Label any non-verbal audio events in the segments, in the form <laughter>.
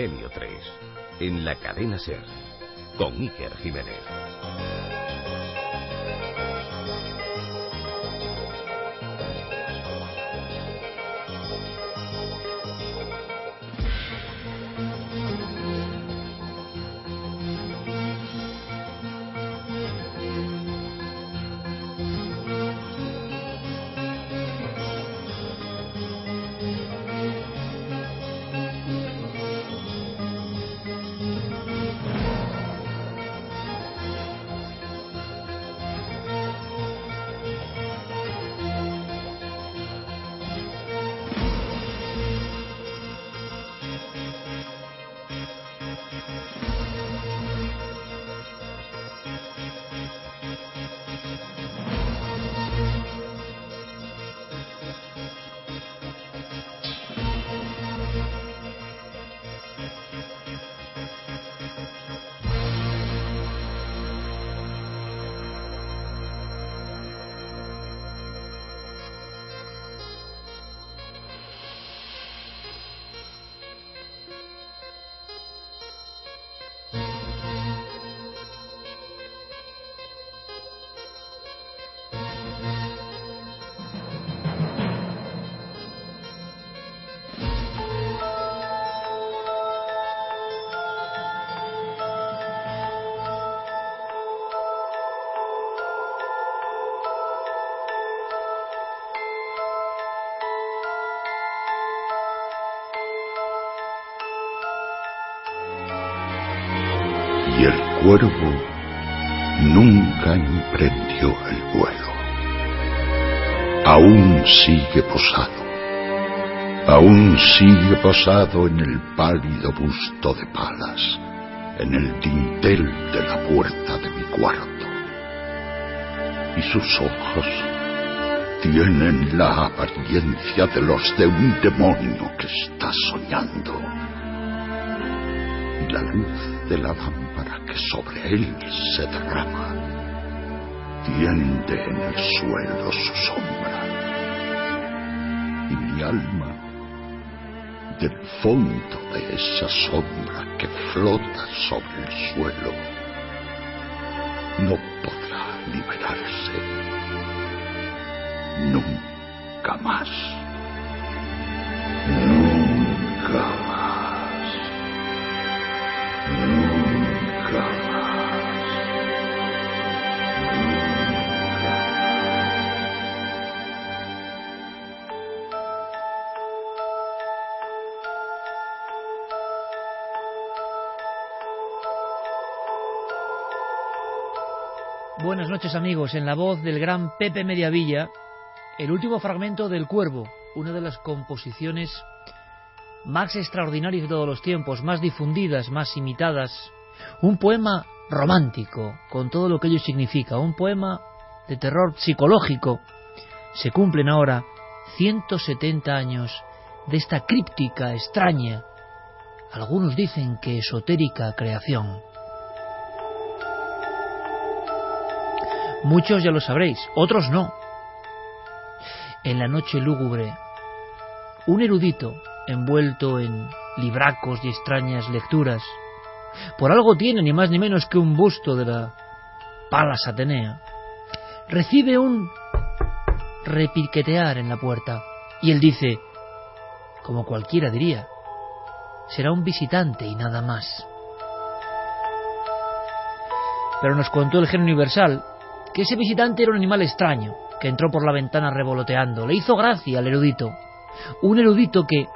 Milenio 3, en la cadena Ser, con Iker Jiménez. Posado, aún sigue posado en el pálido busto de palas, en el dintel de la puerta de mi cuarto. Y sus ojos tienen la apariencia de los de un demonio que está soñando. Y la luz de la lámpara que sobre él se derrama tiende en el suelo su sombra. Alma, del fondo de esa sombra que flota sobre el suelo, no podrá liberarse nunca más. Nunca noches amigos, en la voz del gran Pepe Mediavilla, el último fragmento del Cuervo, una de las composiciones más extraordinarias de todos los tiempos, más difundidas, más imitadas, un poema romántico, con todo lo que ello significa, un poema de terror psicológico. Se cumplen ahora 170 años de esta críptica, extraña, algunos dicen que esotérica creación. Muchos ya lo sabréis, otros no. En la noche lúgubre, un erudito envuelto en libracos y extrañas lecturas, por algo tiene ni más ni menos que un busto de la Palas Atenea, recibe un repiquetear en la puerta y él dice, como cualquiera diría, será un visitante y nada más. Pero nos contó el genio universal que ese visitante era un animal extraño, que entró por la ventana revoloteando. Le hizo gracia al erudito. Un erudito que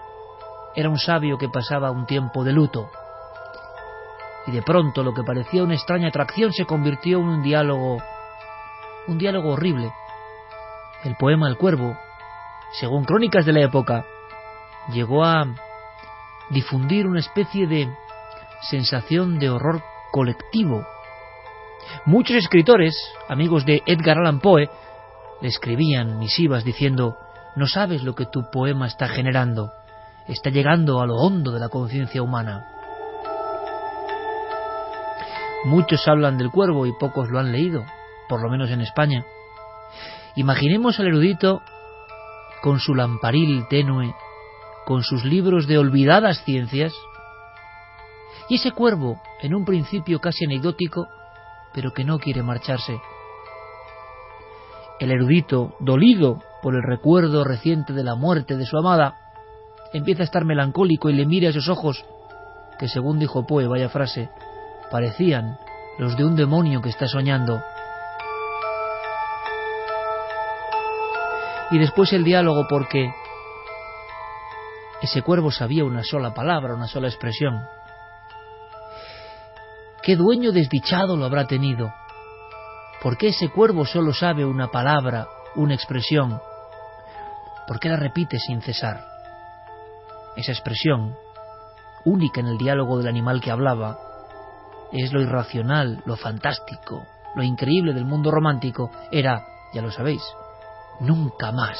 era un sabio que pasaba un tiempo de luto. Y de pronto lo que parecía una extraña atracción se convirtió en un diálogo, un diálogo horrible. El poema El Cuervo, según crónicas de la época, llegó a difundir una especie de sensación de horror colectivo. Muchos escritores, amigos de Edgar Allan Poe, le escribían misivas diciendo, no sabes lo que tu poema está generando, está llegando a lo hondo de la conciencia humana. Muchos hablan del cuervo y pocos lo han leído, por lo menos en España. Imaginemos al erudito con su lamparil tenue, con sus libros de olvidadas ciencias, y ese cuervo, en un principio casi anecdótico, pero que no quiere marcharse. El erudito, dolido por el recuerdo reciente de la muerte de su amada, empieza a estar melancólico y le mira esos ojos que, según dijo Poe, vaya frase, parecían los de un demonio que está soñando. Y después el diálogo porque ese cuervo sabía una sola palabra, una sola expresión. ¿Qué dueño desdichado lo habrá tenido? ¿Por qué ese cuervo solo sabe una palabra, una expresión? ¿Por qué la repite sin cesar? Esa expresión, única en el diálogo del animal que hablaba, es lo irracional, lo fantástico, lo increíble del mundo romántico, era, ya lo sabéis, nunca más.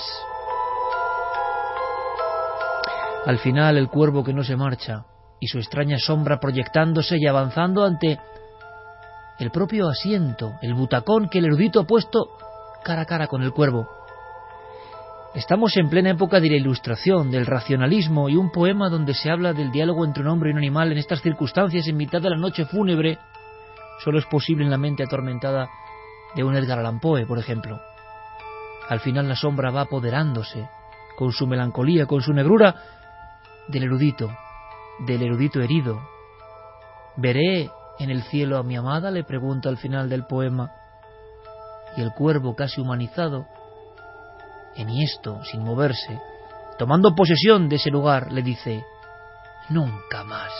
Al final el cuervo que no se marcha y su extraña sombra proyectándose y avanzando ante el propio asiento, el butacón que el erudito ha puesto cara a cara con el cuervo. Estamos en plena época de la ilustración, del racionalismo y un poema donde se habla del diálogo entre un hombre y un animal en estas circunstancias en mitad de la noche fúnebre solo es posible en la mente atormentada de un Edgar Allan Poe, por ejemplo. Al final la sombra va apoderándose, con su melancolía, con su negrura, del erudito, del erudito herido. ¿Veré en el cielo a mi amada? le pregunta al final del poema. Y el cuervo, casi humanizado, enhiesto, sin moverse, tomando posesión de ese lugar, le dice, nunca más.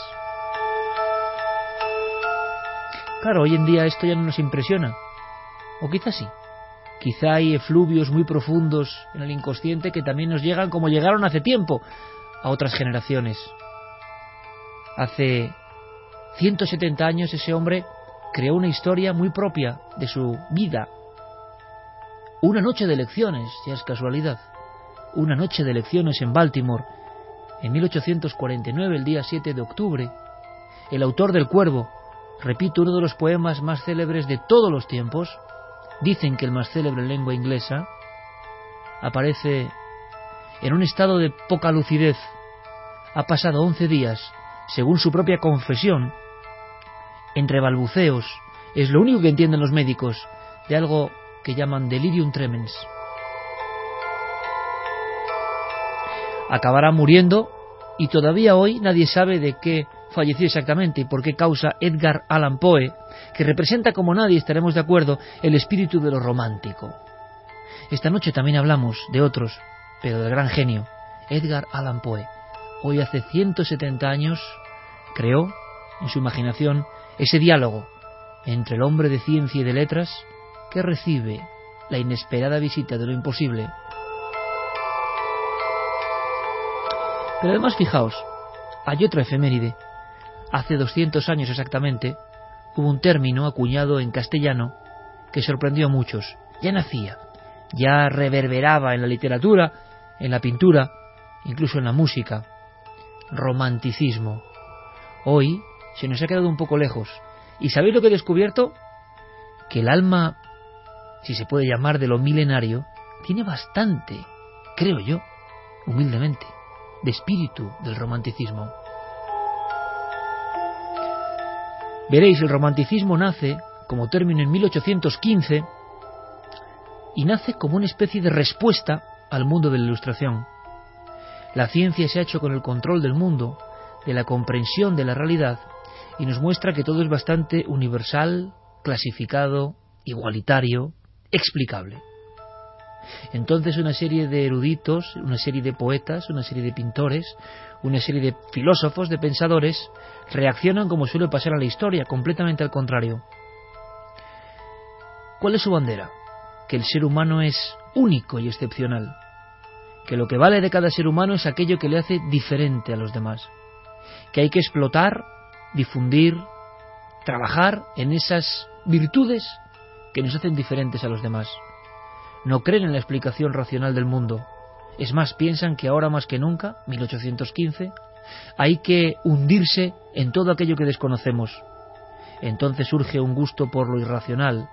Claro, hoy en día esto ya no nos impresiona. O quizás sí. Quizá hay efluvios muy profundos en el inconsciente que también nos llegan como llegaron hace tiempo a otras generaciones. Hace 170 años ese hombre creó una historia muy propia de su vida, una noche de elecciones, ya es casualidad. Una noche de elecciones en Baltimore, en 1849, el día 7 de octubre. El autor del Cuervo, repito, uno de los poemas más célebres de todos los tiempos, dicen que el más célebre en lengua inglesa, aparece en un estado de poca lucidez. Ha pasado 11 días, según su propia confesión, entre balbuceos. Es lo único que entienden los médicos de algo que llaman delirium tremens. Acabará muriendo y todavía hoy nadie sabe de qué falleció exactamente y por qué causa Edgar Allan Poe, que representa como nadie, estaremos de acuerdo, el espíritu de lo romántico. Esta noche también hablamos de otros, pero del gran genio, Edgar Allan Poe. Hoy hace 170 años creó, en su imaginación, ese diálogo entre el hombre de ciencia y de letras que recibe la inesperada visita de lo imposible. Pero además fijaos, hay otra efeméride. Hace 200 años exactamente, hubo un término acuñado en castellano que sorprendió a muchos. Ya nacía, ya reverberaba en la literatura, en la pintura, incluso en la música. Romanticismo. Hoy se nos ha quedado un poco lejos. ¿Y sabéis lo que he descubierto? Que el alma si se puede llamar de lo milenario, tiene bastante, creo yo, humildemente, de espíritu del romanticismo. Veréis, el romanticismo nace como término en 1815 y nace como una especie de respuesta al mundo de la ilustración. La ciencia se ha hecho con el control del mundo, de la comprensión de la realidad, y nos muestra que todo es bastante universal, clasificado, igualitario, explicable. Entonces una serie de eruditos, una serie de poetas, una serie de pintores, una serie de filósofos, de pensadores, reaccionan como suele pasar a la historia, completamente al contrario. ¿Cuál es su bandera? Que el ser humano es único y excepcional, que lo que vale de cada ser humano es aquello que le hace diferente a los demás, que hay que explotar, difundir, trabajar en esas virtudes que nos hacen diferentes a los demás. No creen en la explicación racional del mundo. Es más, piensan que ahora más que nunca, 1815, hay que hundirse en todo aquello que desconocemos. Entonces surge un gusto por lo irracional,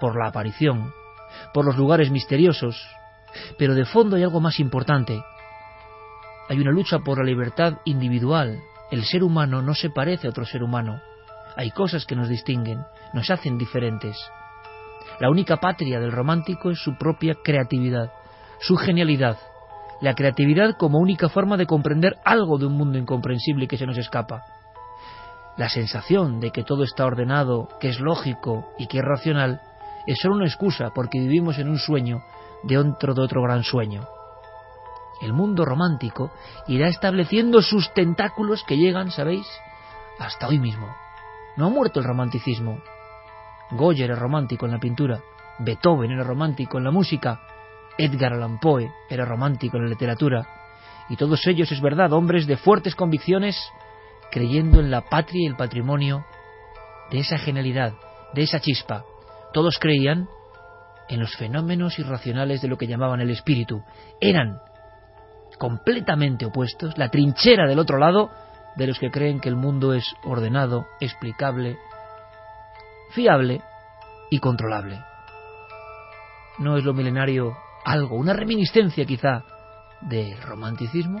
por la aparición, por los lugares misteriosos, pero de fondo hay algo más importante. Hay una lucha por la libertad individual. El ser humano no se parece a otro ser humano. Hay cosas que nos distinguen, nos hacen diferentes. La única patria del romántico es su propia creatividad, su genialidad, la creatividad como única forma de comprender algo de un mundo incomprensible que se nos escapa. La sensación de que todo está ordenado, que es lógico y que es racional, es solo una excusa porque vivimos en un sueño dentro de otro gran sueño. El mundo romántico irá estableciendo sus tentáculos que llegan, ¿sabéis?, hasta hoy mismo. No ha muerto el romanticismo. Goya era romántico en la pintura, Beethoven era romántico en la música, Edgar Allan Poe era romántico en la literatura, y todos ellos, es verdad, hombres de fuertes convicciones, creyendo en la patria y el patrimonio de esa genialidad, de esa chispa. Todos creían en los fenómenos irracionales de lo que llamaban el espíritu. Eran completamente opuestos, la trinchera del otro lado de los que creen que el mundo es ordenado, explicable, fiable y controlable. ¿No es lo milenario algo, una reminiscencia quizá del romanticismo?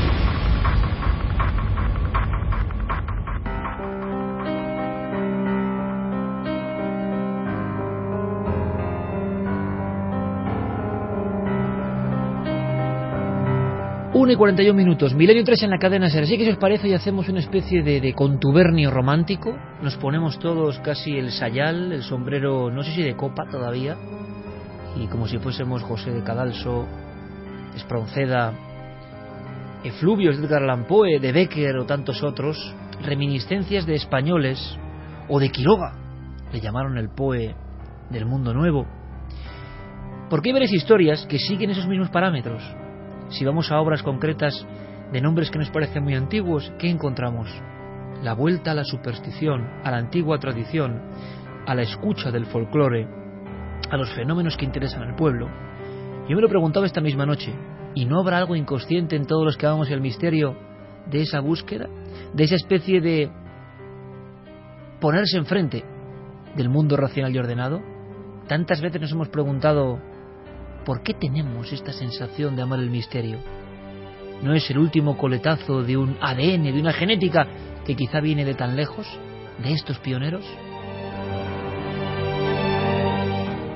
1 y 41 minutos, Milenio 3 en la cadena SER. Así que si os parece, y hacemos una especie de, de, contubernio romántico. Nos ponemos todos casi el sayal, el sombrero, no sé si de copa todavía, y como si fuésemos José de Cadalso, Espronceda, efluvios de Edgar Allan Poe, de Becker o tantos otros, reminiscencias de españoles o de Quiroga, le llamaron el Poe del mundo nuevo. Porque hay varias historias que siguen esos mismos parámetros si vamos a obras concretas de nombres que nos parecen muy antiguos, ¿qué encontramos? La vuelta a la superstición, a la antigua tradición, a la escucha del folclore, a los fenómenos que interesan al pueblo. Yo me lo preguntaba esta misma noche, ¿y no habrá algo inconsciente en todos los que vamos el misterio de esa búsqueda? De esa especie de ponerse enfrente del mundo racional y ordenado? Tantas veces nos hemos preguntado ¿Por qué tenemos esta sensación de amar el misterio? ¿No es el último coletazo de un ADN, de una genética que quizá viene de tan lejos, de estos pioneros?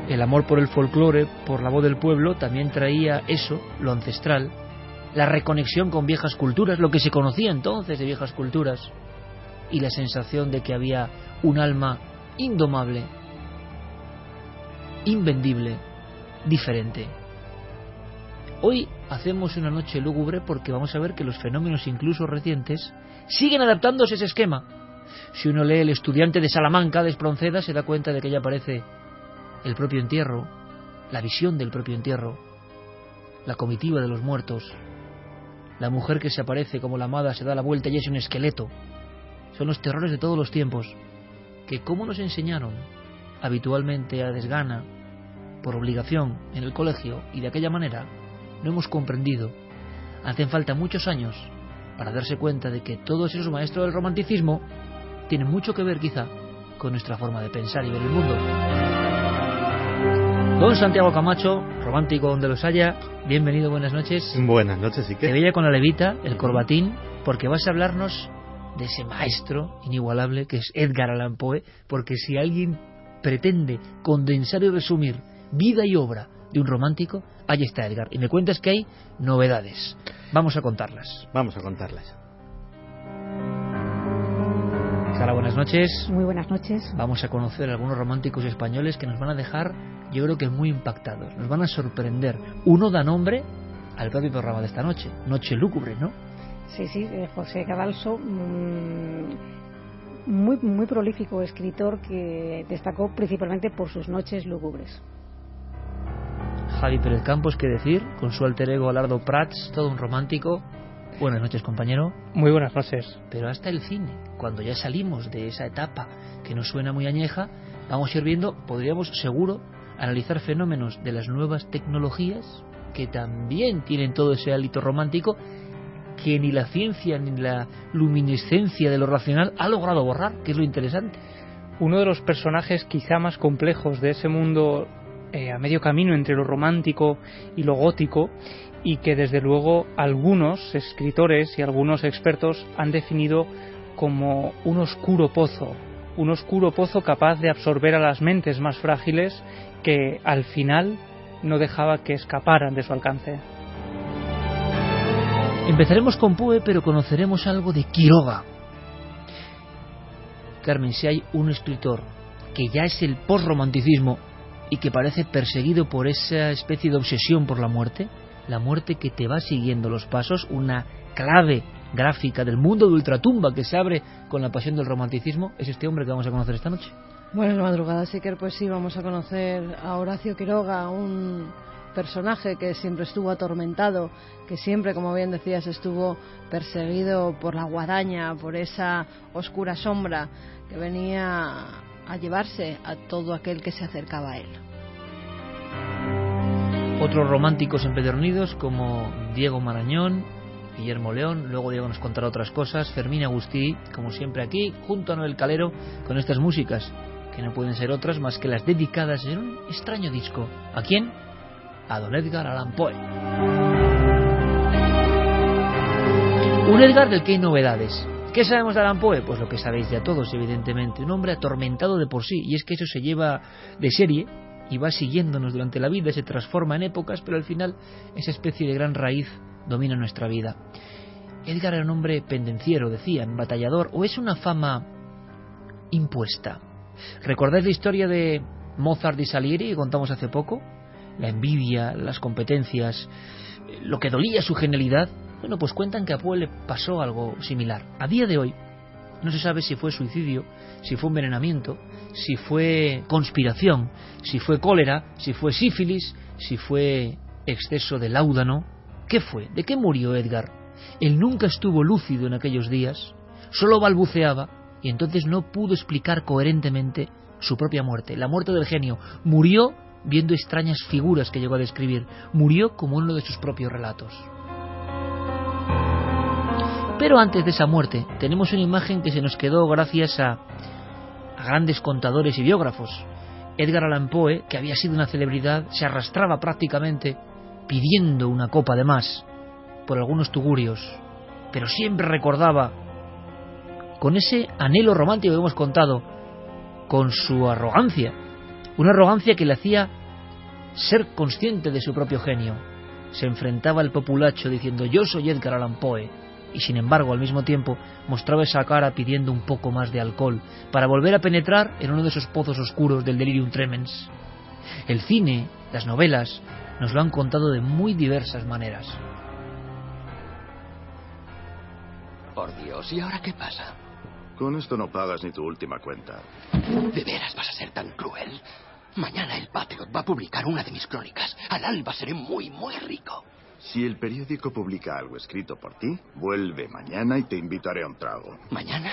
El amor por el folclore, por la voz del pueblo, también traía eso, lo ancestral, la reconexión con viejas culturas, lo que se conocía entonces de viejas culturas, y la sensación de que había un alma indomable, invendible, diferente. Hoy hacemos una noche lúgubre porque vamos a ver que los fenómenos incluso recientes siguen adaptándose a ese esquema. Si uno lee El estudiante de Salamanca de Espronceda se da cuenta de que ya aparece el propio entierro, la visión del propio entierro, la comitiva de los muertos, la mujer que se aparece como la amada se da la vuelta y es un esqueleto. Son los terrores de todos los tiempos, que como nos enseñaron habitualmente a desgana, por obligación en el colegio y de aquella manera no hemos comprendido. Hacen falta muchos años para darse cuenta de que todos esos maestros del romanticismo tienen mucho que ver quizá con nuestra forma de pensar y ver el mundo. Don Santiago Camacho, romántico donde los haya, bienvenido, buenas noches. Buenas noches, ¿y qué? Te veía con la levita, el corbatín, porque vas a hablarnos de ese maestro inigualable que es Edgar Allan Poe, porque si alguien pretende condensar y resumir vida y obra de un romántico, ahí está Edgar. Y me cuentas que hay novedades. Vamos a contarlas. Vamos a contarlas. buenas noches. Muy buenas noches. Vamos a conocer a algunos románticos españoles que nos van a dejar, yo creo que muy impactados, nos van a sorprender. Uno da nombre al propio programa de esta noche, Noche Lúgubre, ¿no? Sí, sí, eh, José Cadalso, mm, muy, muy prolífico escritor que destacó principalmente por sus noches lúgubres. Javi Pérez Campos, qué decir, con su alter ego Alardo Prats, todo un romántico. Buenas noches, compañero. Muy buenas noches. Pero hasta el cine, cuando ya salimos de esa etapa que nos suena muy añeja, vamos a ir viendo, podríamos seguro analizar fenómenos de las nuevas tecnologías que también tienen todo ese hálito romántico que ni la ciencia ni la luminescencia de lo racional ha logrado borrar, que es lo interesante. Uno de los personajes quizá más complejos de ese mundo eh, a medio camino entre lo romántico y lo gótico y que desde luego algunos escritores y algunos expertos han definido como un oscuro pozo, un oscuro pozo capaz de absorber a las mentes más frágiles que al final no dejaba que escaparan de su alcance. Empezaremos con Poe, pero conoceremos algo de Quiroga. Carmen, si hay un escritor que ya es el posromanticismo y que parece perseguido por esa especie de obsesión por la muerte, la muerte que te va siguiendo los pasos, una clave gráfica del mundo de ultratumba que se abre con la pasión del romanticismo, es este hombre que vamos a conocer esta noche. Buenas madrugadas, que pues sí, vamos a conocer a Horacio Quiroga, un personaje que siempre estuvo atormentado, que siempre, como bien decías, estuvo perseguido por la guadaña, por esa oscura sombra que venía a llevarse a todo aquel que se acercaba a él. Otros románticos empedernidos como Diego Marañón, Guillermo León, luego Diego nos contará otras cosas, Fermín Agustí, como siempre aquí, junto a Noel Calero, con estas músicas, que no pueden ser otras más que las dedicadas en un extraño disco. ¿A quién? A don Edgar Allan Poe. Un Edgar del que hay novedades. ¿Qué sabemos de Allan Poe? Pues lo que sabéis ya todos, evidentemente. Un hombre atormentado de por sí, y es que eso se lleva de serie y va siguiéndonos durante la vida, se transforma en épocas, pero al final esa especie de gran raíz domina nuestra vida. Edgar era un hombre pendenciero, decían, batallador, o es una fama impuesta. ¿Recordáis la historia de Mozart y Salieri que contamos hace poco? La envidia, las competencias, lo que dolía su genialidad. Bueno, pues cuentan que a Poe le pasó algo similar. A día de hoy, no se sabe si fue suicidio, si fue envenenamiento, si fue conspiración, si fue cólera, si fue sífilis, si fue exceso de láudano. ¿Qué fue? ¿De qué murió Edgar? Él nunca estuvo lúcido en aquellos días, solo balbuceaba y entonces no pudo explicar coherentemente su propia muerte, la muerte del genio. Murió viendo extrañas figuras que llegó a describir, murió como uno de sus propios relatos. Pero antes de esa muerte tenemos una imagen que se nos quedó gracias a, a grandes contadores y biógrafos. Edgar Allan Poe, que había sido una celebridad, se arrastraba prácticamente pidiendo una copa de más por algunos tugurios, pero siempre recordaba, con ese anhelo romántico que hemos contado, con su arrogancia, una arrogancia que le hacía ser consciente de su propio genio. Se enfrentaba al populacho diciendo yo soy Edgar Allan Poe, y sin embargo al mismo tiempo mostraba esa cara pidiendo un poco más de alcohol para volver a penetrar en uno de esos pozos oscuros del delirium tremens. El cine, las novelas, nos lo han contado de muy diversas maneras. Por Dios, ¿y ahora qué pasa? Con esto no pagas ni tu última cuenta. ¿De veras vas a ser tan cruel? Mañana el Patriot va a publicar una de mis crónicas. Al alba seré muy, muy rico. Si el periódico publica algo escrito por ti, vuelve mañana y te invitaré a un trago. Mañana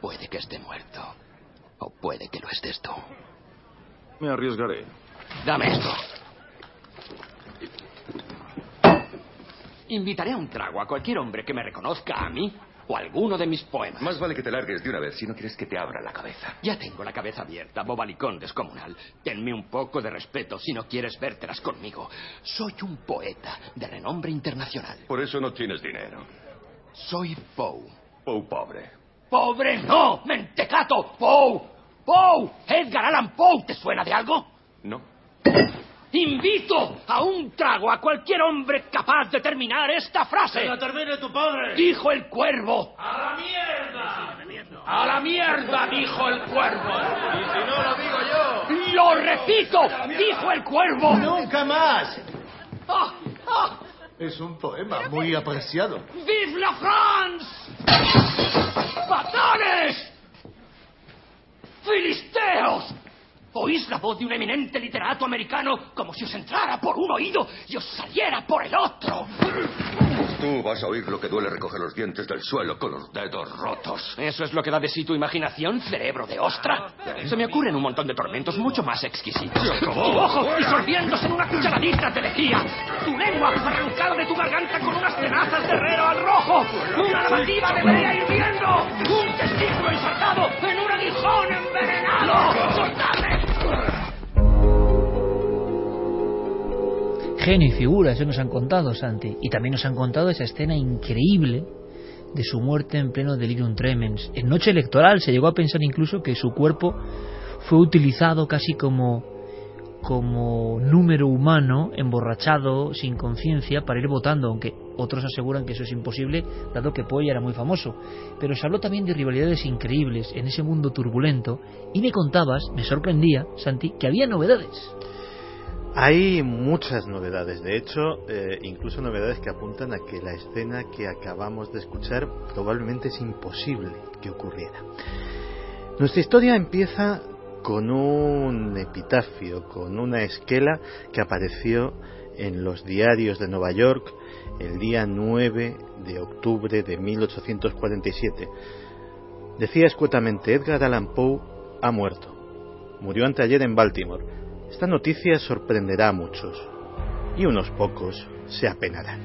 puede que esté muerto. O puede que lo estés tú. Me arriesgaré. Dame esto. Invitaré a un trago a cualquier hombre que me reconozca a mí o alguno de mis poemas. Más vale que te largues de una vez si no quieres que te abra la cabeza. Ya tengo la cabeza abierta, bobalicón descomunal. Tenme un poco de respeto si no quieres vértelas conmigo. Soy un poeta de renombre internacional. Por eso no tienes dinero. Soy Poe. Poe pobre. ¡Pobre no! ¡Mentecato! ¡Poe! ¡Poe! ¿Edgar Allan Poe te suena de algo? No. <coughs> Invito a un trago a cualquier hombre capaz de terminar esta frase. ¡Que la termine tu padre! Dijo el cuervo. ¡A la mierda! ¡A la mierda! dijo el cuervo. ¿Y si no lo digo yo? ¡Lo repito! ¡Dijo el cuervo! ¡Nunca más! ¡Ah! ¡Ah! Es un poema muy apreciado. ¡Vive la France! ¡Patanes! ¡Filisteos! Oís la voz de un eminente literato americano como si os entrara por un oído y os saliera por el otro. Tú vas a oír lo que duele recoger los dientes del suelo con los dedos rotos. ¿Eso es lo que da de sí tu imaginación, cerebro de ostra? Se me ocurren un montón de tormentos mucho más exquisitos. Tu ojo disolviéndose en una cucharadita de lejía. Tu lengua arrancada de tu garganta con unas tenazas de herrero al rojo. Una lavativa de brea hirviendo. Un testículo ensartado en un aguijón envenenado. ¡Soltadme! Genio y figura, eso nos han contado, Santi. Y también nos han contado esa escena increíble de su muerte en pleno delirium tremens. En noche electoral se llegó a pensar incluso que su cuerpo fue utilizado casi como como número humano emborrachado sin conciencia para ir votando, aunque otros aseguran que eso es imposible, dado que Poe era muy famoso. Pero se habló también de rivalidades increíbles en ese mundo turbulento y me contabas, me sorprendía, Santi, que había novedades. Hay muchas novedades, de hecho, eh, incluso novedades que apuntan a que la escena que acabamos de escuchar probablemente es imposible que ocurriera. Nuestra historia empieza con un epitafio, con una esquela que apareció en los diarios de Nueva York el día 9 de octubre de 1847. Decía escuetamente, Edgar Allan Poe ha muerto. Murió anteayer en Baltimore. Esta noticia sorprenderá a muchos y unos pocos se apenarán.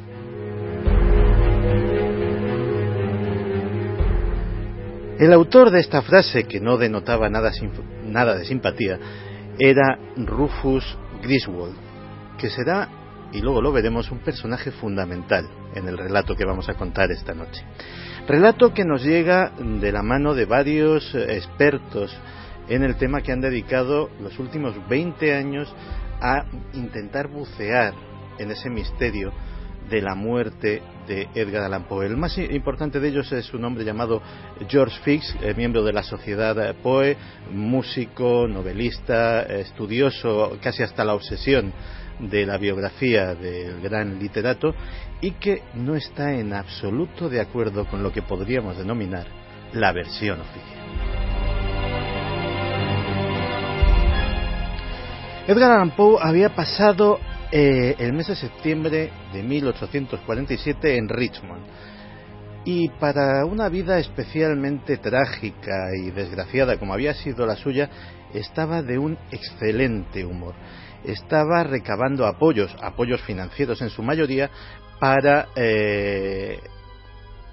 El autor de esta frase, que no denotaba nada, nada de simpatía, era Rufus Griswold, que será, y luego lo veremos, un personaje fundamental en el relato que vamos a contar esta noche. Relato que nos llega de la mano de varios expertos en el tema que han dedicado los últimos 20 años a intentar bucear en ese misterio de la muerte de Edgar Allan Poe. El más importante de ellos es un hombre llamado George Fix, eh, miembro de la Sociedad Poe, músico, novelista, estudioso, casi hasta la obsesión de la biografía del gran literato y que no está en absoluto de acuerdo con lo que podríamos denominar la versión oficial. Edgar Allan Poe había pasado eh, el mes de septiembre de 1847 en Richmond. Y para una vida especialmente trágica y desgraciada como había sido la suya, estaba de un excelente humor. Estaba recabando apoyos, apoyos financieros en su mayoría, para eh,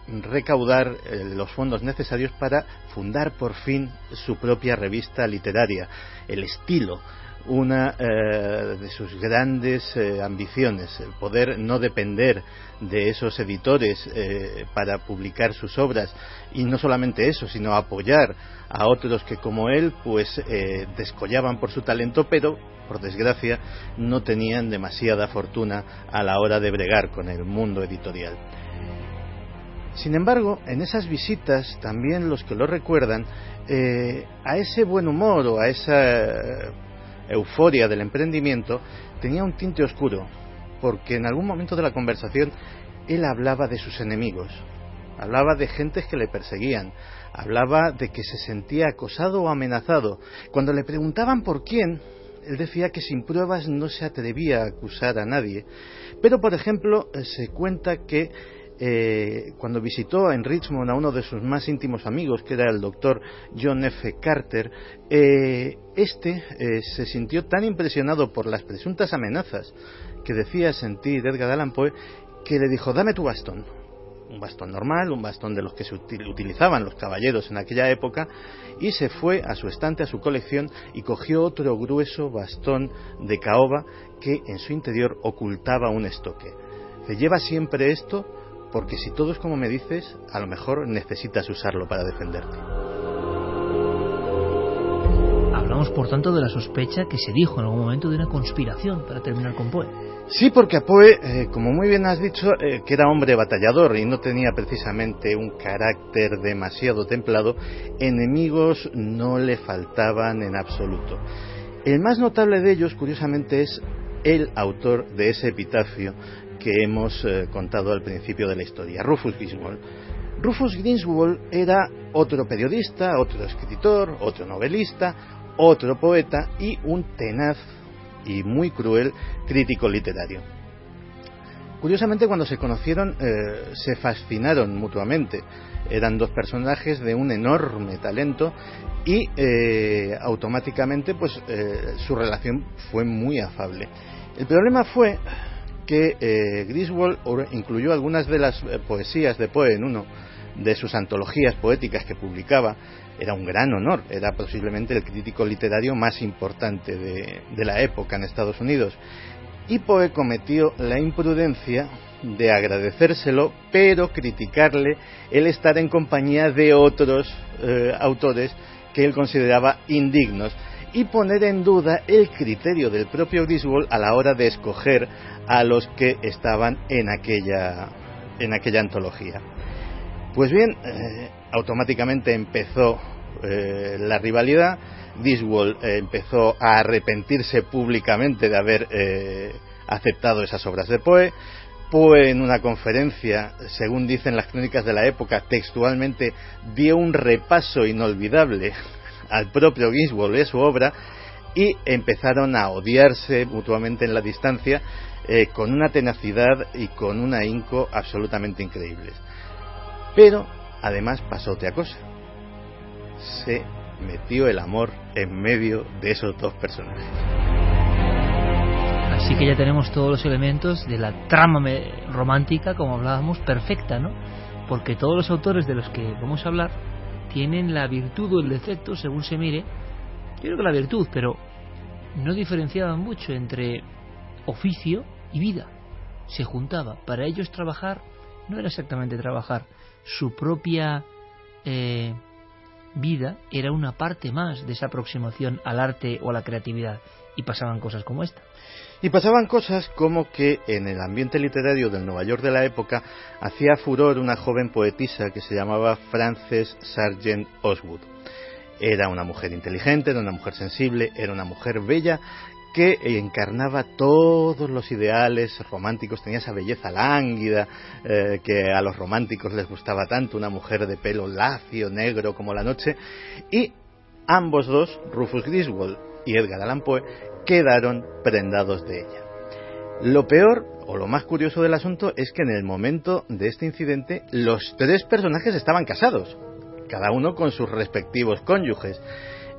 recaudar eh, los fondos necesarios para fundar por fin su propia revista literaria, El Estilo una eh, de sus grandes eh, ambiciones, el poder no depender de esos editores eh, para publicar sus obras y no solamente eso, sino apoyar a otros que como él pues descollaban por su talento, pero por desgracia no tenían demasiada fortuna a la hora de bregar con el mundo editorial. Sin embargo, en esas visitas también los que lo recuerdan a ese buen humor o a esa euforia del emprendimiento, tenía un tinte oscuro, porque en algún momento de la conversación él hablaba de sus enemigos, hablaba de gentes que le perseguían, hablaba de que se sentía acosado o amenazado. Cuando le preguntaban por quién, él decía que sin pruebas no se atrevía a acusar a nadie. Pero, por ejemplo, se cuenta que eh, cuando visitó en Richmond a uno de sus más íntimos amigos, que era el doctor John F. Carter, eh, este eh, se sintió tan impresionado por las presuntas amenazas que decía sentir Edgar Allan Poe que le dijo, dame tu bastón. Un bastón normal, un bastón de los que se utilizaban los caballeros en aquella época, y se fue a su estante, a su colección, y cogió otro grueso bastón de caoba que en su interior ocultaba un estoque. ¿Se lleva siempre esto? Porque si todo es como me dices, a lo mejor necesitas usarlo para defenderte. Hablamos, por tanto, de la sospecha que se dijo en algún momento de una conspiración para terminar con Poe. Sí, porque a Poe, eh, como muy bien has dicho, eh, que era hombre batallador y no tenía precisamente un carácter demasiado templado, enemigos no le faltaban en absoluto. El más notable de ellos, curiosamente, es el autor de ese epitafio que hemos eh, contado al principio de la historia, Rufus Griswold. Rufus Griswold era otro periodista, otro escritor, otro novelista, otro poeta y un tenaz y muy cruel crítico literario. Curiosamente, cuando se conocieron, eh, se fascinaron mutuamente. Eran dos personajes de un enorme talento y eh, automáticamente, pues, su relación fue muy afable. El problema fue que eh, Griswold incluyó algunas de las eh, poesías de Poe en uno de sus antologías poéticas que publicaba. Era un gran honor, era posiblemente el crítico literario más importante de, la época en Estados Unidos. Y Poe cometió la imprudencia de agradecérselo, pero criticarle el estar en compañía de otros eh, autores que él consideraba indignos y poner en duda el criterio del propio Griswold a la hora de escoger a los que estaban en aquella, en aquella antología. Pues bien, eh, automáticamente empezó eh, la rivalidad, Griswold eh, empezó a arrepentirse públicamente de haber aceptado esas obras de Poe, Poe en una conferencia, según dicen las crónicas de la época, textualmente dio un repaso inolvidable al propio Ginsburg y su obra y empezaron a odiarse mutuamente en la distancia eh, con una tenacidad y con un ahínco absolutamente increíbles. Pero además pasó otra cosa. Se metió el amor en medio de esos dos personajes. Así que ya tenemos todos los elementos de la trama romántica, como hablábamos, perfecta, ¿no? Porque todos los autores de los que vamos a hablar tienen la virtud o el defecto, según se mire, yo creo que la virtud, pero no diferenciaban mucho entre oficio y vida. Se juntaba. Para ellos trabajar no era exactamente trabajar. Su propia eh, vida era una parte más de esa aproximación al arte o a la creatividad. Y pasaban cosas como esta. Y pasaban cosas como que en el ambiente literario del Nueva York de la época hacía furor una joven poetisa que se llamaba Frances Sargent Oswood. Era una mujer inteligente, era una mujer sensible, era una mujer bella que encarnaba todos los ideales románticos, tenía esa belleza lánguida eh, que a los románticos les gustaba tanto, una mujer de pelo lacio, negro como la noche, y ambos dos, Rufus Griswold y Edgar Allan Poe, quedaron prendados de ella. Lo peor o lo más curioso del asunto es que en el momento de este incidente los tres personajes estaban casados, cada uno con sus respectivos cónyuges.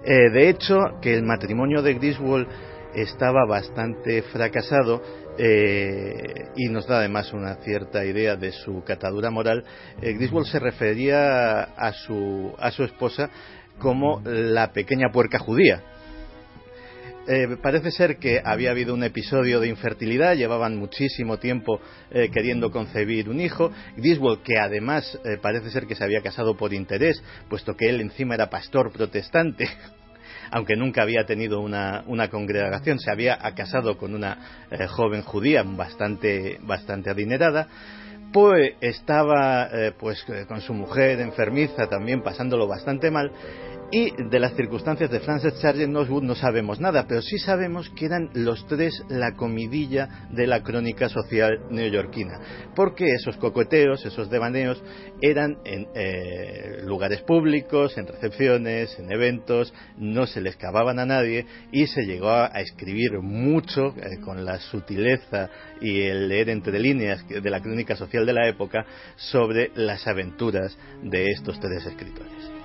Eh, de hecho, que el matrimonio de Griswold estaba bastante fracasado eh, y nos da además una cierta idea de su catadura moral. Eh, Griswold se refería a su, a su esposa como la pequeña puerca judía eh, parece ser que había habido un episodio de infertilidad, llevaban muchísimo tiempo eh, queriendo concebir un hijo. Griswold, que además eh, parece ser que se había casado por interés, puesto que él encima era pastor protestante, <laughs> aunque nunca había tenido una, congregación, se había casado con una joven judía bastante, bastante adinerada. Poe estaba pues con su mujer enfermiza también pasándolo bastante mal y de las circunstancias de Frances Sargent no sabemos nada, pero sí sabemos que eran los tres la comidilla de la crónica social neoyorquina, porque esos cocoteos, esos devaneos, eran en eh, lugares públicos, en recepciones, en eventos, no se les cavaban a nadie y se llegó a, escribir mucho eh, con la sutileza y el leer entre líneas de la crónica social de la época sobre las aventuras de estos tres escritores.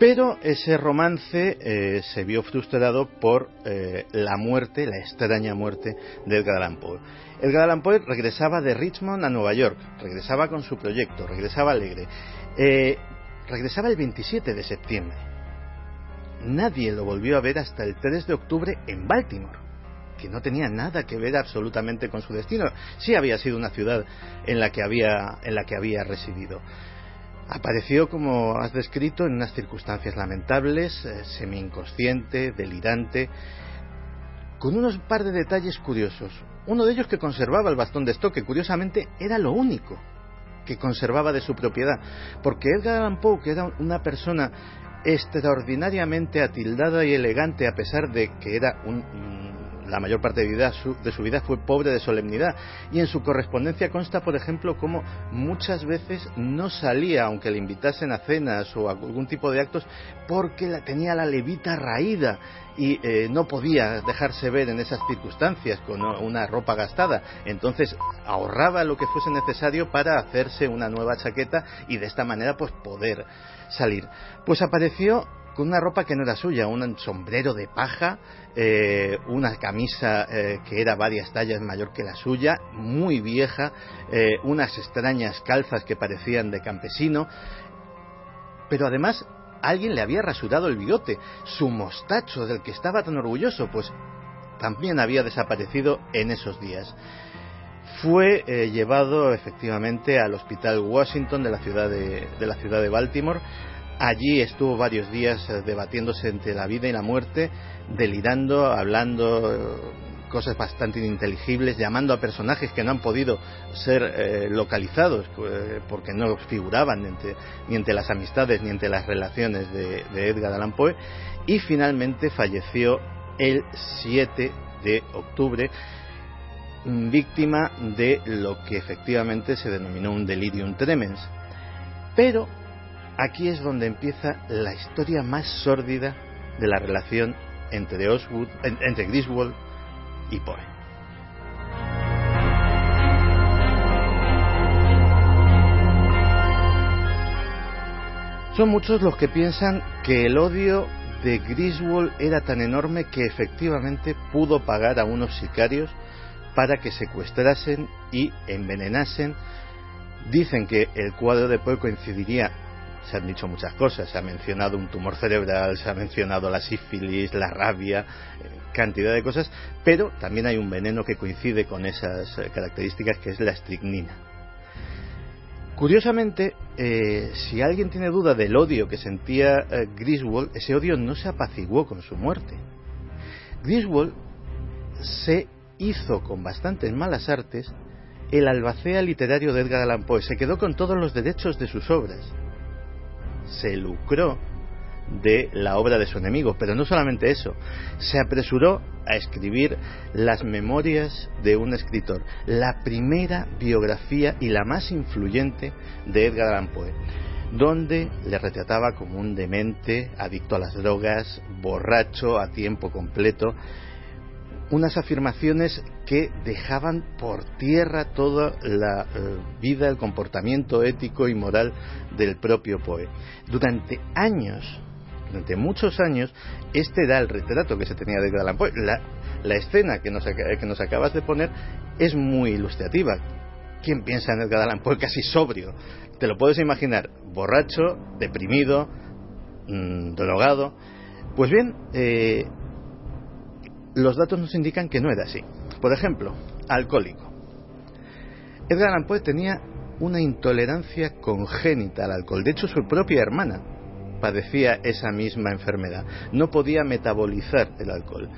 Pero ese romance eh, se vio frustrado por eh, la muerte, la extraña muerte de Edgar Allan Poe. Edgar Allan Poe regresaba de Richmond a Nueva York, regresaba con su proyecto, regresaba alegre. Eh, regresaba el 27 de septiembre. Nadie lo volvió a ver hasta el 3 de octubre en Baltimore, que no tenía nada que ver absolutamente con su destino. Sí había sido una ciudad en la que había, en la que había residido. Apareció, como has descrito, en unas circunstancias lamentables, eh, semi-inconsciente, delirante, con unos par de detalles curiosos. Uno de ellos que conservaba el bastón de estoque, curiosamente era lo único que conservaba de su propiedad, porque Edgar Allan Poe, que era una persona extraordinariamente atildada y elegante a pesar de que era un, la mayor parte de, su vida fue pobre de solemnidad y en su correspondencia consta, por ejemplo, como muchas veces no salía, aunque le invitasen a cenas o a algún tipo de actos, porque la, tenía la levita raída y eh, no podía dejarse ver en esas circunstancias con una ropa gastada. Entonces ahorraba lo que fuese necesario para hacerse una nueva chaqueta y de esta manera pues poder salir. Pues apareció con una ropa que no era suya, un sombrero de paja, eh, una camisa eh, que era varias tallas mayor que la suya, muy vieja, eh, unas extrañas calzas que parecían de campesino, pero además alguien le había rasurado el bigote, su mostacho del que estaba tan orgulloso, pues también había desaparecido en esos días. Fue llevado efectivamente al Hospital Washington de la ciudad de, de la ciudad de Baltimore, Allí estuvo varios días eh, debatiéndose entre la vida y la muerte, delirando, hablando eh, cosas bastante ininteligibles, llamando a personajes que no han podido ser eh, localizados porque no figuraban ni entre las amistades ni entre las relaciones de, de Edgar Allan Poe y finalmente falleció el 7 de octubre mm, víctima de lo que efectivamente se denominó un delirium tremens. Pero Aquí es donde empieza la historia más sórdida de la relación entre, Oswood, entre Griswold y Poe. Son muchos los que piensan que el odio de Griswold era tan enorme que efectivamente pudo pagar a unos sicarios para que secuestrasen y envenenasen. Dicen que el cuadro de Poe coincidiría se han dicho muchas cosas, se ha mencionado un tumor cerebral, se ha mencionado la sífilis, la rabia, eh, cantidad de cosas, pero también hay un veneno que coincide con esas eh, características que es la estricnina. Curiosamente, eh, si alguien tiene duda del odio que sentía Griswold, ese odio no se apaciguó con su muerte. Griswold se hizo con bastantes malas artes el albacea literario de Edgar Allan Poe, se quedó con todos los derechos de sus obras se lucró de la obra de su enemigo, pero no solamente eso, se apresuró a escribir las memorias de un escritor, la primera biografía y la más influyente de Edgar Allan Poe, donde le retrataba como un demente, adicto a las drogas, borracho a tiempo completo, unas afirmaciones que dejaban por tierra toda la eh, vida, el comportamiento ético y moral del propio Poe. Durante años, durante muchos años, este era el retrato que se tenía de Edgar Allan Poe. La, escena que nos, que nos acabas de poner es muy ilustrativa. ¿Quién piensa en Edgar Allan Poe casi sobrio? Te lo puedes imaginar, borracho, deprimido, mm, drogado. Pues bien, eh, los datos nos indican que no era así. Por ejemplo, alcohólico. Edgar Allan Poe tenía una intolerancia congénita al alcohol. De hecho, su propia hermana padecía esa misma enfermedad. No podía metabolizar el alcohol.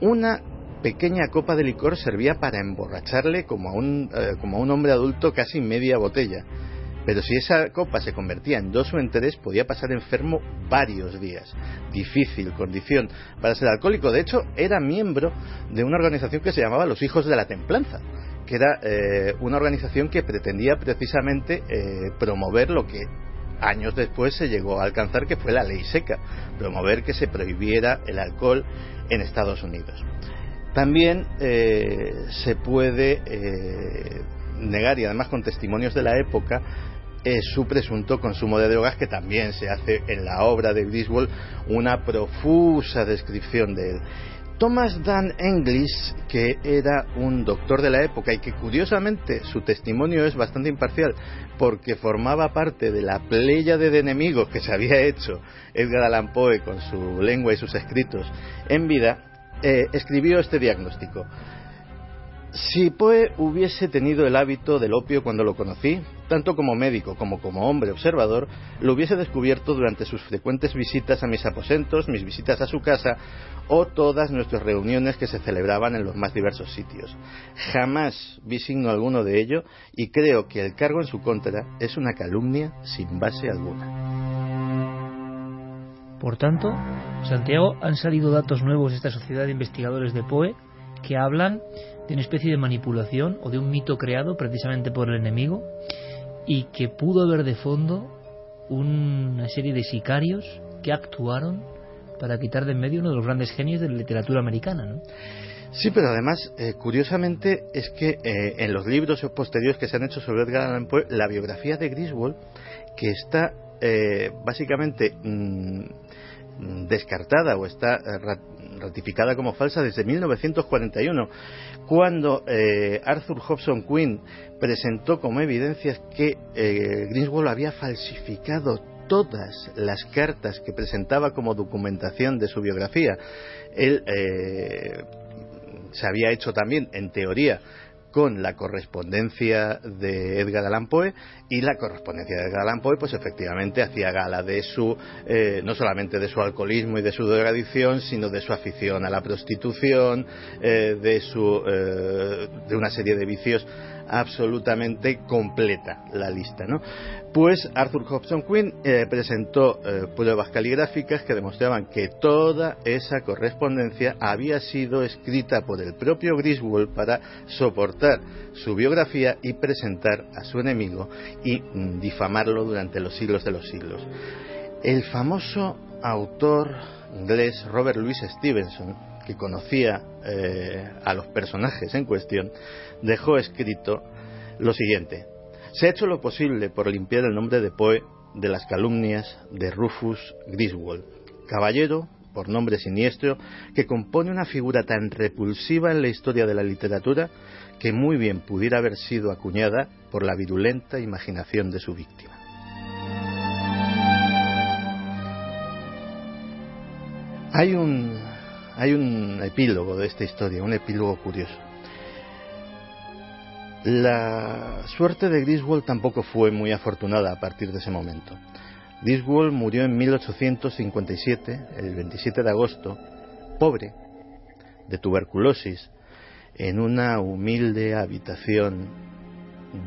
Una pequeña copa de licor servía para emborracharle como a un, eh, como a un hombre adulto casi media botella. Pero si esa copa se convertía en dos o en tres, podía pasar enfermo varios días. Difícil condición para ser alcohólico. De hecho, era miembro de una organización que se llamaba Los Hijos de la Templanza, que era eh, una organización que pretendía precisamente eh, promover lo que años después se llegó a alcanzar, que fue la ley seca, promover que se prohibiera el alcohol en Estados Unidos. También eh, se puede negar, y además con testimonios de la época, es su presunto consumo de drogas, que también se hace en la obra de Griswold una profusa descripción de él. Thomas Dan English, que era un doctor de la época y que curiosamente su testimonio es bastante imparcial porque formaba parte de la playa de enemigos que se había hecho Edgar Allan Poe con su lengua y sus escritos en vida, eh, escribió este diagnóstico. Si Poe hubiese tenido el hábito del opio cuando lo conocí, tanto como médico como como hombre observador, lo hubiese descubierto durante sus frecuentes visitas a mis aposentos, mis visitas a su casa o todas nuestras reuniones que se celebraban en los más diversos sitios. Jamás vi signo alguno de ello y creo que el cargo en su contra es una calumnia sin base alguna. Por tanto, Santiago, han salido datos nuevos de esta sociedad de investigadores de POE que hablan de una especie de manipulación o de un mito creado precisamente por el enemigo y que pudo haber de fondo una serie de sicarios que actuaron para quitar de en medio uno de los grandes genios de la literatura americana, ¿no? Sí, pero además, eh, curiosamente, es que eh, en los libros posteriores que se han hecho sobre Edgar Allan Poe, la biografía de Griswold, que está eh, básicamente mm, descartada o está eh, ratificada como falsa desde 1941, cuando eh, Arthur Hobson Quinn presentó como evidencias que eh, Greenswald había falsificado todas las cartas que presentaba como documentación de su biografía. Él se había hecho también, en teoría, con la correspondencia de Edgar Allan Poe y la correspondencia de Edgar Allan Poe pues efectivamente hacía gala de su eh, no solamente de su alcoholismo y de su drogadicción sino de su afición a la prostitución eh, de su eh, de una serie de vicios absolutamente completa la lista, ¿no? Pues Arthur Hobson Quinn eh, presentó eh, pruebas caligráficas que demostraban que toda esa correspondencia había sido escrita por el propio Griswold para soportar su biografía y presentar a su enemigo y mm, difamarlo durante los siglos de los siglos. El famoso autor inglés Robert Louis Stevenson, que conocía eh, a los personajes en cuestión, dejó escrito lo siguiente. Se ha hecho lo posible por limpiar el nombre de Poe de las calumnias de Rufus Griswold, caballero por nombre siniestro que compone una figura tan repulsiva en la historia de la literatura que muy bien pudiera haber sido acuñada por la virulenta imaginación de su víctima. Hay un, hay un epílogo de esta historia, un epílogo curioso. La suerte de Griswold tampoco fue muy afortunada a partir de ese momento. Griswold murió en 1857, el 27 de agosto, pobre, de tuberculosis, en una humilde habitación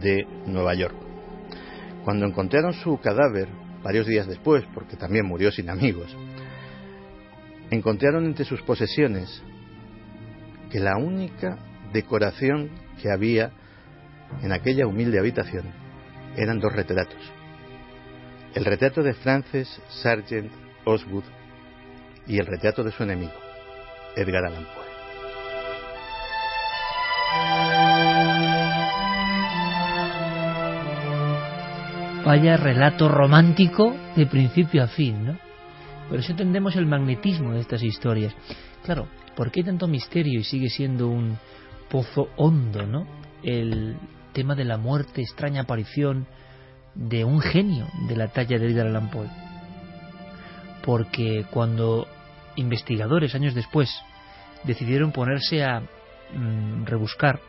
de Nueva York. Cuando encontraron su cadáver, varios días después, porque también murió sin amigos, encontraron entre sus posesiones que la única decoración que había en aquella humilde habitación eran dos retratos. El retrato de Frances Sargent Osgood y el retrato de su enemigo, Edgar Allan Poe. Vaya relato romántico de principio a fin, ¿no? Por eso entendemos el magnetismo de estas historias. Claro, ¿por qué tanto misterio y sigue siendo un pozo hondo, ¿no? El tema de la muerte, extraña aparición de un genio de la talla de Edgar Allan Poe. Porque cuando investigadores años después decidieron ponerse a mm, rebuscar,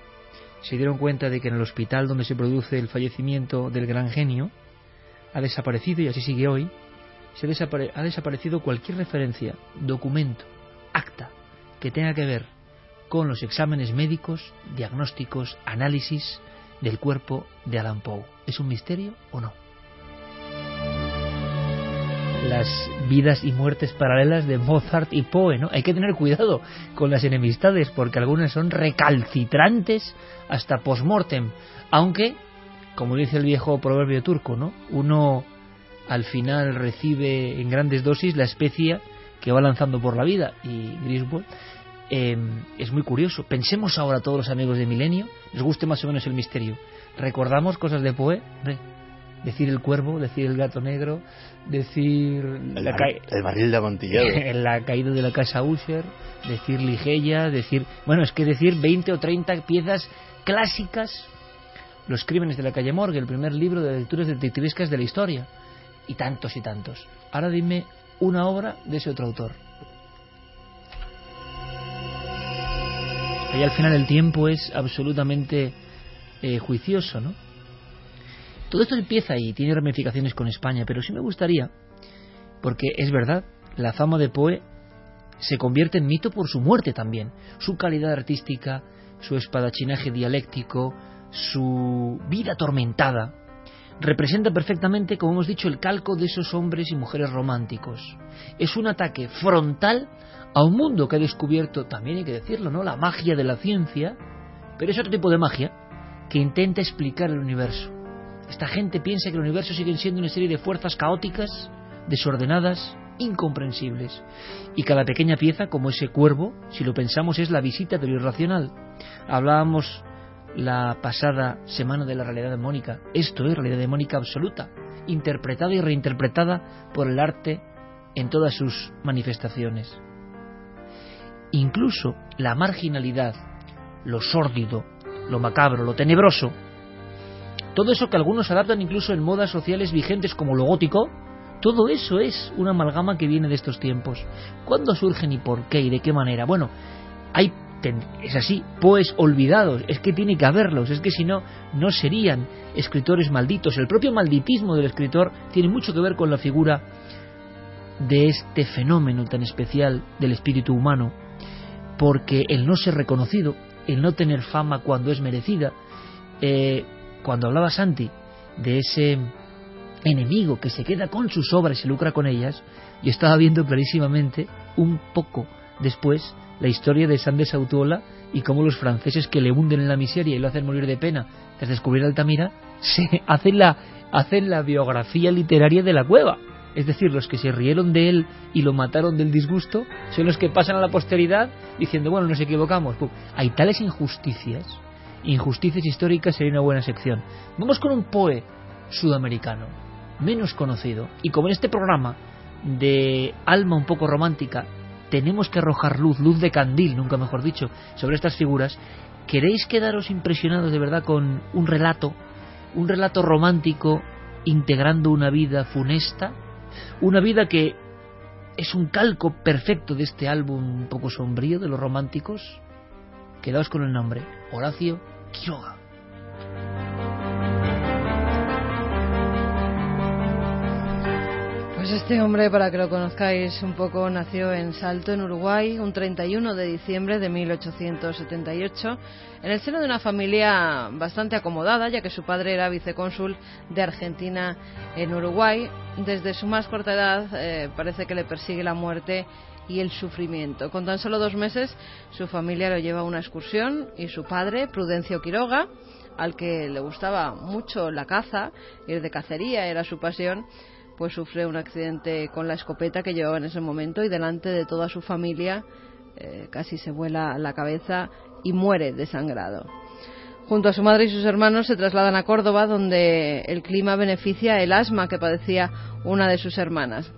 se dieron cuenta de que en el hospital donde se produce el fallecimiento del gran genio ha desaparecido y así sigue hoy, se ha desaparecido cualquier referencia, documento, acta que tenga que ver con los exámenes médicos, diagnósticos, análisis del cuerpo de Adam Poe. ¿Es un misterio o no? Las vidas y muertes paralelas de Mozart y Poe, ¿no? Hay que tener cuidado con las enemistades porque algunas son recalcitrantes hasta post-mortem, aunque, como dice el viejo proverbio turco, ¿no? Uno al final recibe en grandes dosis la especia que va lanzando por la vida y Griswold Em, es muy curioso. Pensemos ahora todos los amigos de Milenio, les guste más o menos el misterio. Recordamos cosas de Poe, decir el cuervo, decir el gato negro, decir el, el barril de amontillado, <laughs> la caída de la casa Usher, decir Ligeia, decir, bueno, es que decir 20 o 30 piezas clásicas, Los crímenes de la calle Morgue, el primer libro de lecturas detectivescas de la historia, y tantos y tantos. Ahora dime una obra de ese otro autor. Ahí al final el tiempo es absolutamente eh, juicioso, ¿no? Todo esto empieza y tiene ramificaciones con España, pero sí me gustaría, porque es verdad, la fama de Poe se convierte en mito por su muerte también, su calidad artística, su espadachinaje dialéctico, su vida atormentada, representa perfectamente, como hemos dicho, el calco de esos hombres y mujeres románticos. Es un ataque frontal a un mundo que ha descubierto, también hay que decirlo, ¿no? La magia de la ciencia, pero es otro tipo de magia que intenta explicar el universo. Esta gente piensa que el universo sigue siendo una serie de fuerzas caóticas, desordenadas, incomprensibles. Y cada pequeña pieza, como ese cuervo, si lo pensamos, es la visita de lo irracional. Hablábamos la pasada semana de la realidad demónica. Esto es realidad demónica absoluta, interpretada y reinterpretada por el arte en todas sus manifestaciones. Incluso la marginalidad, lo sórdido, lo macabro, lo tenebroso, todo eso que algunos adaptan incluso en modas sociales vigentes como lo gótico, todo eso es una amalgama que viene de estos tiempos. ¿Cuándo surgen y por qué y de qué manera? Bueno, hay es así, poes olvidados, es que tiene que haberlos, es que si no, no serían escritores malditos. El propio malditismo del escritor tiene mucho que ver con la figura de este fenómeno tan especial del espíritu humano, porque el no ser reconocido, el no tener fama cuando es merecida, eh, cuando hablaba Santi de ese enemigo que se queda con sus obras y se lucra con ellas, yo estaba viendo clarísimamente un poco después la historia de San de y cómo los franceses que le hunden en la miseria y lo hacen morir de pena tras descubrir Altamira, <laughs> se hacen la, hacen la biografía literaria de la cueva. Es decir, los que se rieron de él y lo mataron del disgusto son los que pasan a la posteridad diciendo, bueno, nos equivocamos. hay tales injusticias, injusticias históricas sería una buena sección. Vamos con un poe sudamericano, menos conocido, y como en este programa de alma un poco romántica tenemos que arrojar luz, luz de candil, nunca mejor dicho, sobre estas figuras, ¿queréis quedaros impresionados de verdad con un relato, un relato romántico integrando una vida funesta? Una vida que es un calco perfecto de este álbum un poco sombrío de los románticos. Quedaos con el nombre, Horacio Quiroga. Pues este hombre, para que lo conozcáis un poco, nació en Salto, en Uruguay, un 31 de diciembre de 1878, en el seno de una familia bastante acomodada, ya que su padre era vicecónsul de Argentina en Uruguay. Desde su más corta edad eh, parece que le persigue la muerte y el sufrimiento. Con tan solo dos meses, su familia lo lleva a una excursión y su padre, Prudencio Quiroga, al que le gustaba mucho la caza, ir de cacería era su pasión, pues sufre un accidente con la escopeta que llevaba en ese momento y delante de toda su familia eh, casi se vuela la cabeza y muere desangrado. Junto a su madre y sus hermanos se trasladan a Córdoba, donde el clima beneficia el asma que padecía una de sus hermanas.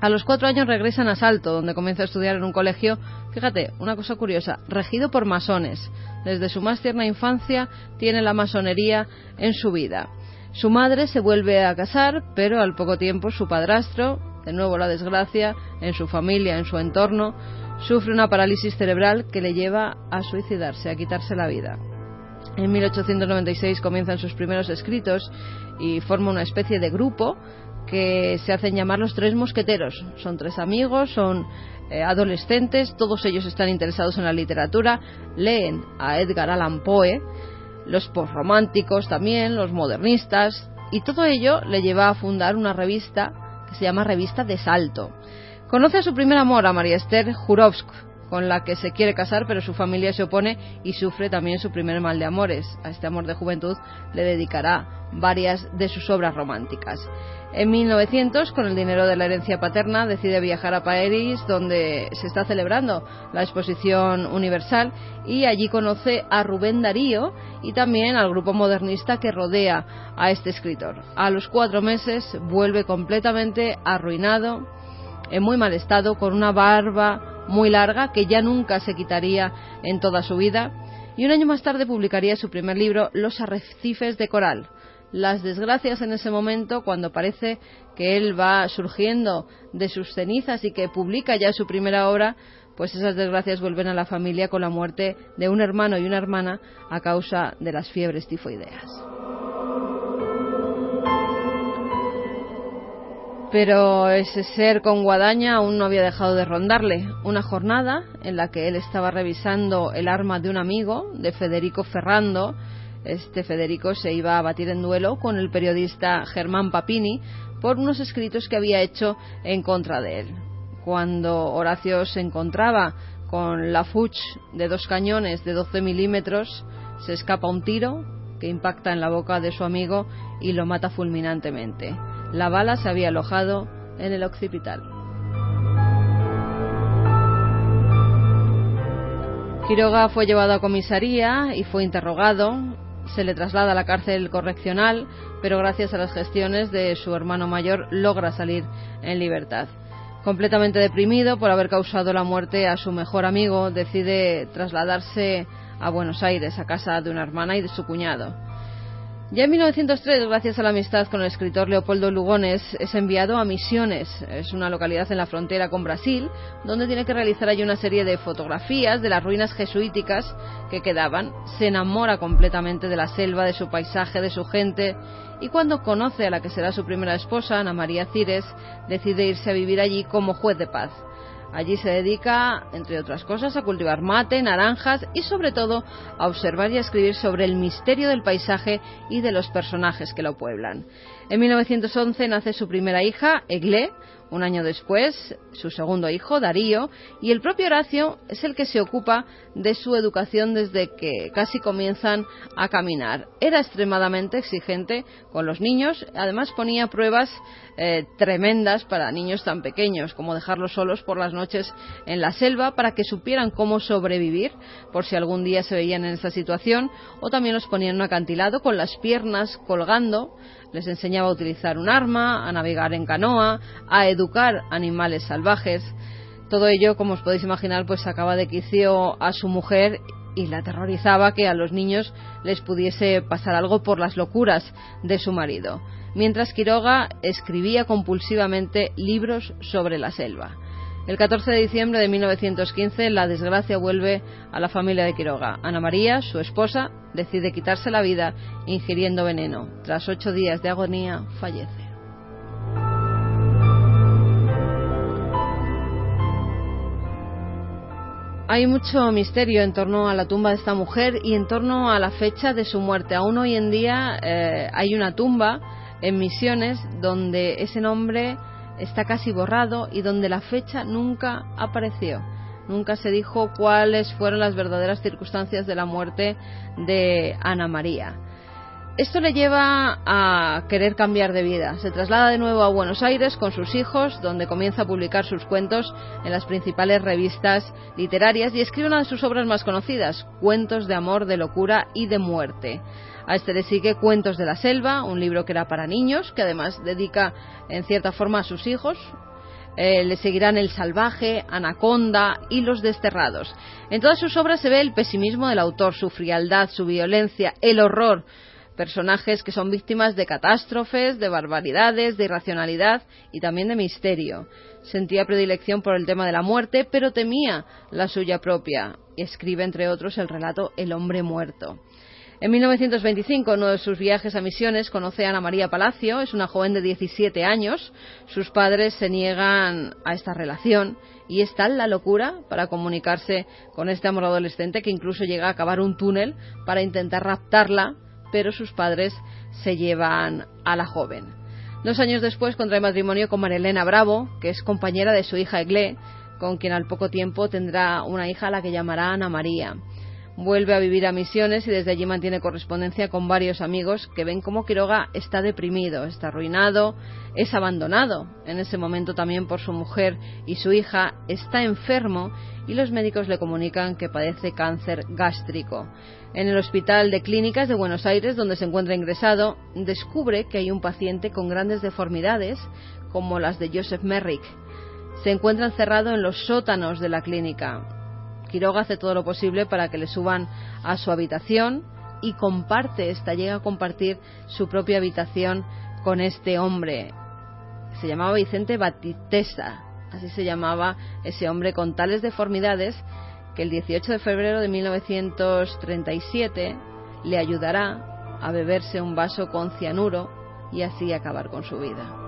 A los cuatro años regresan a Salto, donde comienza a estudiar en un colegio, fíjate, una cosa curiosa, regido por masones. Desde su más tierna infancia tiene la masonería en su vida. Su madre se vuelve a casar, pero al poco tiempo su padrastro, de nuevo la desgracia, en su familia, en su entorno, sufre una parálisis cerebral que le lleva a suicidarse, a quitarse la vida. En 1896 comienzan sus primeros escritos y forma una especie de grupo que se hacen llamar los tres mosqueteros. Son tres amigos, son eh, adolescentes, todos ellos están interesados en la literatura, leen a Edgar Allan Poe, los posrománticos también, los modernistas, y todo ello le lleva a fundar una revista que se llama Revista de Salto. Conoce a su primer amor, a María Esther Jurovsk, con la que se quiere casar, pero su familia se opone y sufre también su primer mal de amores. A este amor de juventud le dedicará varias de sus obras románticas. En 1900, con el dinero de la herencia paterna, decide viajar a París, donde se está celebrando la exposición universal, y allí conoce a Rubén Darío y también al grupo modernista que rodea a este escritor. A los cuatro meses vuelve completamente arruinado, en muy mal estado, con una barba muy larga que ya nunca se quitaría en toda su vida, y un año más tarde publicaría su primer libro, Los arrecifes de coral, las desgracias en ese momento, cuando parece que él va surgiendo de sus cenizas y que publica ya su primera obra, pues esas desgracias vuelven a la familia con la muerte de un hermano y una hermana a causa de las fiebres tifoideas. Pero ese ser con guadaña aún no había dejado de rondarle. Una jornada en la que él estaba revisando el arma de un amigo, de Federico Ferrando, este Federico se iba a batir en duelo con el periodista Germán Papini por unos escritos que había hecho en contra de él. Cuando Horacio se encontraba con la Fuch de dos cañones de 12 milímetros, se escapa un tiro que impacta en la boca de su amigo y lo mata fulminantemente. La bala se había alojado en el occipital. Quiroga fue llevado a comisaría y fue interrogado. Se le traslada a la cárcel correccional, pero gracias a las gestiones de su hermano mayor logra salir en libertad. Completamente deprimido por haber causado la muerte a su mejor amigo, decide trasladarse a Buenos Aires, a casa de una hermana y de su cuñado. Ya en 1903, gracias a la amistad con el escritor Leopoldo Lugones, es enviado a Misiones, es una localidad en la frontera con Brasil, donde tiene que realizar allí una serie de fotografías de las ruinas jesuíticas que quedaban. Se enamora completamente de la selva, de su paisaje, de su gente, y cuando conoce a la que será su primera esposa, Ana María Cires, decide irse a vivir allí como juez de paz. Allí se dedica, entre otras cosas, a cultivar mate, naranjas y sobre todo a observar y a escribir sobre el misterio del paisaje y de los personajes que lo pueblan. En 1911 nace su primera hija, Eglé, un año después, su segundo hijo, Darío, y el propio Horacio es el que se ocupa de su educación desde que casi comienzan a caminar. Era extremadamente exigente con los niños, además ponía pruebas eh, tremendas para niños tan pequeños, como dejarlos solos por las noches en la selva para que supieran cómo sobrevivir por si algún día se veían en esa situación, o también los ponía en un acantilado con las piernas colgando les enseñaba a utilizar un arma, a navegar en canoa, a educar animales salvajes. Todo ello, como os podéis imaginar, pues sacaba de quicio a su mujer y la aterrorizaba que a los niños les pudiese pasar algo por las locuras de su marido. Mientras Quiroga escribía compulsivamente libros sobre la selva. El 14 de diciembre de 1915 la desgracia vuelve a la familia de Quiroga. Ana María, su esposa, decide quitarse la vida ingiriendo veneno. Tras ocho días de agonía, fallece. Hay mucho misterio en torno a la tumba de esta mujer y en torno a la fecha de su muerte. Aún hoy en día eh, hay una tumba en Misiones donde ese nombre está casi borrado y donde la fecha nunca apareció. Nunca se dijo cuáles fueron las verdaderas circunstancias de la muerte de Ana María. Esto le lleva a querer cambiar de vida. Se traslada de nuevo a Buenos Aires con sus hijos, donde comienza a publicar sus cuentos en las principales revistas literarias y escribe una de sus obras más conocidas, Cuentos de amor, de locura y de muerte. A este le sigue Cuentos de la Selva, un libro que era para niños, que además dedica en cierta forma a sus hijos. Eh, le seguirán El Salvaje, Anaconda y Los Desterrados. En todas sus obras se ve el pesimismo del autor, su frialdad, su violencia, el horror. Personajes que son víctimas de catástrofes, de barbaridades, de irracionalidad y también de misterio. Sentía predilección por el tema de la muerte, pero temía la suya propia. Escribe, entre otros, el relato El hombre muerto. En 1925, en uno de sus viajes a Misiones, conoce a Ana María Palacio, es una joven de 17 años. Sus padres se niegan a esta relación y es tal la locura para comunicarse con este amor adolescente que incluso llega a acabar un túnel para intentar raptarla, pero sus padres se llevan a la joven. Dos años después contrae matrimonio con Marilena Bravo, que es compañera de su hija Eglé, con quien al poco tiempo tendrá una hija a la que llamará Ana María vuelve a vivir a Misiones y desde allí mantiene correspondencia con varios amigos que ven cómo Quiroga está deprimido, está arruinado, es abandonado en ese momento también por su mujer y su hija, está enfermo y los médicos le comunican que padece cáncer gástrico. En el Hospital de Clínicas de Buenos Aires, donde se encuentra ingresado, descubre que hay un paciente con grandes deformidades, como las de Joseph Merrick. Se encuentra encerrado en los sótanos de la clínica. Quiroga hace todo lo posible para que le suban a su habitación y comparte esta, llega a compartir su propia habitación con este hombre. Se llamaba Vicente Batisteza así se llamaba ese hombre con tales deformidades que el 18 de febrero de 1937 le ayudará a beberse un vaso con cianuro y así acabar con su vida.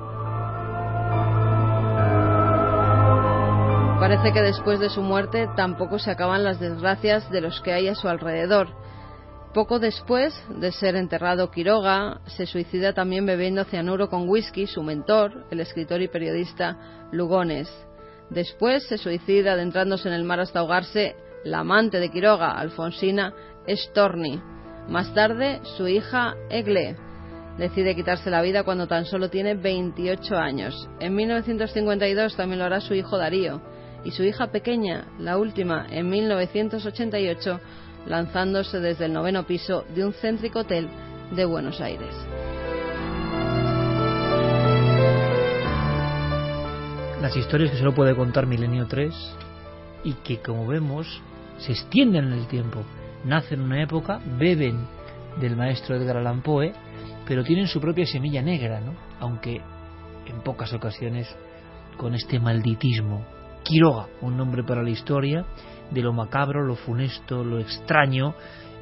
Parece que después de su muerte tampoco se acaban las desgracias de los que hay a su alrededor. Poco después de ser enterrado Quiroga, se suicida también bebiendo cianuro con whisky su mentor, el escritor y periodista Lugones. Después se suicida adentrándose en el mar hasta ahogarse la amante de Quiroga, Alfonsina Storni. Más tarde, su hija Egle decide quitarse la vida cuando tan solo tiene 28 años. En 1952 también lo hará su hijo Darío y su hija pequeña, la última, en 1988, lanzándose desde el noveno piso de un céntrico hotel de Buenos Aires. Las historias que solo puede contar Milenio 3 y que, como vemos, se extienden en el tiempo. Nacen en una época, beben del maestro Edgar Allan Poe, pero tienen su propia semilla negra, ¿no? aunque en pocas ocasiones con este malditismo. Quiroga, un nombre para la historia, de lo macabro, lo funesto, lo extraño,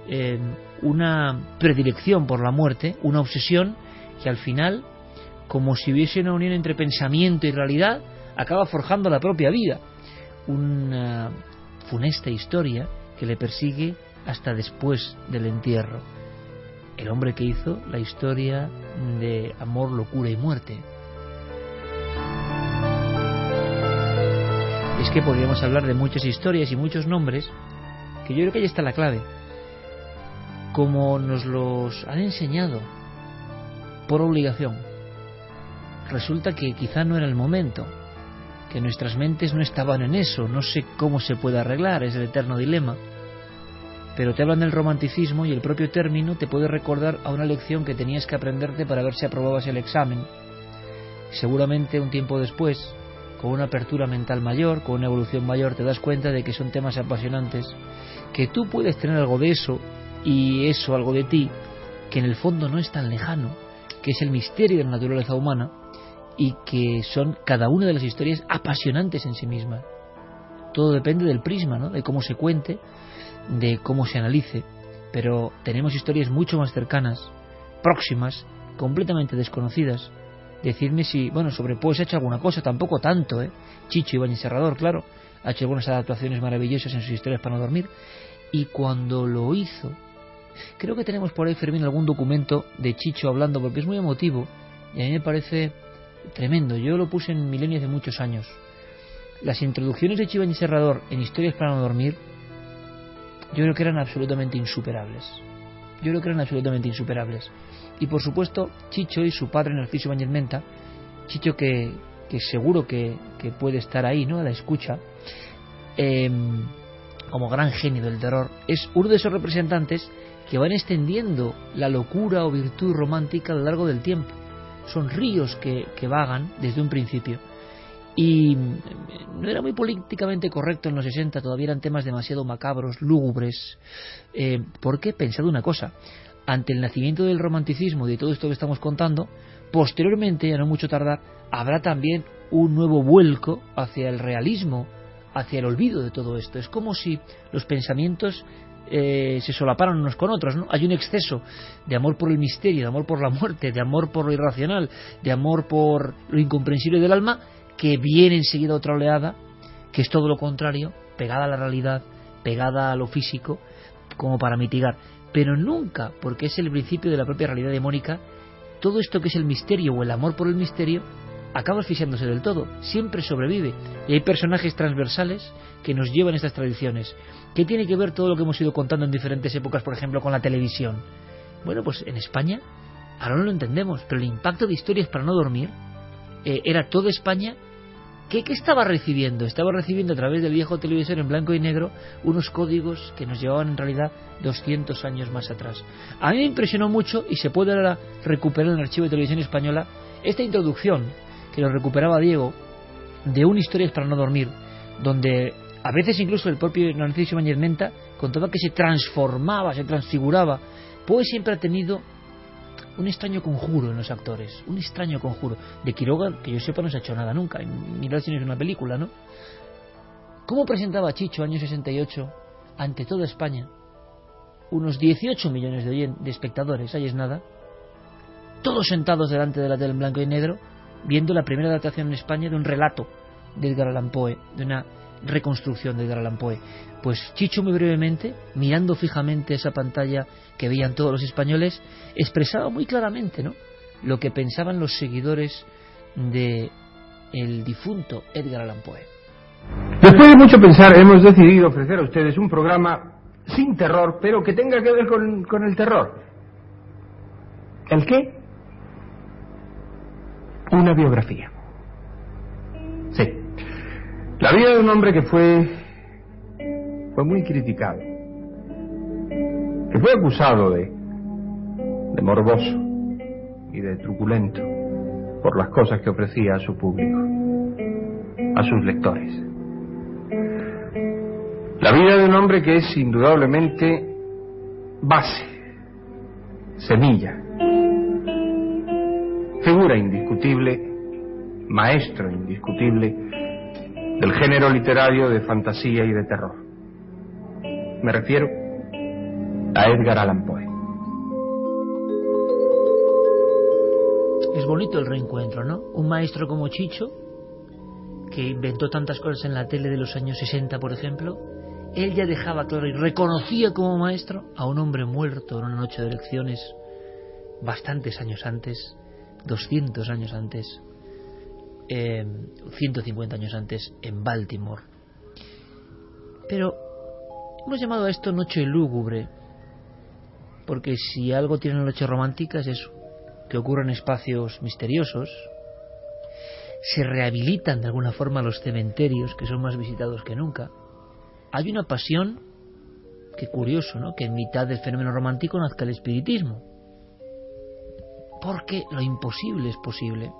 eh, una predilección por la muerte, una obsesión que al final, como si hubiese una unión entre pensamiento y realidad, acaba forjando la propia vida. Una funesta historia que le persigue hasta después del entierro. El hombre que hizo la historia de amor, locura y muerte. Es que podríamos hablar de muchas historias y muchos nombres, que yo creo que ahí está la clave. Como nos los han enseñado por obligación. Resulta que quizá no era el momento, que nuestras mentes no estaban en eso, no sé cómo se puede arreglar, es el eterno dilema. Pero te hablan del romanticismo y el propio término te puede recordar a una lección que tenías que aprenderte para ver si aprobabas el examen. Seguramente un tiempo después, con una apertura mental mayor, con una evolución mayor, te das cuenta de que son temas apasionantes, que tú puedes tener algo de eso y eso algo de ti, que en el fondo no es tan lejano, que es el misterio de la naturaleza humana y que son cada una de las historias apasionantes en sí misma. Todo depende del prisma, ¿no? de cómo se cuente, de cómo se analice, pero tenemos historias mucho más cercanas, próximas, completamente desconocidas, Decidme si, bueno, sobre Poe ha hecho alguna cosa, tampoco tanto, ¿eh? Chicho Ibáñez Serrador, claro, ha hecho algunas adaptaciones maravillosas en sus historias para no dormir. Y cuando lo hizo, creo que tenemos por ahí, Fermín, algún documento de Chicho hablando, porque es muy emotivo y a mí me parece tremendo. Yo lo puse en Milenio hace muchos años. Las introducciones de Chicho Serrador en historias para no dormir, yo creo que eran absolutamente insuperables. Yo creo que eran absolutamente insuperables. Y por supuesto, Chicho y su padre Narciso Menta, Chicho que, que seguro que, puede estar ahí, ¿no? A la escucha, em, como gran genio del terror, es uno de esos representantes que van extendiendo la locura o virtud romántica a lo largo del tiempo. Son ríos que, vagan desde un principio. Y no era muy políticamente correcto en los 60, todavía eran temas demasiado macabros, lúgubres. Eh, porque pensado una cosa, ante el nacimiento del romanticismo y de todo esto que estamos contando, posteriormente, ya no mucho tardar, habrá también un nuevo vuelco hacia el realismo, hacia el olvido de todo esto. Es como si los pensamientos eh, se solaparan unos con otros, ¿no? Hay un exceso de amor por el misterio, de amor por la muerte, de amor por lo irracional, de amor por lo incomprensible del alma, que viene enseguida otra oleada, que es todo lo contrario, pegada a la realidad, pegada a lo físico, como para mitigar pero nunca, porque es el principio de la propia realidad demónica, todo esto que es el misterio o el amor por el misterio acaba asfixiándose del todo, siempre sobrevive. Y hay personajes transversales que nos llevan estas tradiciones. ¿Qué tiene que ver todo lo que hemos ido contando en diferentes épocas, por ejemplo, con la televisión? Bueno, pues en España, ahora no lo entendemos, pero el impacto de historias para no dormir eh, era toda España ¿Qué, estaba recibiendo? Estaba recibiendo a través del viejo televisor en blanco y negro unos códigos que nos llevaban en realidad 200 años más atrás. A mí me impresionó mucho y se puede ahora recuperar en el archivo de televisión española esta introducción que lo recuperaba Diego de un Historias para no dormir, donde a veces incluso el propio Narciso Mañez Menta contaba que se transformaba, se transfiguraba. Pues siempre ha tenido un extraño conjuro en los actores, un extraño conjuro. De Quiroga, que yo sepa, no se ha hecho nada nunca, mirad si no es una película, ¿no? ¿Cómo presentaba Chicho, año 68, ante toda España? Unos 18 millones de, de espectadores, ahí es nada. Todos sentados delante de la tele en blanco y negro, viendo la primera adaptación en España de un relato de Edgar Allan Poe, de una reconstrucción de Edgar Allan Poe. Pues Chicho muy brevemente, mirando fijamente esa pantalla que veían todos los españoles, expresaba muy claramente, ¿no? Lo que pensaban los seguidores de el difunto Edgar Allan Poe. Después de mucho pensar, hemos decidido ofrecer a ustedes un programa sin terror, pero que tenga que ver con, con el terror. ¿El qué? Una biografía. Sí. La vida de un hombre que fue fue muy criticado, que fue acusado de de morboso y de truculento por las cosas que ofrecía a su público, a sus lectores. La vida de un hombre que es indudablemente base, semilla, figura indiscutible, maestro indiscutible del género literario de fantasía y de terror. Me refiero a Edgar Allan Poe. Es bonito el reencuentro, ¿no? Un maestro como Chicho, que inventó tantas cosas en la tele de los años 60, por ejemplo, él ya dejaba claro y reconocía como maestro a un hombre muerto en una noche de elecciones bastantes años antes, 200 años antes, eh, 150 años antes, en Baltimore. Pero hemos llamado a esto noche lúgubre, porque si algo tiene noches románticas es que ocurren espacios misteriosos, se rehabilitan de alguna forma los cementerios que son más visitados que nunca. Hay una pasión, que curioso, ¿no? Que en mitad del fenómeno romántico nazca el espiritismo. Porque lo imposible es posible.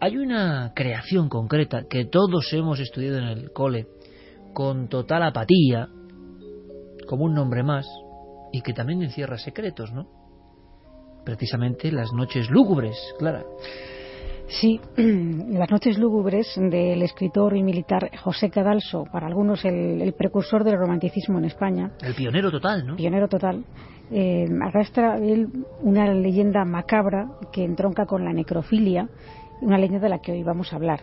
Hay una creación concreta que todos hemos estudiado en el cole con total apatía, como un nombre más, y que también encierra secretos, ¿no? Precisamente las noches lúgubres, Clara. Sí, <clears throat> Las noches lúgubres del escritor y militar José Cadalso, para algunos el, el precursor del romanticismo en España. El pionero total, ¿no? Pionero total. Eh, arrastra él una leyenda macabra que entronca con la necrofilia, una leyenda de la que hoy vamos a hablar.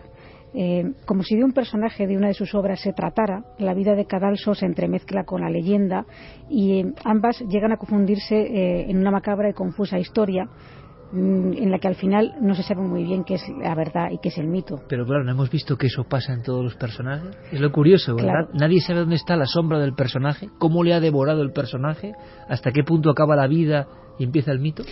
Eh, como si de un personaje de una de sus obras se tratara, la vida de Cadalso se entremezcla con la leyenda y eh, ambas llegan a confundirse eh, en una macabra y confusa historia mm, en la que al final no se sabe muy bien qué es la verdad y qué es el mito. Pero claro, no hemos visto que eso pasa en todos los personajes. Es lo curioso, ¿verdad? Claro. Nadie sabe dónde está la sombra del personaje, cómo le ha devorado el personaje, hasta qué punto acaba la vida y empieza el mito.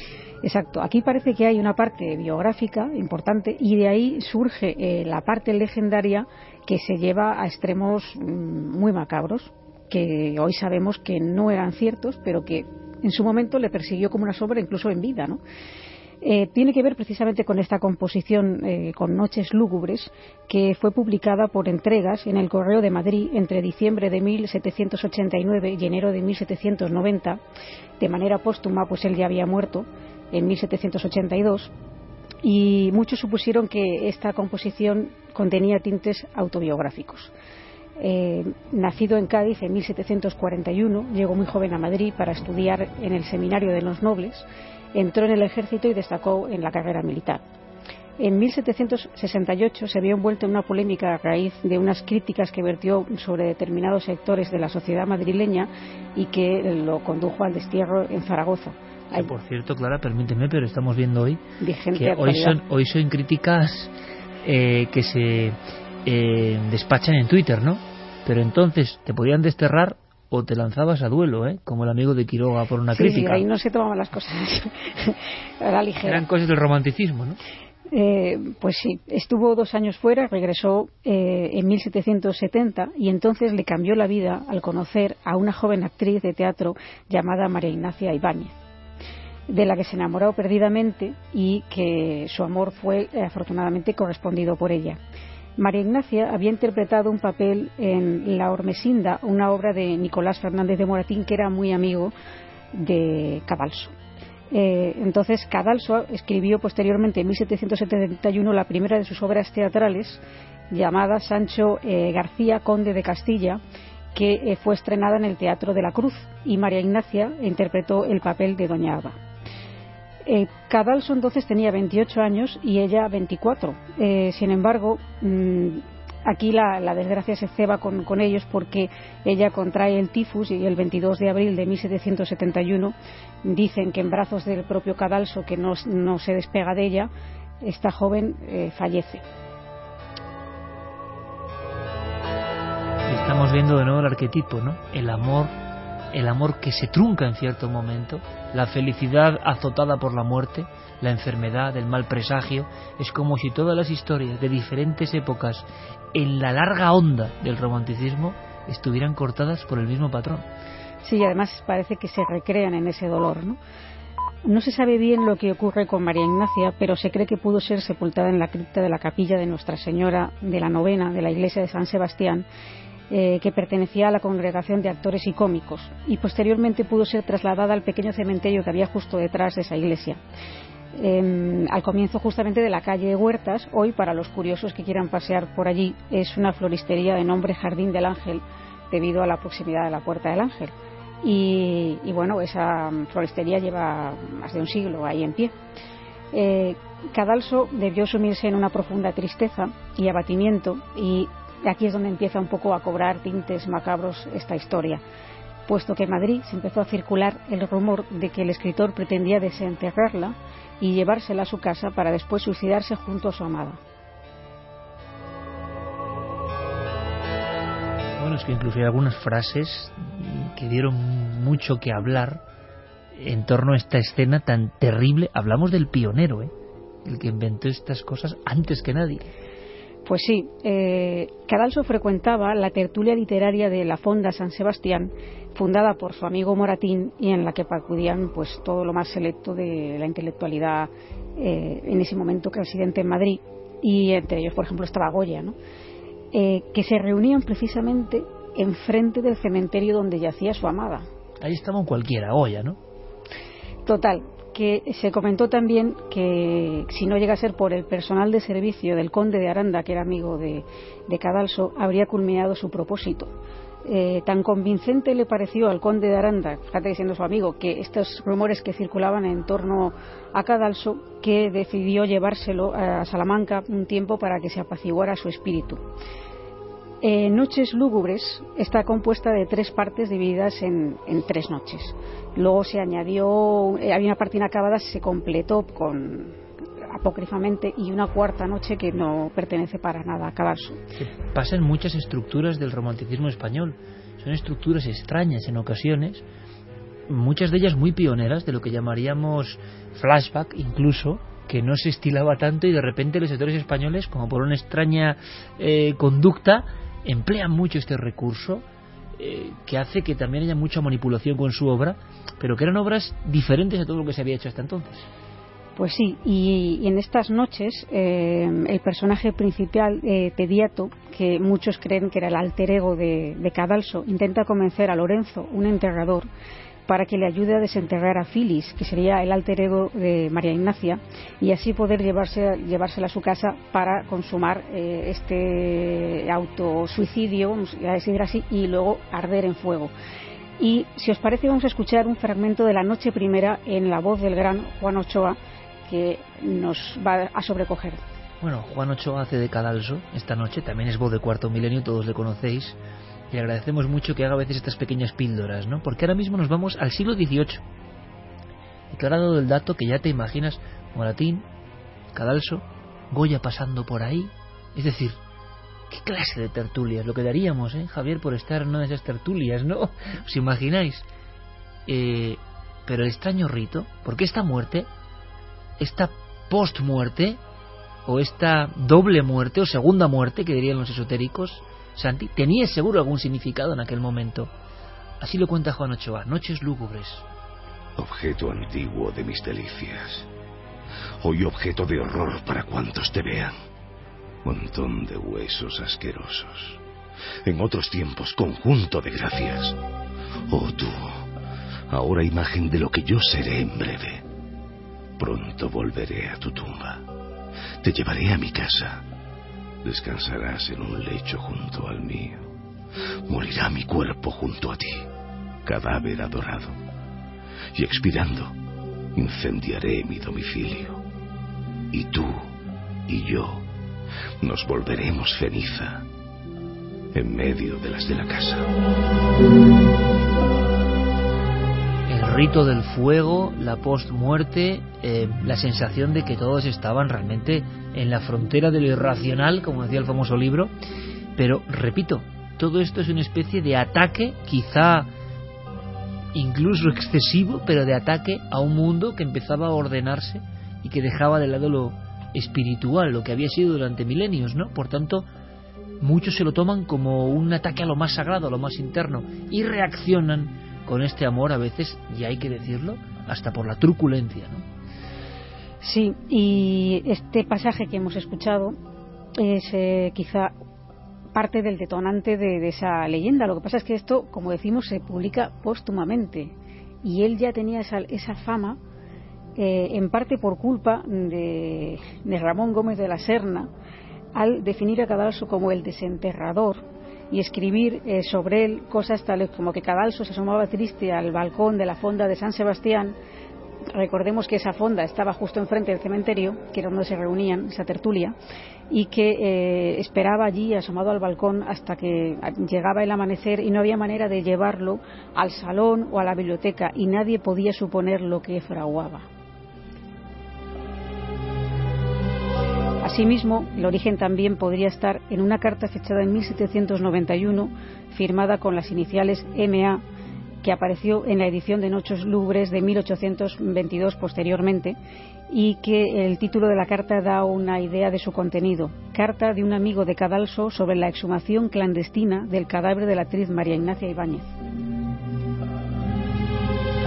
Exacto. Aquí parece que hay una parte biográfica importante y de ahí surge eh, la parte legendaria que se lleva a extremos mm, muy macabros, que hoy sabemos que no eran ciertos, pero que en su momento le persiguió como una sombra incluso en vida. Eh, tiene que ver precisamente con esta composición eh, con Noches Lúgubres que fue publicada por entregas en el Correo de Madrid entre diciembre de 1789 y enero de 1790 de manera póstuma pues él ya había muerto en 1782 y muchos supusieron que esta composición contenía tintes autobiográficos. Eh, nacido en Cádiz en 1741, llegó muy joven a Madrid para estudiar en el Seminario de los Nobles, entró en el ejército y destacó en la carrera militar. En 1768 se vio envuelto en una polémica a raíz de unas críticas que vertió sobre determinados sectores de la sociedad madrileña y que lo condujo al destierro en Zaragoza. Que, por cierto, Clara, permíteme, pero estamos viendo hoy Vigente que hoy son, hoy son críticas eh, que se eh, despachan en Twitter, ¿no? Pero entonces te podían desterrar o te lanzabas a duelo, ¿eh? Como el amigo de Quiroga por una Sí, crítica. ahí no se tomaban las cosas <laughs> a la ligera. Eran cosas del romanticismo, ¿no? Eh, pues sí, estuvo dos años fuera, regresó eh, en 1770 y entonces le cambió la vida al conocer a una joven actriz de teatro llamada María Ignacia Ibáñez, de la que se enamoró perdidamente y que su amor fue eh, afortunadamente correspondido por ella. María Ignacia había interpretado un papel en La Ormesinda, una obra de Nicolás Fernández de Moratín, que era muy amigo de Cabalso. Eh, entonces, Cadalso escribió posteriormente, en 1771, la primera de sus obras teatrales, llamada Sancho eh, García, conde de Castilla, que fue estrenada en el Teatro de la Cruz y María Ignacia interpretó el papel de Doña Alba. Cadalso entonces tenía 28 años y ella 24. sin embargo, mm, aquí la, desgracia se ceba con, ellos porque ella contrae el tifus y el 22 de abril de 1771 dicen que en brazos del propio Cadalso, que no, se despega de ella, esta joven eh, fallece. Estamos viendo de nuevo el arquetipo, ¿no? El amor, el amor que se trunca en cierto momento, la felicidad azotada por la muerte, la enfermedad, el mal presagio, es como si todas las historias de diferentes épocas en la larga onda del romanticismo estuvieran cortadas por el mismo patrón. Sí, además parece que se recrean en ese dolor, ¿no? No se sabe bien lo que ocurre con María Ignacia, pero se cree que pudo ser sepultada en la cripta de la capilla de Nuestra Señora de la Novena de la iglesia de San Sebastián, eh, que pertenecía a la congregación de actores y cómicos, y posteriormente pudo ser trasladada al pequeño cementerio que había justo detrás de esa iglesia al comienzo justamente de la calle Huertas. Hoy, para los curiosos que quieran pasear por allí, es una floristería de nombre Jardín del Ángel, debido a la proximidad de la Puerta del Ángel. Y, bueno, esa floristería lleva más de un siglo ahí en pie. Eh, Cadalso debió sumirse en una profunda tristeza y abatimiento, y aquí es donde empieza un poco a cobrar tintes macabros esta historia puesto que en Madrid se empezó a circular el rumor de que el escritor pretendía desenterrarla y llevársela a su casa para después suicidarse junto a su amada. Bueno, es que incluso hay algunas frases que dieron mucho que hablar en torno a esta escena tan terrible. Hablamos del pionero, ¿eh? el que inventó estas cosas antes que nadie. Pues sí, eh, Cadalso frecuentaba la tertulia literaria de la Fonda San Sebastián, fundada por su amigo Moratín y en la que acudían pues todo lo más selecto de la intelectualidad eh, en ese momento residente en Madrid y entre ellos por ejemplo estaba Goya, ¿no? Eh, que se reunían precisamente enfrente del cementerio donde yacía su amada. Ahí estaba cualquiera, Goya, ¿no? Total, que se comentó también que si no llega a ser por el personal de servicio del conde de Aranda, que era amigo de, Cadalso, habría culminado su propósito. Eh, tan convincente le pareció al conde de Aranda, fíjate diciendo su amigo, que estos rumores que circulaban en torno a Cadalso, que decidió llevárselo a Salamanca un tiempo para que se apaciguara su espíritu. Eh, noches Lúgubres está compuesta de tres partes divididas en, tres noches. Luego se añadió, eh, había una parte inacabada, se completó con apócrifamente y una cuarta noche que no pertenece para nada a Cadalso. Pasan muchas estructuras del romanticismo español. Son estructuras extrañas en ocasiones, muchas de ellas muy pioneras de lo que llamaríamos flashback incluso, que no se estilaba tanto y de repente los autores españoles, como por una extraña eh, conducta, emplean mucho este recurso eh, que hace que también haya mucha manipulación con su obra, pero que eran obras diferentes a todo lo que se había hecho hasta entonces. Pues sí, y, en estas noches eh, el personaje principal, eh, Pediato, que muchos creen que era el alter ego de, de, Cadalso, intenta convencer a Lorenzo, un enterrador, para que le ayude a desenterrar a Filis, que sería el alter ego de María Ignacia, y así poder llevarse, llevársela a su casa para consumar eh, este autosuicidio, a decir así, y luego arder en fuego. Y si os parece, vamos a escuchar un fragmento de la noche primera en la voz del gran Juan Ochoa, que nos va a sobrecoger. Bueno, Juan Ochoa hace de Cadalso esta noche, también es voz de cuarto milenio, todos le conocéis y agradecemos mucho que haga a veces estas pequeñas píldoras, ¿no? Porque ahora mismo nos vamos al siglo XVIII. Y que ahora dado el dato que ya te imaginas, Moratín, Cadalso, Goya pasando por ahí. Es decir, ¿qué clase de tertulias? Lo que daríamos, ¿eh, Javier, por estar en una de esas tertulias, ¿no? <laughs> ¿Os imagináis? Eh, pero el extraño rito, porque esta muerte, esta post-muerte, o esta doble muerte, o segunda muerte, que dirían los esotéricos, Santi, tenía seguro algún significado en aquel momento. Así lo cuenta Juan Ochoa, Noches lúgubres. Objeto antiguo de mis delicias. Hoy objeto de horror para cuantos te vean. Montón de huesos asquerosos. En otros tiempos, conjunto de gracias. Oh tú, ahora imagen de lo que yo seré en breve. Pronto volveré a tu tumba. Te llevaré a mi casa. Descansarás en un lecho junto al mío. Morirá mi cuerpo junto a ti, cadáver adorado. Y expirando, incendiaré mi domicilio. Y tú y yo nos volveremos ceniza en medio de las de la casa. Rito del fuego, la post-muerte, eh, la sensación de que todos estaban realmente en la frontera de lo irracional, como decía el famoso libro. Pero, repito, todo esto es una especie de ataque, quizá incluso excesivo, pero de ataque a un mundo que empezaba a ordenarse y que dejaba de lado lo espiritual, lo que había sido durante milenios, ¿no? Por tanto, muchos se lo toman como un ataque a lo más sagrado, a lo más interno, y reaccionan con este amor a veces, y hay que decirlo, hasta por la truculencia, ¿no? Sí, y este pasaje que hemos escuchado es eh, quizá parte del detonante de, esa leyenda. Lo que pasa es que esto, como decimos, se publica póstumamente y él ya tenía esa, esa fama eh, en parte por culpa de, Ramón Gómez de la Serna al definir a Cadalso como el desenterrador y escribir eh, sobre él cosas tales como que Cadalso se asomaba triste al balcón de la fonda de San Sebastián recordemos que esa fonda estaba justo enfrente del cementerio, que era donde se reunían, esa tertulia, y que eh, esperaba allí asomado al balcón hasta que llegaba el amanecer y no había manera de llevarlo al salón o a la biblioteca y nadie podía suponer lo que fraguaba. Asimismo, el origen también podría estar en una carta fechada en 1791, firmada con las iniciales MA que apareció en la edición de Noches Lúgubres de 1822 posteriormente y que el título de la carta da una idea de su contenido. Carta de un amigo de Cadalso sobre la exhumación clandestina del cadáver de la actriz María Ignacia Ibáñez.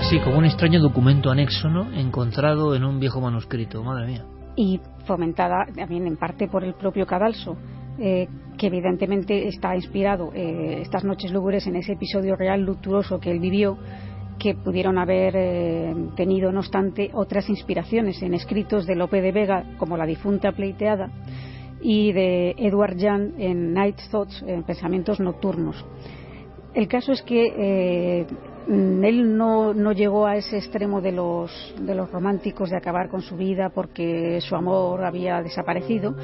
Así como un extraño documento anexo, ¿no? Encontrado en un viejo manuscrito, madre mía. Y fomentada también en parte por el propio Cadalso, eh, que evidentemente está inspirado eh, estas noches lúgubres en ese episodio real luctuoso que él vivió que pudieron haber eh, tenido, no obstante, otras inspiraciones en escritos de Lope de Vega, como La difunta pleiteada, y de Edward Jan en Night Thoughts, en Pensamientos Nocturnos. El caso es que él no, no, llegó a ese extremo de los, de los románticos de acabar con su vida porque su amor había desaparecido,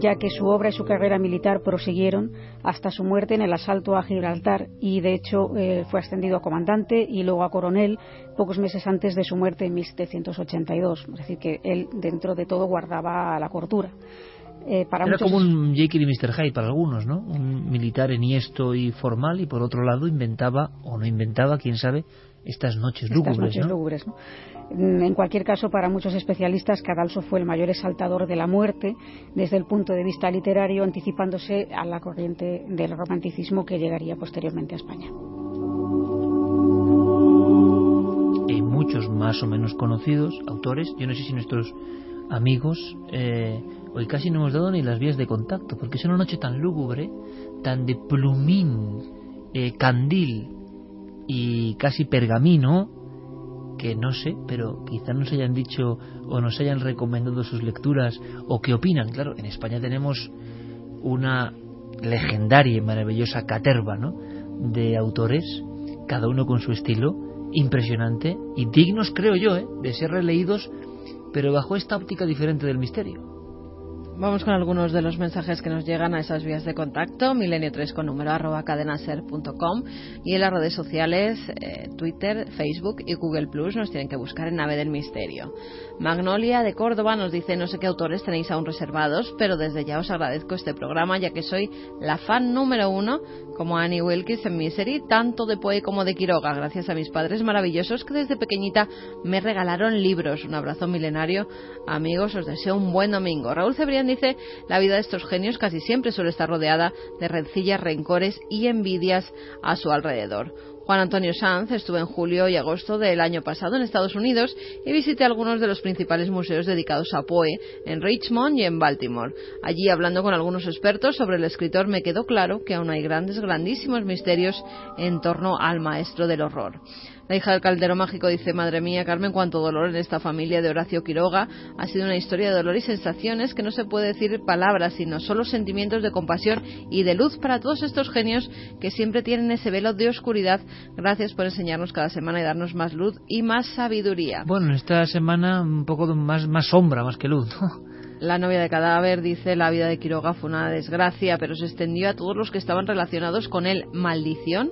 ya que su obra y su carrera militar prosiguieron hasta su muerte en el asalto a Gibraltar y de hecho eh, fue ascendido a comandante y luego a coronel pocos meses antes de su muerte en 1782. Es decir, que él dentro de todo guardaba la cordura. Eh, Era como un Jekyll y Mr. Hyde para algunos, ¿no? Un militar enhiesto y formal y por otro lado inventaba, o no inventaba, quién sabe, estas noches lúgubres. Mm, en cualquier caso, para muchos especialistas, Cadalso fue el mayor exaltador de la muerte desde el punto de vista literario, anticipándose a la corriente del romanticismo que llegaría posteriormente a España. Hay muchos más o menos conocidos autores, yo no sé si nuestros amigos eh, Hoy casi no hemos dado ni las vías de contacto, porque es una noche tan lúgubre, tan de plumín, eh, candil y casi pergamino, que no sé, pero quizá nos hayan dicho o nos hayan recomendado sus lecturas o qué opinan. Claro, en España tenemos una legendaria y maravillosa caterva ¿no? de autores, cada uno con su estilo, impresionante y dignos, creo yo, ¿eh? de ser releídos, pero bajo esta óptica diferente del misterio. Vamos con algunos de los mensajes que nos llegan a esas vías de contacto, milenio3 con número arroba cadenaser.com y en las redes sociales, eh, Twitter, Facebook y Google Plus nos tienen que buscar en Nave del Misterio. Magnolia de Córdoba nos dice no sé qué autores tenéis aún reservados, pero desde ya os agradezco este programa ya que soy la fan número uno como Annie Wilkins en Misery, tanto de Poe como de Quiroga, gracias a mis padres maravillosos que desde pequeñita me regalaron libros. Un abrazo milenario, amigos, os deseo un buen domingo. Raúl Cebrián dice, la vida de estos genios casi siempre suele estar rodeada de rencillas, rencores y envidias a su alrededor. Juan Antonio Sanz estuvo en julio y agosto del año pasado en Estados Unidos y visité algunos de los principales museos dedicados a Poe en Richmond y en Baltimore. Allí, hablando con algunos expertos sobre el escritor, me quedó claro que aún hay grandes, grandísimos misterios en torno al maestro del horror. La hija del caldero mágico dice, madre mía, Carmen, cuánto dolor en esta familia de Horacio Quiroga. Ha sido una historia de dolor y sensaciones que no se puede decir palabras, sino solo sentimientos de compasión y de luz para todos estos genios que siempre tienen ese velo de oscuridad. Gracias por enseñarnos cada semana y darnos más luz y más sabiduría. Bueno, esta semana un poco más, más sombra, más que luz. La novia de cadáver dice la vida de Quiroga fue una desgracia, pero se extendió a todos los que estaban relacionados con él. Maldición.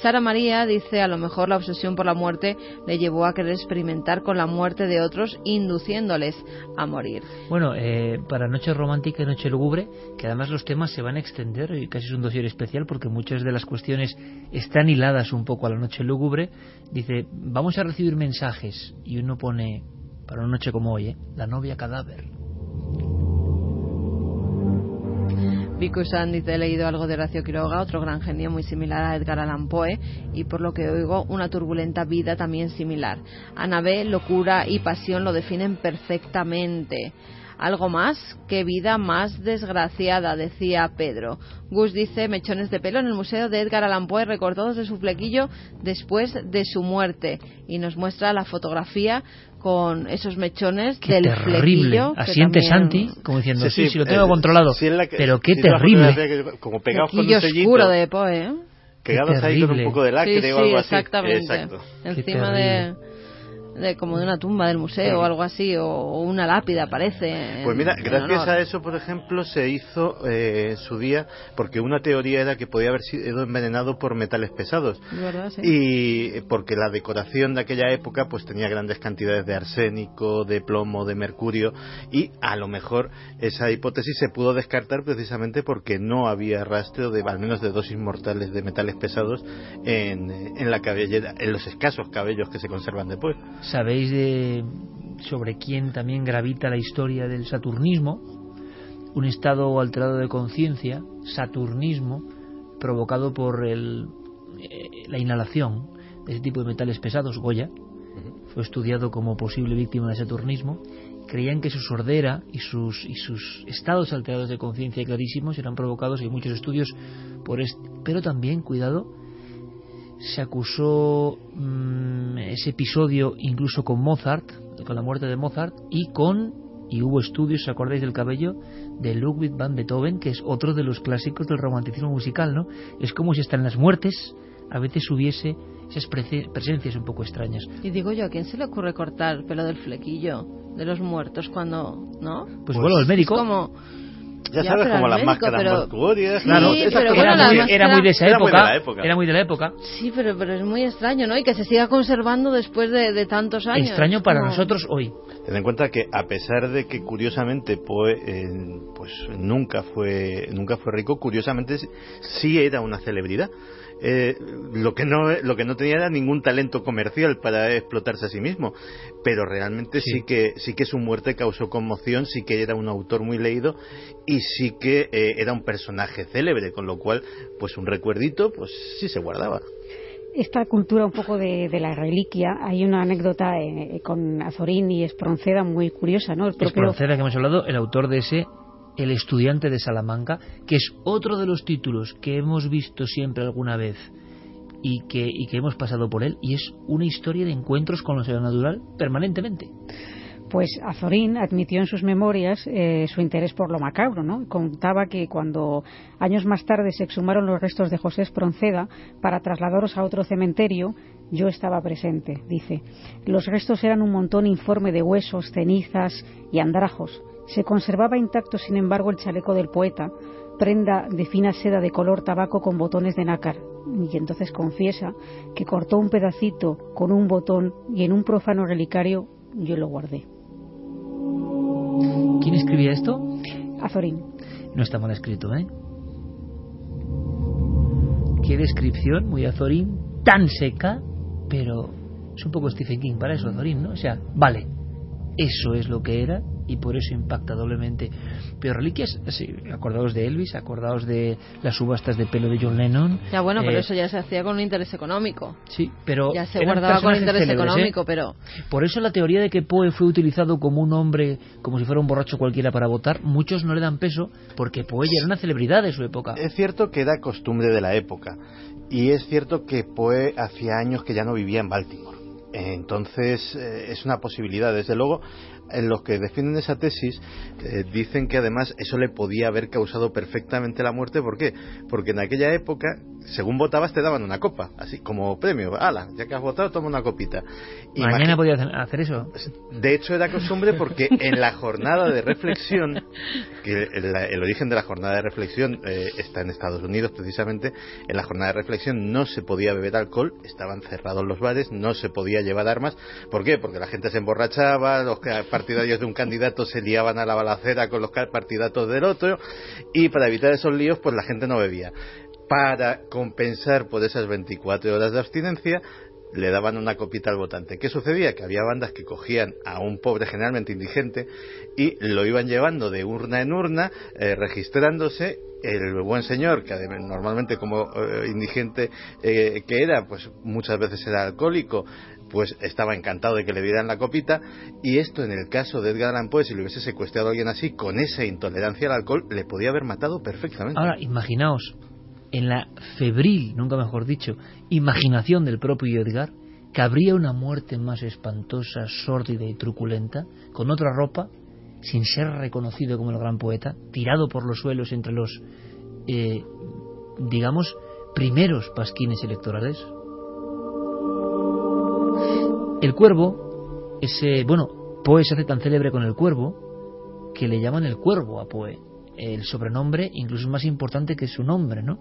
Sara María dice a lo mejor la obsesión por la muerte le llevó a querer experimentar con la muerte de otros, induciéndoles a morir. Bueno, eh, para Noche Romántica y Noche Lúgubre, que además los temas se van a extender y casi es un dossier especial porque muchas de las cuestiones están hiladas un poco a la Noche Lúgubre, dice, vamos a recibir mensajes y uno pone, para una noche como hoy, ¿eh? la novia cadáver. Vico dice, he leído algo de Horacio Quiroga, otro gran genio muy similar a Edgar Allan Poe, y por lo que oigo, una turbulenta vida también similar. Anabé, locura y pasión lo definen perfectamente. Algo más, qué vida más desgraciada, decía Pedro. Gus dice mechones de pelo en el museo de Edgar Allan Poe recortados de su flequillo después de su muerte y nos muestra la fotografía con esos mechones qué del terrible. flequillo. Asiente también- Santi, como diciendo, sí, Sí, sí, lo sí, tengo eh, controlado. sí, que- pero qué sí, terrible. que- como pegados con Flequillo un sellito. oscuro de Poe, ¿eh? Pegados ahí con un terrible. poco de lacre sí, o algo sí, así. exactamente. Exacto. Encima de, de como de una tumba del museo o algo así, o, o una lápida parece. Pues mira, en- gracias a eso, por ejemplo, se hizo eh, en su día, porque una teoría era que podía haber sido envenenado por metales pesados. ¿De verdad? Sí. Y porque la decoración de aquella época pues tenía grandes cantidades de arsénico, de plomo, de mercurio y a lo mejor esa hipótesis se pudo descartar precisamente porque no había rastro de al menos de dosis mortales de metales pesados en, en la cabellera, en los escasos cabellos que se conservan después. ¿Sabéis de sobre quién también gravita la historia del saturnismo? Un estado alterado de conciencia, saturnismo, provocado por el, eh, la inhalación de ese tipo de metales pesados, Goya. Fue estudiado como posible víctima de saturnismo. Creían que su sordera y sus, y sus estados alterados de conciencia clarísimos eran provocados, hay muchos estudios por este. Pero también, cuidado, se acusó mm, ese episodio incluso con Mozart, con la muerte de Mozart, y con, y hubo estudios, ¿os acordáis del cabello? De Ludwig van Beethoven, que es otro de los clásicos del romanticismo musical, ¿no? Es como si hasta en las muertes a veces hubiese esas presencias un poco extrañas. Y digo yo, ¿a quién se le ocurre cortar pelo del flequillo de los muertos cuando, no? Pues, bueno, al médico. Es como, Ya, Ya, sabes, como las médico, máscaras pero-. Sí, claro, pero bueno, era, la muy, máscara- era muy de esa Era muy época. de la época. Era muy de la época. sí, pero, pero es muy extraño, ¿no? Y que se siga conservando después de, de tantos años. Extraño para Como- nosotros hoy. Ten en cuenta que a pesar de que curiosamente Poe eh, pues nunca fue nunca fue rico, curiosamente sí era una celebridad. Eh, lo que no lo que no tenía era ningún talento comercial para explotarse a sí mismo, pero realmente sí, Sí. que sí que su muerte causó conmoción, sí que era un autor muy leído y sí que eh, era un personaje célebre, con lo cual pues un recuerdito pues sí se guardaba. esta cultura un poco de, de la reliquia, hay una anécdota eh, con Azorín y Espronceda muy curiosa, ¿no? El propio, Espronceda, que hemos hablado, el autor de ese El estudiante de Salamanca, que es otro de los títulos que hemos visto siempre alguna vez y que, hemos pasado por él, y es una historia de encuentros con lo sobrenatural permanentemente. Pues Azorín admitió en sus memorias eh, su interés por lo macabro, ¿no? Contaba que cuando años más tarde se exhumaron los restos de José Espronceda para trasladarlos a otro cementerio, yo estaba presente, dice. Los restos eran un montón informe de huesos, cenizas y andrajos. Se conservaba intacto, sin embargo, el chaleco del poeta, prenda de fina seda de color tabaco con botones de nácar. Y entonces confiesa que cortó un pedacito con un botón y en un profano relicario yo lo guardé. ¿Quién escribía esto? Azorín. No está mal escrito, ¿eh? Qué descripción, muy Azorín, tan seca, pero es un poco Stephen King para eso, Azorín, ¿no? O sea, vale, eso es lo que era y por eso impacta doblemente. Pero reliquias, sí, acordaos de Elvis, acordaos de las subastas de pelo de John Lennon. Ya bueno, pero eh, eso ya se hacía con un interés económico. Sí, pero Ya se guardaba con interés célebres, ¿eh? económico, pero Por eso la teoría de que Poe fue utilizado como un hombre, como si fuera un borracho cualquiera para votar, muchos no le dan peso porque Poe ya era una celebridad de su época. Es cierto que era costumbre de la época Y es cierto que Poe hacía años que ya no vivía en Baltimore. Entonces eh, es una posibilidad. Desde luego, en los que defienden esa tesis eh, dicen que además eso le podía haber causado perfectamente la muerte. ¿Por qué? Porque en aquella época, según votabas, te daban una copa, así como premio. ¡Hala! Ya que has votado, toma una copita. ¿Mañana podía hacer eso? De hecho, era costumbre porque en la jornada de reflexión, que el, el origen de la jornada de reflexión eh, está en Estados Unidos precisamente, en la jornada de reflexión no se podía beber alcohol, estaban cerrados los bares, no se podía llevar armas. ¿Por qué? Porque la gente se emborrachaba, los partidarios de un candidato se liaban a la balacera con los partidarios del otro y para evitar esos líos pues la gente no bebía. Para compensar por esas 24 horas de abstinencia le daban una copita al votante. ¿Qué sucedía? Que había bandas que cogían a un pobre generalmente indigente y lo iban llevando de urna en urna, eh, registrándose. El buen señor, que normalmente como eh, indigente eh, que era, pues muchas veces era alcohólico, pues estaba encantado de que le dieran la copita y esto en el caso de Edgar Allan Poe si le hubiese secuestrado a alguien así con esa intolerancia al alcohol le podía haber matado perfectamente. Ahora imaginaos en la febril, nunca mejor dicho, imaginación del propio Edgar que habría una muerte más espantosa, sórdida y truculenta con otra ropa sin ser reconocido como el gran poeta, tirado por los suelos entre los eh, digamos primeros pasquines electorales el cuervo, ese, bueno, Poe se hace tan célebre con el cuervo que le llaman el cuervo a Poe. El sobrenombre incluso más importante que su nombre, ¿no?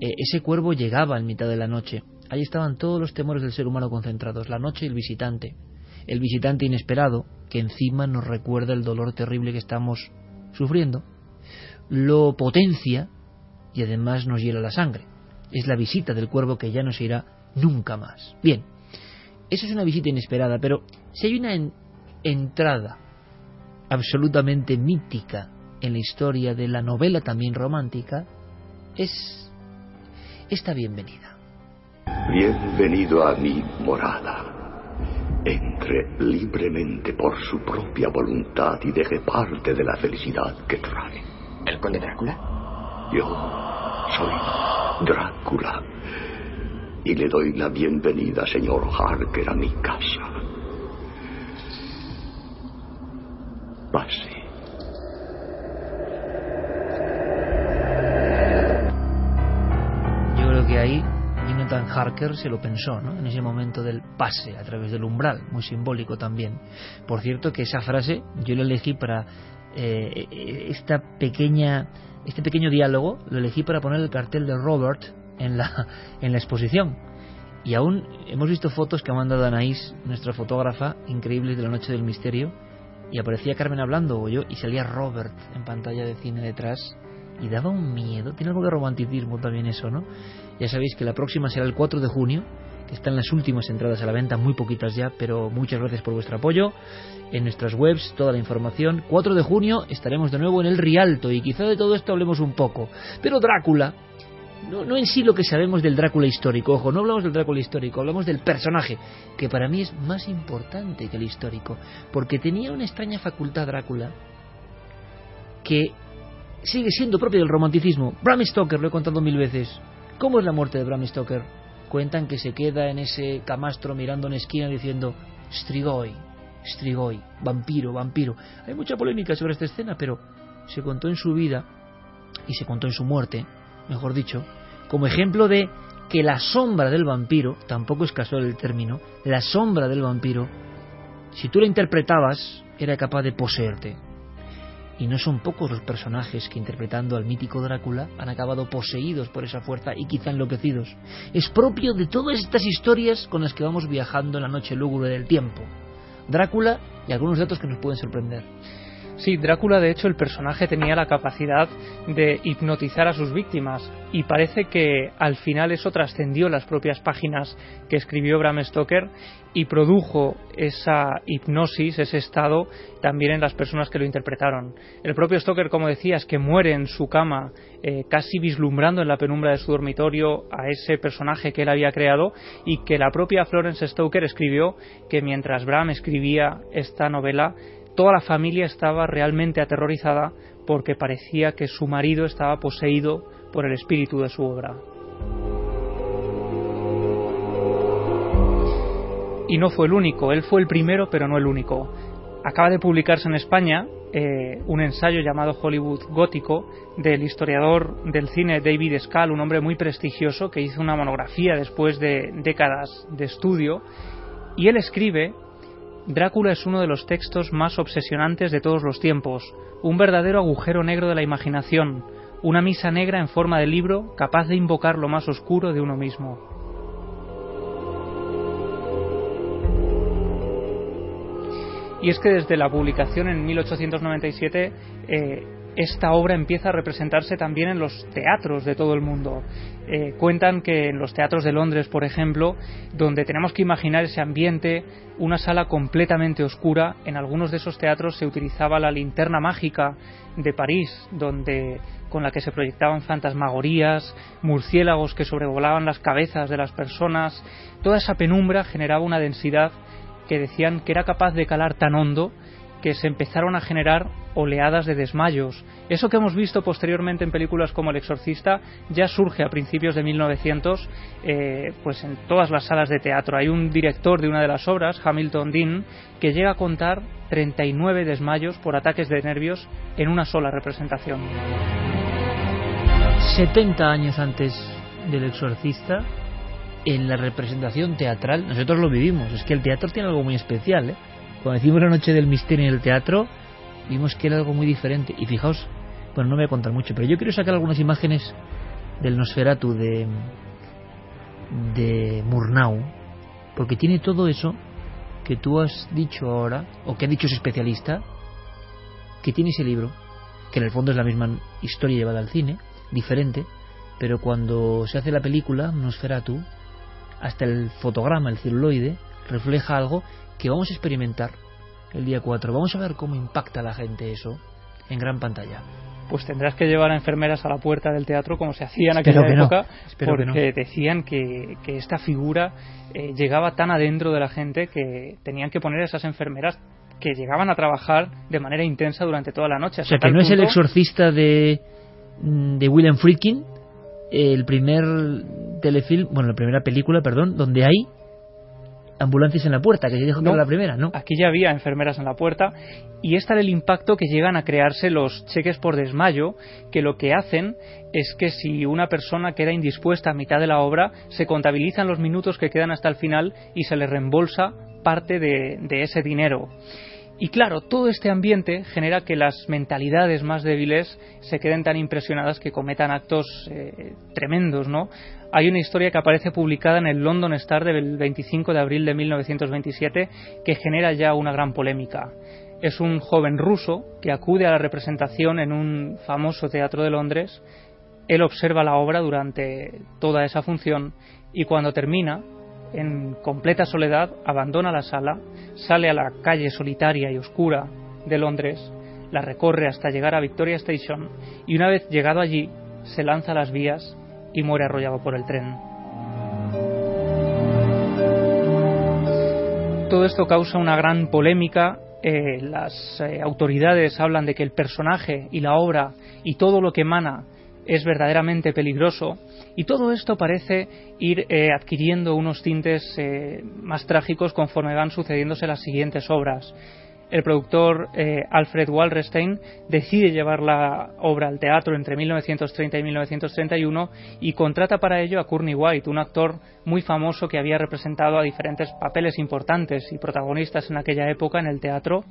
Eh, ese cuervo llegaba en mitad de la noche. Ahí estaban todos los temores del ser humano concentrados, la noche y el visitante. El visitante inesperado, que encima nos recuerda el dolor terrible que estamos sufriendo, lo potencia y además nos hiela la sangre. Es la visita del cuervo que ya no se irá nunca más. Bien, eso es una visita inesperada, pero si hay una entrada absolutamente mítica en la historia de la novela también romántica, es esta bienvenida. Bienvenido a mi morada. Entre libremente por su propia voluntad y deje parte de la felicidad que trae. ¿El conde Drácula? Yo soy Drácula y le doy la bienvenida, señor Harker, a mi casa. Pase. Que ahí Jonathan Harker se lo pensó, ¿no? En ese momento del pase a través del umbral, muy simbólico también. Por cierto que esa frase yo la elegí para eh, esta pequeña, este pequeño diálogo, lo elegí para poner el cartel de Robert en la, <laughs> en la exposición. Y aún hemos visto fotos que ha mandado Anaís, nuestra fotógrafa, increíbles de la Noche del Misterio, y aparecía Carmen hablando o yo, y salía Robert en pantalla de cine detrás, y daba un miedo. Tiene algo de romanticismo también eso, ¿no? Ya sabéis que la próxima será el 4 de junio, que están las últimas entradas a la venta, muy poquitas ya, pero muchas gracias por vuestro apoyo. En nuestras webs, toda la información. 4 de junio estaremos de nuevo en el Rialto, y quizá de todo esto hablemos un poco. Pero Drácula, no, no en sí lo que sabemos del Drácula histórico, ojo, no hablamos del Drácula histórico, hablamos del personaje, que para mí es más importante que el histórico, porque tenía una extraña facultad Drácula que sigue siendo propia del romanticismo. Bram Stoker, lo he contado mil veces. ¿Cómo es la muerte de Bram Stoker? Cuentan que se queda en ese camastro mirando en esquina diciendo Strigoi, Strigoi, vampiro, vampiro. Hay mucha polémica sobre esta escena, pero se contó en su vida y se contó en su muerte mejor dicho, como ejemplo de que la sombra del vampiro, tampoco es casual el término, la sombra del vampiro, si tú la interpretabas, era capaz de poseerte. Y no son pocos los personajes que interpretando al mítico Drácula han acabado poseídos por esa fuerza y quizá enloquecidos. Es propio de todas estas historias con las que vamos viajando en la noche lúgubre del tiempo. Drácula y algunos datos que nos pueden sorprender. Sí, Drácula, de hecho, el personaje tenía la capacidad de hipnotizar a sus víctimas y parece que al final eso trascendió las propias páginas que escribió Bram Stoker y produjo esa hipnosis, ese estado, también en las personas que lo interpretaron. El propio Stoker, como decías, que muere en su cama, eh, casi vislumbrando en la penumbra de su dormitorio a ese personaje que él había creado y que la propia Florence Stoker escribió que mientras Bram escribía esta novela, toda la familia estaba realmente aterrorizada porque parecía que su marido estaba poseído por el espíritu de su obra. Y no fue el único, él fue el primero, pero no el único. Acaba de publicarse en España eh, un ensayo llamado Hollywood Gótico del historiador del cine David Scal, un hombre muy prestigioso que hizo una monografía después de décadas de estudio, y él escribe Drácula es uno de los textos más obsesionantes de todos los tiempos, un verdadero agujero negro de la imaginación, una misa negra en forma de libro capaz de invocar lo más oscuro de uno mismo. Y es que desde la publicación en 1897 eh, esta obra empieza a representarse también en los teatros de todo el mundo. Eh, cuentan que en los teatros de Londres, por ejemplo, donde tenemos que imaginar ese ambiente, una sala completamente oscura, en algunos de esos teatros se utilizaba la linterna mágica de París, donde con la que se proyectaban fantasmagorías, murciélagos que sobrevolaban las cabezas de las personas, toda esa penumbra generaba una densidad que decían que era capaz de calar tan hondo que se empezaron a generar oleadas de desmayos. Eso que hemos visto posteriormente en películas como El Exorcista ya surge a principios de 1900 eh, pues en todas las salas de teatro. Hay un director de una de las obras, Hamilton Dean, que llega a contar 39 desmayos por ataques de nervios en una sola representación. 70 años antes del Exorcista, en la representación teatral, nosotros lo vivimos. Es que el teatro tiene algo muy especial. ¿eh? Cuando decimos la noche del misterio en el teatro, vimos que era algo muy diferente. Y fijaos, bueno, no voy a contar mucho, pero yo quiero sacar algunas imágenes del Nosferatu de, de Murnau, porque tiene todo eso que tú has dicho ahora, o que ha dicho ese especialista, que tiene ese libro, que en el fondo es la misma historia llevada al cine, diferente, pero cuando se hace la película, Nosferatu, hasta el fotograma, el celuloide, refleja algo que vamos a experimentar el día 4. Vamos a ver cómo impacta a la gente eso en gran pantalla. Pues tendrás que llevar a enfermeras a la puerta del teatro como se hacía en aquella época, porque decían que, que, esta figura eh, llegaba tan adentro de la gente que tenían que poner a esas enfermeras que llegaban a trabajar de manera intensa durante toda la noche. O sea, que no es el exorcista de, de William Friedkin, el primer telefilm, bueno, la primera película, perdón, donde hay ambulancias en la puerta, que se dijo que era la primera, ¿no? Aquí ya había enfermeras en la puerta y este era el impacto que llegan a crearse los cheques por desmayo, que lo que hacen es que si una persona queda indispuesta a mitad de la obra, se contabilizan los minutos que quedan hasta el final y se le reembolsa parte de, de ese dinero. Y claro, todo este ambiente genera que las mentalidades más débiles se queden tan impresionadas que cometan actos eh, tremendos, ¿no? Hay una historia que aparece publicada en el London Star del 25 de abril de 1927 que genera ya una gran polémica. Es un joven ruso que acude a la representación en un famoso teatro de Londres. Él observa la obra durante toda esa función y cuando termina en completa soledad, abandona la sala, sale a la calle solitaria y oscura de Londres, la recorre hasta llegar a Victoria Station y una vez llegado allí se lanza a las vías y muere arrollado por el tren. Todo esto causa una gran polémica. Eh, las eh, autoridades hablan de que el personaje y la obra y todo lo que emana es verdaderamente peligroso y todo esto parece ir eh, adquiriendo unos tintes más trágicos conforme van sucediéndose las siguientes obras. El productor eh, Alfred Wallerstein decide llevar la obra al teatro entre 1930 y 1931 y contrata para ello a Courtney White, un actor muy famoso que había representado a diferentes papeles importantes y protagonistas en aquella época en el teatro.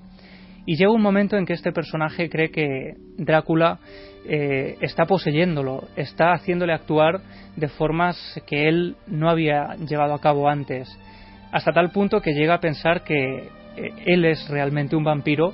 Y llega un momento en que este personaje cree que Drácula eh, está poseyéndolo, está haciéndole actuar de formas que él no había llevado a cabo antes, hasta tal punto que llega a pensar que él es realmente un vampiro,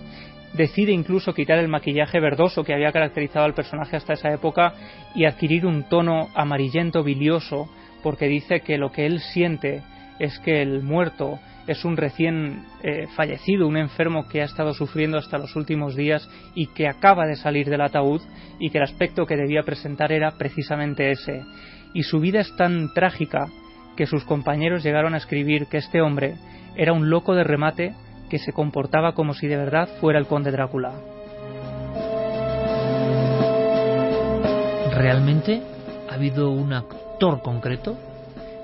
decide incluso quitar el maquillaje verdoso que había caracterizado al personaje hasta esa época y adquirir un tono amarillento bilioso, porque dice que lo que él siente es que el muerto es un recién eh, fallecido, un enfermo que ha estado sufriendo hasta los últimos días y que acaba de salir del ataúd y que el aspecto que debía presentar era precisamente ese. Y su vida es tan trágica que sus compañeros llegaron a escribir que este hombre era un loco de remate que se comportaba como si de verdad fuera el conde Drácula. ¿Realmente ha habido un actor concreto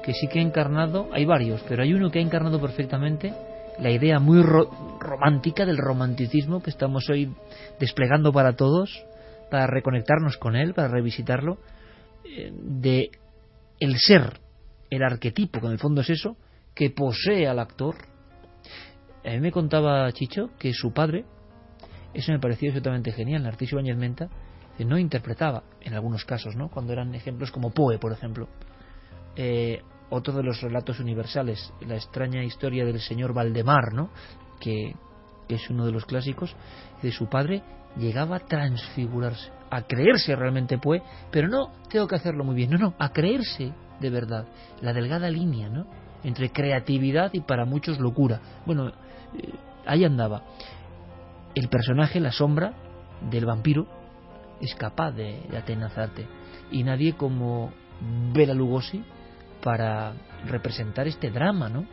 que sí que ha encarnado, hay varios, pero hay uno que ha encarnado perfectamente la idea muy romántica del romanticismo que estamos hoy desplegando para todos, para reconectarnos con él, para revisitarlo, eh, de el ser, el arquetipo, que en el fondo es eso, que posee al actor. A mí me contaba Chicho que su padre, eso me pareció absolutamente genial, Narciso Bañez Menta, que no interpretaba, en algunos casos, ¿no? cuando eran ejemplos como Poe, por ejemplo, eh, otro de los relatos universales, la extraña historia del señor Valdemar, ¿no? que, es uno de los clásicos, de su padre, llegaba a transfigurarse, a creerse realmente Poe, pero no tengo que hacerlo muy bien, no, no, a creerse de verdad, la delgada línea, ¿no? entre creatividad y para muchos locura. Bueno, eh, ahí andaba. El personaje, la sombra del vampiro, es capaz de, atenazarte. Y nadie como Bela Lugosi para representar este drama, ¿no?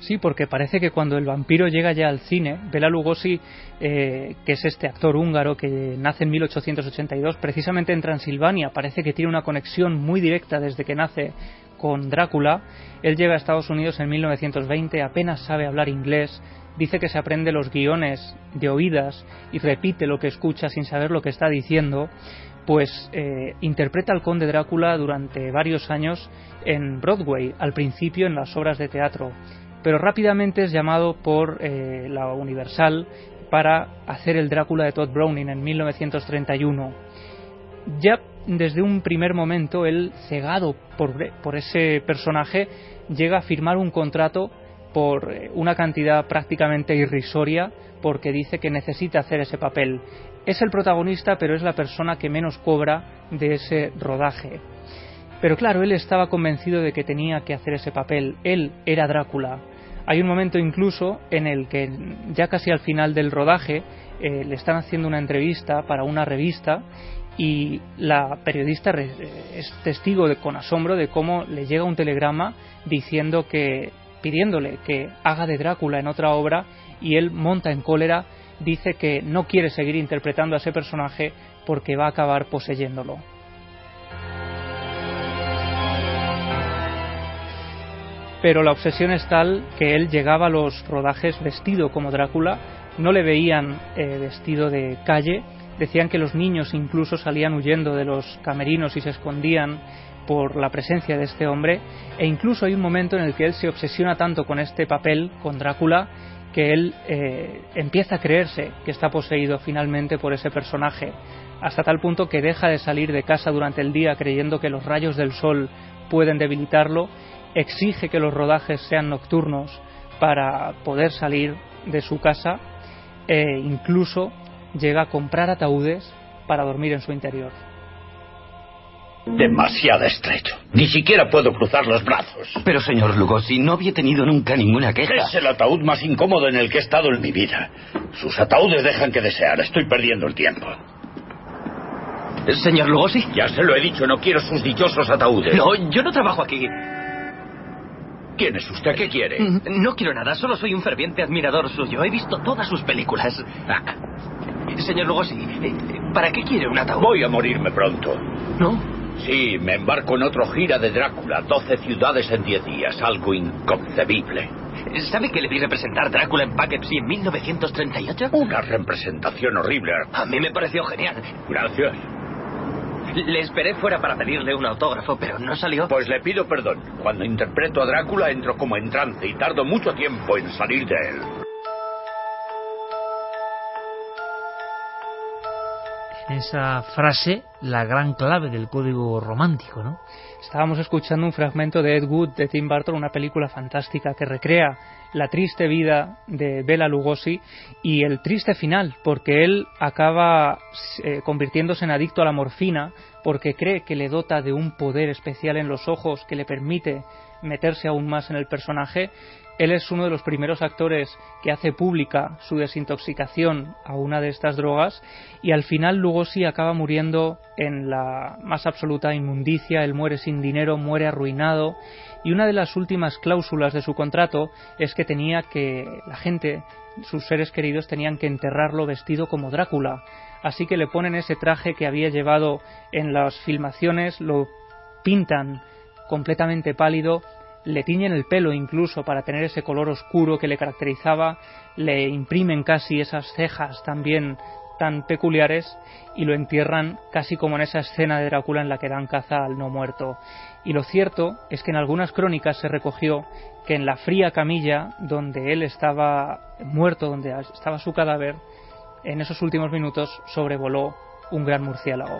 Sí, porque parece que cuando el vampiro llega ya al cine, Bela Lugosi, eh, que es este actor húngaro que nace en 1882, precisamente en Transilvania, parece que tiene una conexión muy directa desde que nace con Drácula. Él llega a Estados Unidos en 1920, apenas sabe hablar inglés, dice que se aprende los guiones de oídas y repite lo que escucha sin saber lo que está diciendo pues eh, interpreta al conde Drácula durante varios años en Broadway, al principio en las obras de teatro, pero rápidamente es llamado por eh, la Universal para hacer el Drácula de Todd Browning en 1931. Ya desde un primer momento, él, cegado por, por ese personaje, llega a firmar un contrato por eh, una cantidad prácticamente irrisoria porque dice que necesita hacer ese papel es el protagonista, pero es la persona que menos cobra de ese rodaje. Pero claro, él estaba convencido de que tenía que hacer ese papel. Él era Drácula. Hay un momento incluso en el que ya casi al final del rodaje eh, le están haciendo una entrevista para una revista y la periodista es testigo de, con asombro de cómo le llega un telegrama diciendo que pidiéndole que haga de Drácula en otra obra y él monta en cólera dice que no quiere seguir interpretando a ese personaje porque va a acabar poseyéndolo. Pero la obsesión es tal que él llegaba a los rodajes vestido como Drácula, no le veían eh, vestido de calle, decían que los niños incluso salían huyendo de los camerinos y se escondían por la presencia de este hombre, e incluso hay un momento en el que él se obsesiona tanto con este papel, con Drácula, que él eh, empieza a creerse que está poseído finalmente por ese personaje, hasta tal punto que deja de salir de casa durante el día creyendo que los rayos del sol pueden debilitarlo, exige que los rodajes sean nocturnos para poder salir de su casa e incluso llega a comprar ataúdes para dormir en su interior. Demasiado estrecho. Ni siquiera puedo cruzar los brazos. Pero, señor Lugosi, no había tenido nunca ninguna queja. Es el ataúd más incómodo en el que he estado en mi vida. Sus ataúdes dejan que desear. Estoy perdiendo el tiempo. Señor Lugosi. Ya se lo he dicho, no quiero sus dichosos ataúdes. No, yo no trabajo aquí. ¿Quién es usted? ¿Qué quiere? Mm, no quiero nada, solo soy un ferviente admirador suyo. He visto todas sus películas. Ah. Señor Lugosi, eh, ¿para qué quiere un ataúd? Voy a morirme pronto. ¿No? Sí, me embarco en otro gira de Drácula, 12 ciudades en 10 días, algo inconcebible. ¿Sabe que le vi representar Drácula en Poughkeepsie en 1938? Una representación horrible. A mí me pareció genial. Gracias. Le esperé fuera para pedirle un autógrafo, pero no salió. Pues le pido perdón. Cuando interpreto a Drácula entro como en trance y tardo mucho tiempo en salir de él. Esa frase la gran clave del código romántico, ¿no? Estábamos escuchando un fragmento de Ed Wood de Tim Burton, una película fantástica que recrea la triste vida de Bela Lugosi y el triste final, porque él acaba eh, convirtiéndose en adicto a la morfina porque cree que le dota de un poder especial en los ojos que le permite meterse aún más en el personaje él es uno de los primeros actores que hace pública su desintoxicación a una de estas drogas y al final Lugosi acaba muriendo en la más absoluta inmundicia, él muere sin dinero, muere arruinado y una de las últimas cláusulas de su contrato es que tenía que la gente, sus seres queridos tenían que enterrarlo vestido como Drácula, así que le ponen ese traje que había llevado en las filmaciones, lo pintan completamente pálido le tiñen el pelo incluso para tener ese color oscuro que le caracterizaba, le imprimen casi esas cejas también tan peculiares y lo entierran casi como en esa escena de Drácula en la que dan caza al no muerto. Y lo cierto es que en algunas crónicas se recogió que en la fría camilla donde él estaba muerto, donde estaba su cadáver, en esos últimos minutos sobrevoló un gran murciélago.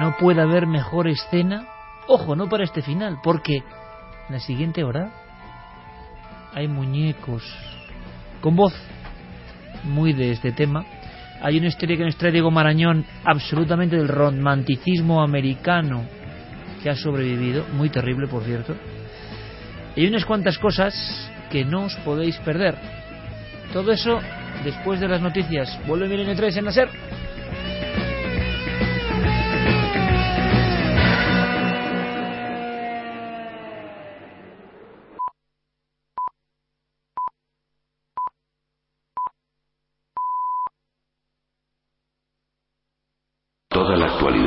No puede haber mejor escena, ojo, no para este final, porque la siguiente hora hay muñecos con voz muy de este tema. Hay una historia que nos trae Diego Marañón absolutamente del romanticismo americano que ha sobrevivido, muy terrible por cierto. Hay unas cuantas cosas que no os podéis perder. Todo eso después de las noticias. Vuelve Milenio 3 en. Toda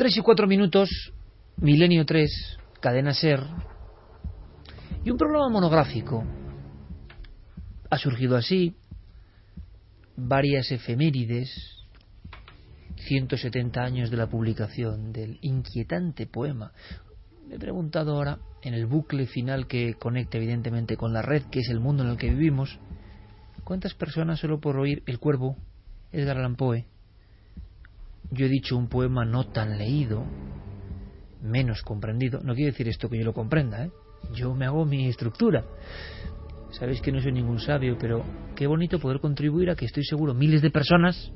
Tres y cuatro minutos, Milenio 3, Cadena Ser, y un programa monográfico. Ha surgido así, varias efemérides, 170 años de la publicación del inquietante poema. Me he preguntado ahora, en el bucle final que conecta evidentemente con la red, que es el mundo en el que vivimos, ¿cuántas personas solo por oír El Cuervo, Edgar Allan Poe, yo he dicho un poema no tan leído, menos comprendido. No quiere decir esto que yo lo comprenda, ¿eh? Yo me hago mi estructura. Sabéis que no soy ningún sabio, pero qué bonito poder contribuir a que estoy seguro miles de personas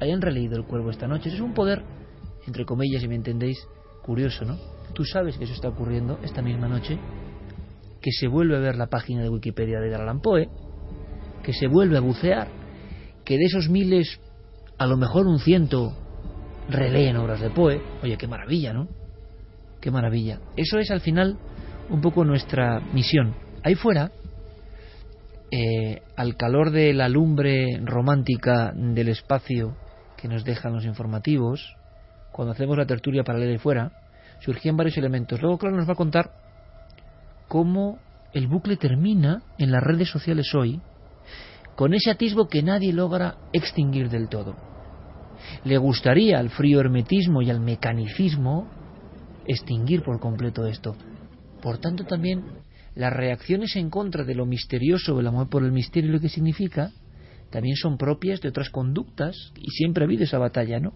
hayan releído el cuervo esta noche. Es un poder, entre comillas, si me entendéis, curioso, ¿no? Tú sabes que eso está ocurriendo esta misma noche, que se vuelve a ver la página de Wikipedia de Allan Poe, que se vuelve a bucear, que de esos miles, a lo mejor un ciento releen obras de Poe. Oye, qué maravilla, ¿no? Qué maravilla. Eso es al final un poco nuestra misión. Ahí fuera, eh, al calor de la lumbre romántica del espacio que nos dejan los informativos, cuando hacemos la tertulia para leer ahí fuera, surgían varios elementos. Luego, claro, nos va a contar cómo el bucle termina en las redes sociales hoy con ese atisbo que nadie logra extinguir del todo le gustaría al frío hermetismo y al mecanicismo extinguir por completo esto. Por tanto, también las reacciones en contra de lo misterioso, el amor por el misterio y lo que significa, también son propias de otras conductas, y siempre ha habido esa batalla, ¿no?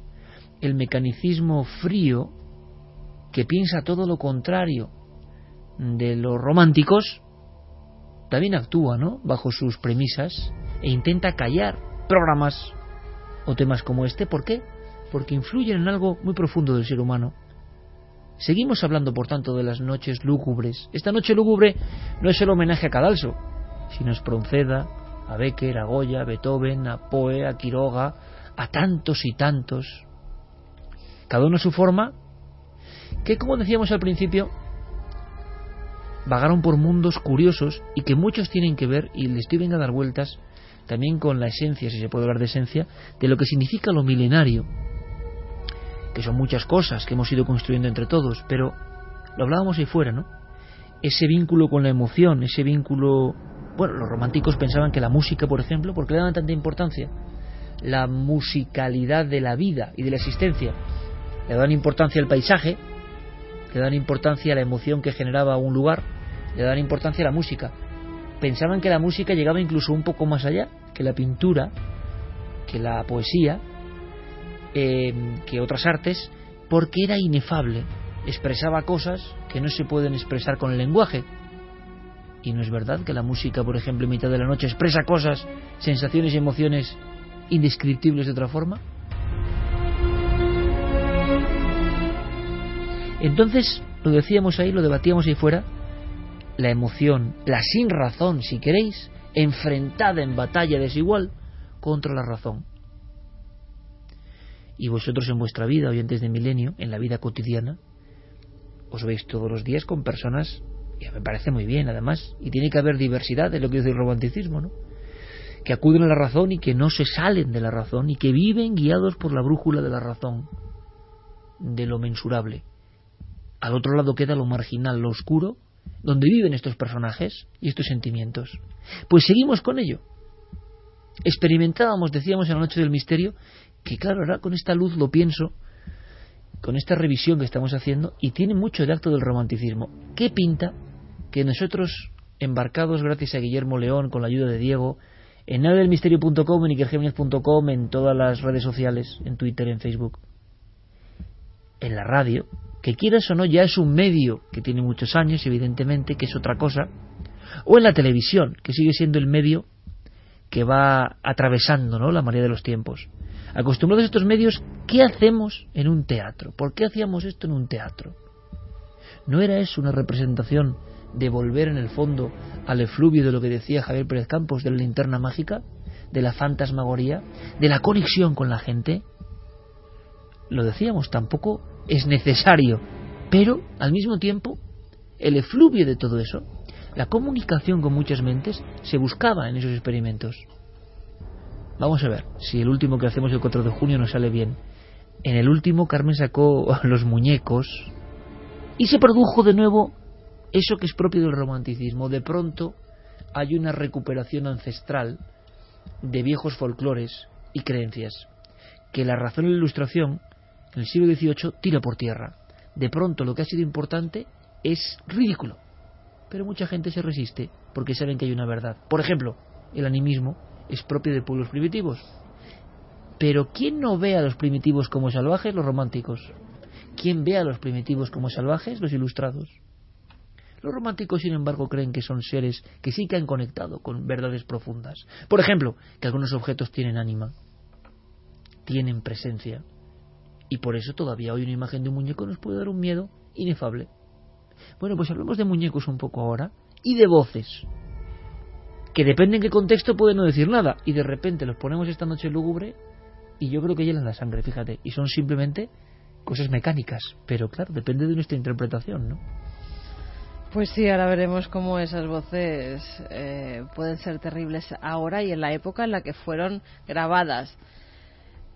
El mecanicismo frío, que piensa todo lo contrario de los románticos, también actúa, ¿no? Bajo sus premisas e intenta callar programas o temas como este. ¿Por qué? Porque influyen en algo muy profundo del ser humano. Seguimos hablando, por tanto, de las noches lúgubres. Esta noche lúgubre no es solo homenaje a Cadalso, sino es Pronceda, a Becker, a Goya, a Beethoven, a Poe, a Quiroga, a tantos y tantos, cada uno a su forma, que, como decíamos al principio, vagaron por mundos curiosos y que muchos tienen que ver, y les venga a dar vueltas, también con la esencia, si se puede hablar de esencia, de lo que significa lo milenario, que son muchas cosas que hemos ido construyendo entre todos, pero lo hablábamos ahí fuera, ¿no? Ese vínculo con la emoción, ese vínculo... Bueno, los románticos pensaban que la música, por ejemplo, porque le daban tanta importancia, la musicalidad de la vida y de la existencia, le daban importancia al paisaje, le daban importancia a la emoción que generaba un lugar, le daban importancia a la música pensaban que la música llegaba incluso un poco más allá, que la pintura, que la poesía, em, que otras artes, porque era inefable, expresaba cosas que no se pueden expresar con el lenguaje. Y no es verdad que la música, por ejemplo, en mitad de la noche expresa cosas, sensaciones y emociones indescriptibles de otra forma. Entonces, lo decíamos ahí, lo debatíamos ahí fuera, la emoción, la sin razón, si queréis, enfrentada en batalla desigual contra la razón. Y vosotros en vuestra vida, oyentes de milenio, en la vida cotidiana, os veis todos los días con personas, y me parece muy bien además, y tiene que haber diversidad, de lo que dice el romanticismo, ¿no? que acuden a la razón y que no se salen de la razón y que viven guiados por la brújula de la razón, de lo mensurable. Al otro lado queda lo marginal, lo oscuro, donde viven estos personajes y estos sentimientos. Pues seguimos con ello. Experimentábamos, decíamos en la noche del misterio, que claro, ahora con esta luz lo pienso, con esta revisión que estamos haciendo, y tiene mucho de acto del romanticismo. ¿Qué pinta que nosotros, embarcados gracias a Guillermo León, con la ayuda de Diego, en navedelmisterio.com, en ikergeminis.com, en todas las redes sociales, en Twitter, en Facebook, en la radio, que quieras o no ya es un medio que tiene muchos años, evidentemente, que es otra cosa, o en la televisión, que sigue siendo el medio que va atravesando ¿no? la mayoría de los tiempos. Acostumbrados a estos medios, ¿qué hacemos en un teatro? ¿Por qué hacíamos esto en un teatro? ¿No era eso una representación de volver en el fondo al efluvio de lo que decía Javier Pérez Campos, de la linterna mágica, de la fantasmagoría, de la conexión con la gente? Lo decíamos, tampoco es necesario, pero al mismo tiempo el efluvio de todo eso, la comunicación con muchas mentes, se buscaba en esos experimentos. Vamos a ver si el último que hacemos el 4 de junio nos sale bien. En el último Carmen sacó <laughs> los muñecos y se produjo de nuevo eso que es propio del romanticismo. De pronto hay una recuperación ancestral de viejos folclores y creencias que la razón y la ilustración en el siglo XVIII tira por tierra. De pronto lo que ha sido importante es ridículo. Pero mucha gente se resiste porque saben que hay una verdad. Por ejemplo, el animismo es propio de pueblos primitivos. Pero ¿quién no ve a los primitivos como salvajes? Los románticos. ¿Quién ve a los primitivos como salvajes? Los ilustrados. Los románticos, sin embargo, creen que son seres que sí que han conectado con verdades profundas. Por ejemplo, que algunos objetos tienen ánima, tienen presencia. Y por eso todavía hoy una imagen de un muñeco nos puede dar un miedo inefable. Bueno, pues hablemos de muñecos un poco ahora y de voces que depende en qué contexto pueden no decir nada y de repente los ponemos esta noche lúgubre y yo creo que llenan la sangre, fíjate, y son simplemente cosas mecánicas, pero claro, depende de nuestra interpretación, ¿no? Pues sí, ahora veremos cómo esas voces eh, pueden ser terribles ahora y en la época en la que fueron grabadas.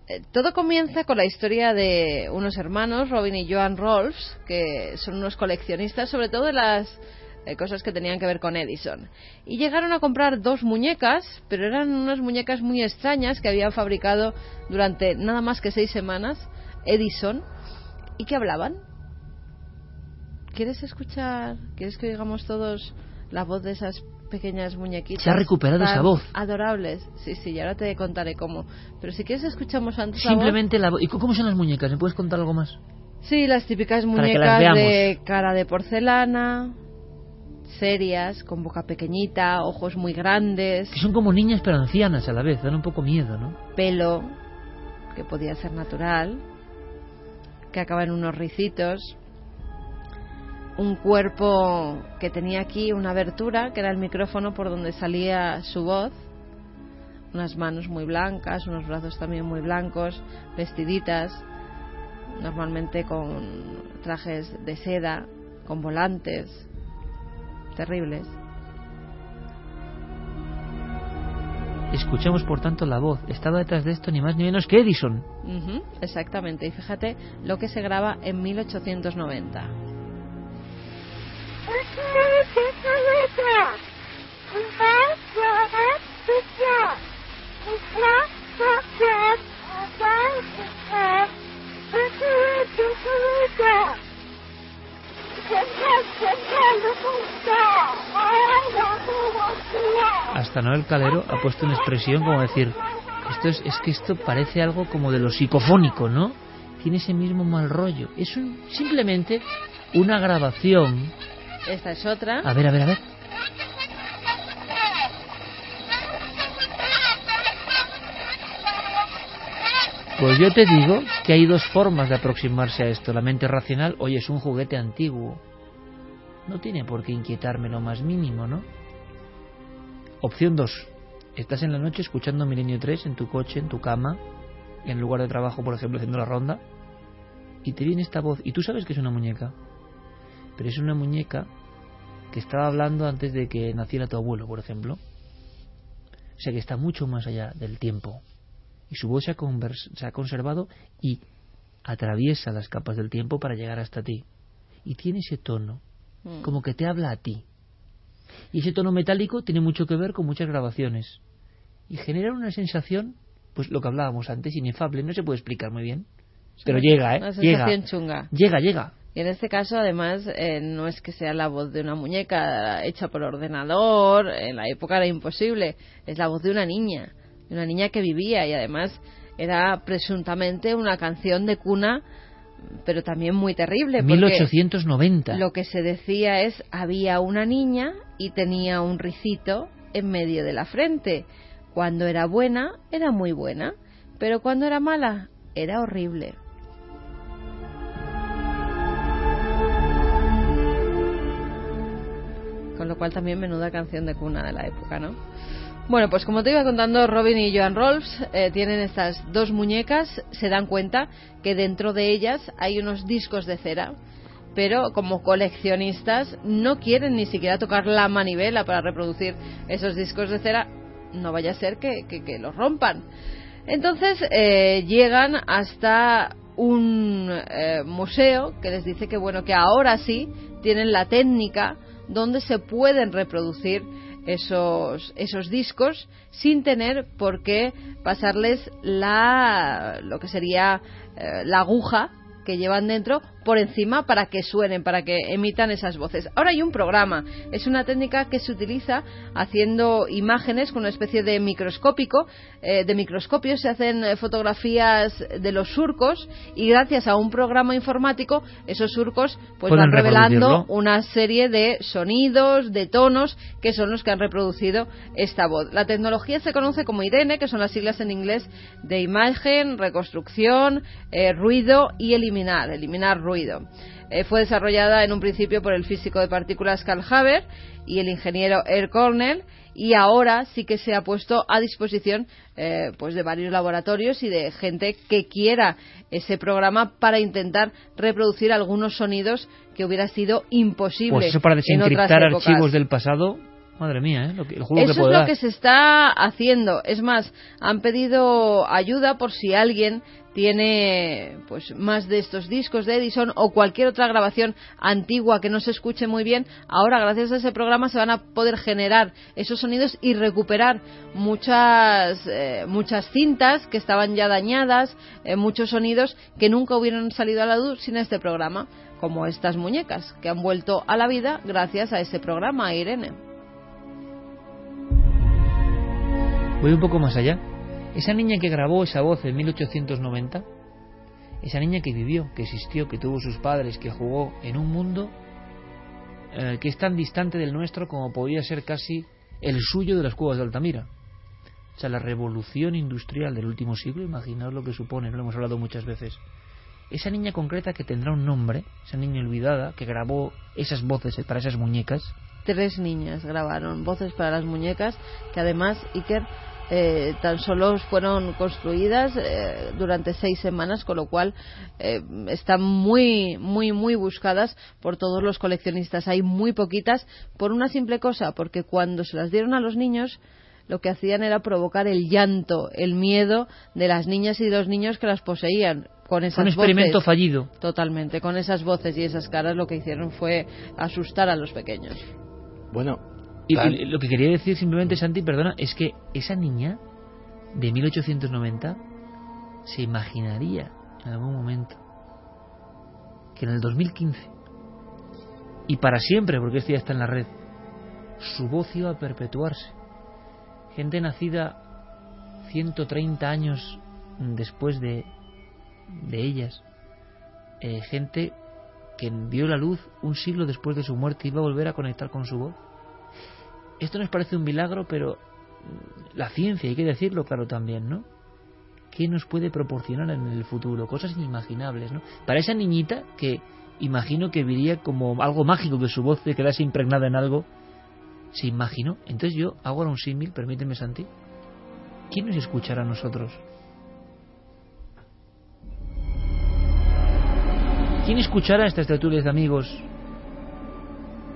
Eh, todo comienza con la historia de unos hermanos, Robin y Joan Rolfs, que son unos coleccionistas, sobre todo de las eh, cosas que tenían que ver con Edison. Y llegaron a comprar dos muñecas, pero eran unas muñecas muy extrañas que habían fabricado durante nada más que seis semanas Edison y que hablaban. ¿Quieres escuchar? ¿Quieres que oigamos todos la voz de esas pequeñas muñequitas? Se ha recuperado esa voz. Adorables. Sí, sí, y ahora te contaré cómo. Pero si quieres escuchamos antes Simplemente la voz. ¿Y cómo son las muñecas? ¿Me puedes contar algo más? Sí, las típicas muñecas de cara de porcelana, serias, con boca pequeñita, ojos muy grandes. Que son como niñas pero ancianas a la vez, dan un poco miedo, ¿no? Pelo, que podía ser natural, que acaba en unos ricitos. Un cuerpo que tenía aquí una abertura, que era el micrófono por donde salía su voz. Unas manos muy blancas, unos brazos también muy blancos, vestiditas, normalmente con trajes de seda, con volantes, terribles. Escuchamos por tanto la voz. Estaba detrás de esto ni más ni menos que Edison. exactamente. Y fíjate lo que se graba en 1890. Hasta Noel Calero ha puesto una expresión como decir, esto es, es que esto parece algo como de lo psicofónico, ¿no? Tiene ese mismo mal rollo. Es simplemente una grabación. Esta es otra. A ver, a ver, a ver. Pues yo te digo que hay dos formas de aproximarse a esto. La mente racional, oye, es un juguete antiguo. No tiene por qué inquietarme lo más mínimo, ¿no? Opción 2. Estás en la noche escuchando Milenio 3 en tu coche, en tu cama, en lugar de trabajo, por ejemplo, haciendo la ronda, y te viene esta voz, y tú sabes que es una muñeca, pero es una muñeca que estaba hablando antes de que naciera tu abuelo, por ejemplo. O sea que está mucho más allá del tiempo. Y su voz se ha, se ha conservado y atraviesa las capas del tiempo para llegar hasta ti. Y tiene ese tono, Mm. como que te habla a ti. Y ese tono metálico tiene mucho que ver con muchas grabaciones. Y genera una sensación, pues lo que hablábamos antes, inefable, no se puede explicar muy bien. Pero llega, ¿eh? Una Llega. sensación chunga. Llega, llega. Y en este caso, además, eh, no es que sea la voz de una muñeca hecha por ordenador, en la época era imposible, es la voz de una niña, de una niña que vivía y además era presuntamente una canción de cuna, pero también muy terrible. porque 1890. Lo que se decía es, había una niña y tenía un ricito en medio de la frente. Cuando era buena, era muy buena, pero cuando era mala, era horrible. Lo cual también menuda canción de cuna de la época, ¿no? Bueno, pues como te iba contando, Robin y Joan Rolfs eh, tienen estas dos muñecas, se dan cuenta que dentro de ellas hay unos discos de cera, pero como coleccionistas no quieren ni siquiera tocar la manivela para reproducir esos discos de cera, no vaya a ser que, que- que los rompan. Entonces eh, llegan hasta un eh, museo que les dice que bueno que ahora sí tienen la técnica donde se pueden reproducir esos esos discos sin tener por qué pasarles la lo que sería eh, la aguja que llevan dentro por encima para que suenen, para que emitan esas voces. Ahora hay un programa, es una técnica que se utiliza haciendo imágenes con una especie de microscópico, eh, de microscopio se hacen eh, fotografías de los surcos y gracias a un programa informático esos surcos pues van revelando una serie de sonidos, de tonos que son los que han reproducido esta voz. La tecnología se conoce como IRENE, que son las siglas en inglés de imagen, reconstrucción, eh, ruido y eliminar, eliminar ruido. Eh, fue desarrollada en un principio por el físico de partículas Carl Haber y el ingeniero Air Cornell y ahora sí que se ha puesto a disposición eh, pues de varios laboratorios y de gente que quiera ese programa para intentar reproducir algunos sonidos que hubiera sido imposible Pues eso para desencriptar archivos del pasado, madre mía, ¿eh? Lo que- el juego Eso que puede es lo dar. que se está haciendo. Es más, han pedido ayuda por si alguien tiene pues más de estos discos de Edison o cualquier otra grabación antigua que no se escuche muy bien. Ahora, gracias a ese programa, se van a poder generar esos sonidos y recuperar muchas eh, muchas cintas que estaban ya dañadas, eh, muchos sonidos que nunca hubieran salido a la luz sin este programa, como estas muñecas que han vuelto a la vida gracias a ese programa, Irene. Voy un poco más allá. Esa niña que grabó esa voz en 1890, esa niña que vivió, que existió, que tuvo sus padres, que jugó en un mundo eh, que es tan distante del nuestro como podía ser casi el suyo de las cuevas de Altamira. O sea, la revolución industrial del último siglo, imaginaos lo que supone, lo hemos hablado muchas veces. Esa niña concreta que tendrá un nombre, esa niña olvidada, que grabó esas voces para esas muñecas, tres niñas grabaron voces para las muñecas que además Iker eh, tan solo fueron construidas eh, durante seis semanas con lo cual eh, están muy muy muy buscadas por todos los coleccionistas hay muy poquitas por una simple cosa porque cuando se las dieron a los niños lo que hacían era provocar el llanto, el miedo de las niñas y de los niños que las poseían con esas un experimento voces. fallido. Totalmente, con esas voces y esas caras lo que hicieron fue asustar a los pequeños. Bueno, Y, lo que quería decir simplemente, Santi, perdona, es que esa niña de 1890 se imaginaría en algún momento que en el 2015 y para siempre, porque este ya está en la red, su voz iba a perpetuarse. Gente nacida 130 años después de, de ellas, eh, gente que vio la luz un siglo después de su muerte iba a volver a conectar con su voz. Esto nos parece un milagro, pero mm, la ciencia, hay que decirlo claro también, ¿no? ¿Qué nos puede proporcionar en el futuro? Cosas inimaginables, ¿no? Para esa niñita que imagino que viría como algo mágico, que su voz se quedase impregnada en algo, se imaginó. Entonces yo hago ahora un símil, permíteme Santi. ¿Quién nos escuchará a nosotros? ¿Quién escuchará estas tertulias de amigos?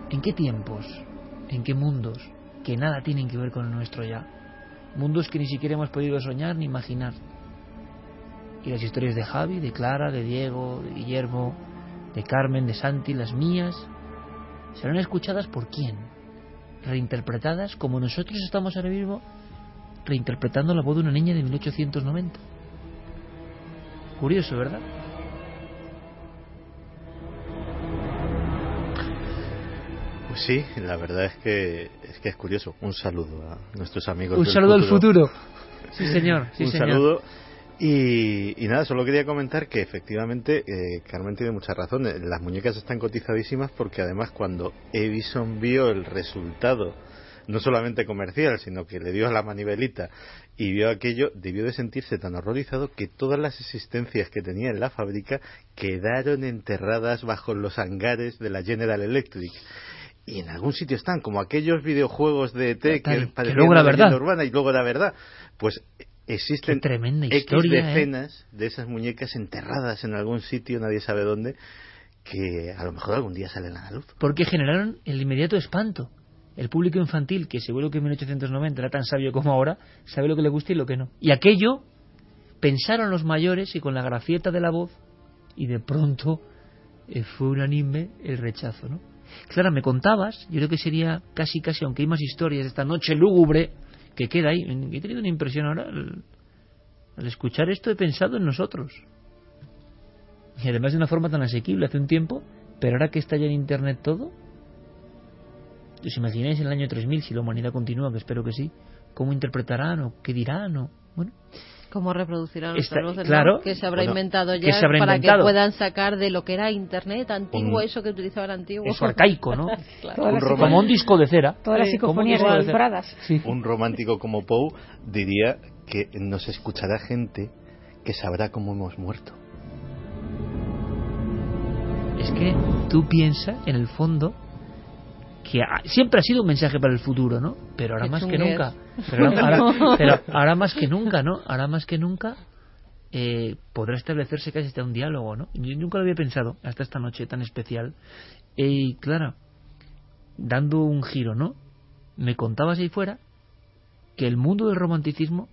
¿En qué tiempos? ¿En qué mundos? Que nada tienen que ver con el nuestro ya. Mundos que ni siquiera hemos podido soñar ni imaginar. Y las historias de Javi, de Clara, de Diego, de Guillermo, de Carmen, de Santi, las mías, serán escuchadas por quién? Reinterpretadas como nosotros estamos ahora mismo reinterpretando la voz de una niña de 1890. Curioso, ¿verdad? Pues sí, la verdad es que es que es curioso. Un saludo a nuestros amigos. Un del saludo al futuro. <laughs> Sí, señor. Sí, un señor. saludo. Y, y nada, solo quería comentar que efectivamente eh, Carmen tiene mucha razón. Eh, Las muñecas están cotizadísimas porque además cuando Edison vio el resultado, no solamente comercial, sino que le dio a la manivelita y vio aquello, debió de sentirse tan horrorizado que todas las existencias que tenía en la fábrica quedaron enterradas bajo los hangares de la General Electric. Y en algún sitio están, como aquellos videojuegos de ET que, que luego leyenda verdad. urbana y luego era verdad. Pues existen X historia, ¿eh? decenas de esas muñecas enterradas en algún sitio, nadie sabe dónde, que a lo mejor algún día salen a la luz. Porque generaron el inmediato espanto. El público infantil, que seguro que en 1890 era tan sabio como ahora, sabe lo que le gusta y lo que no. Y aquello pensaron los mayores y con la grafieta de la voz, y de pronto eh, fue unánime el rechazo, ¿no? Clara, me contabas, yo creo que sería casi, casi, aunque hay más historias esta noche lúgubre que queda ahí. He tenido una impresión ahora, al, escuchar esto he pensado en nosotros. Y además de una forma tan asequible hace un tiempo, pero ahora que está ya en Internet todo, ¿os imagináis el año 3000, si la humanidad continúa, que espero que sí, cómo interpretarán o qué dirán o... Bueno, ¿Cómo reproducirán voces? claro. Que se habrá Bueno, inventado ya habrá para inventado. que puedan sacar de lo que era Internet antiguo, Un- eso que utilizaban antiguo. eso arcaico, ¿no? <laughs> Claro. Como un disco de cera. Todas las Sí, psicofonías. Pradas. Un romántico como Poe diría que nos escuchará gente que sabrá cómo hemos muerto. Es que tú piensas, en el fondo, que ha- siempre ha sido un mensaje para el futuro, ¿no? Pero ahora Qué más que nunca. Pero ahora, <laughs> ahora- pero ahora más que nunca, ¿no? Ahora más que nunca eh, podrá establecerse casi hasta un diálogo, ¿no? Yo nunca lo había pensado hasta esta noche tan especial. Eh, Y claro, dando un giro, ¿no? Me contabas ahí fuera que el mundo del romanticismo,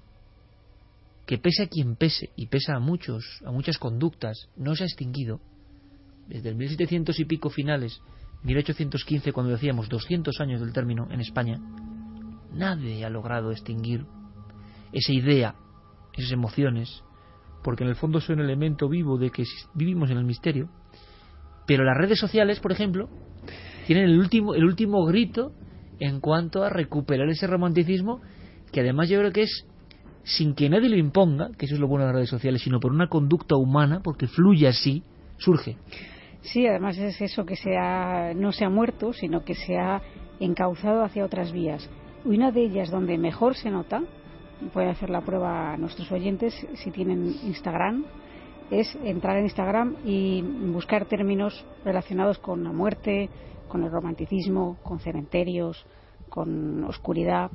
que pese a quien pese, y pesa a muchos, a muchas conductas, no se ha extinguido. Desde el 1700 y pico finales, 1815, cuando decíamos 200 años del término en España, nadie ha logrado extinguir esa idea, esas emociones, porque en el fondo son elemento vivo de que vivimos en el misterio. Pero las redes sociales, por ejemplo, tienen el último, el último grito en cuanto a recuperar ese romanticismo, que además yo creo que es sin que nadie lo imponga, que eso es lo bueno de las redes sociales, sino por una conducta humana, porque fluye así, surge. Sí, además es eso que se ha- no se ha muerto, sino que se ha encauzado hacia otras vías. Una de ellas donde mejor se nota, y pueden hacer la prueba a nuestros oyentes si tienen Instagram, es entrar en Instagram y buscar términos relacionados con la muerte, con el romanticismo, con cementerios, con oscuridad.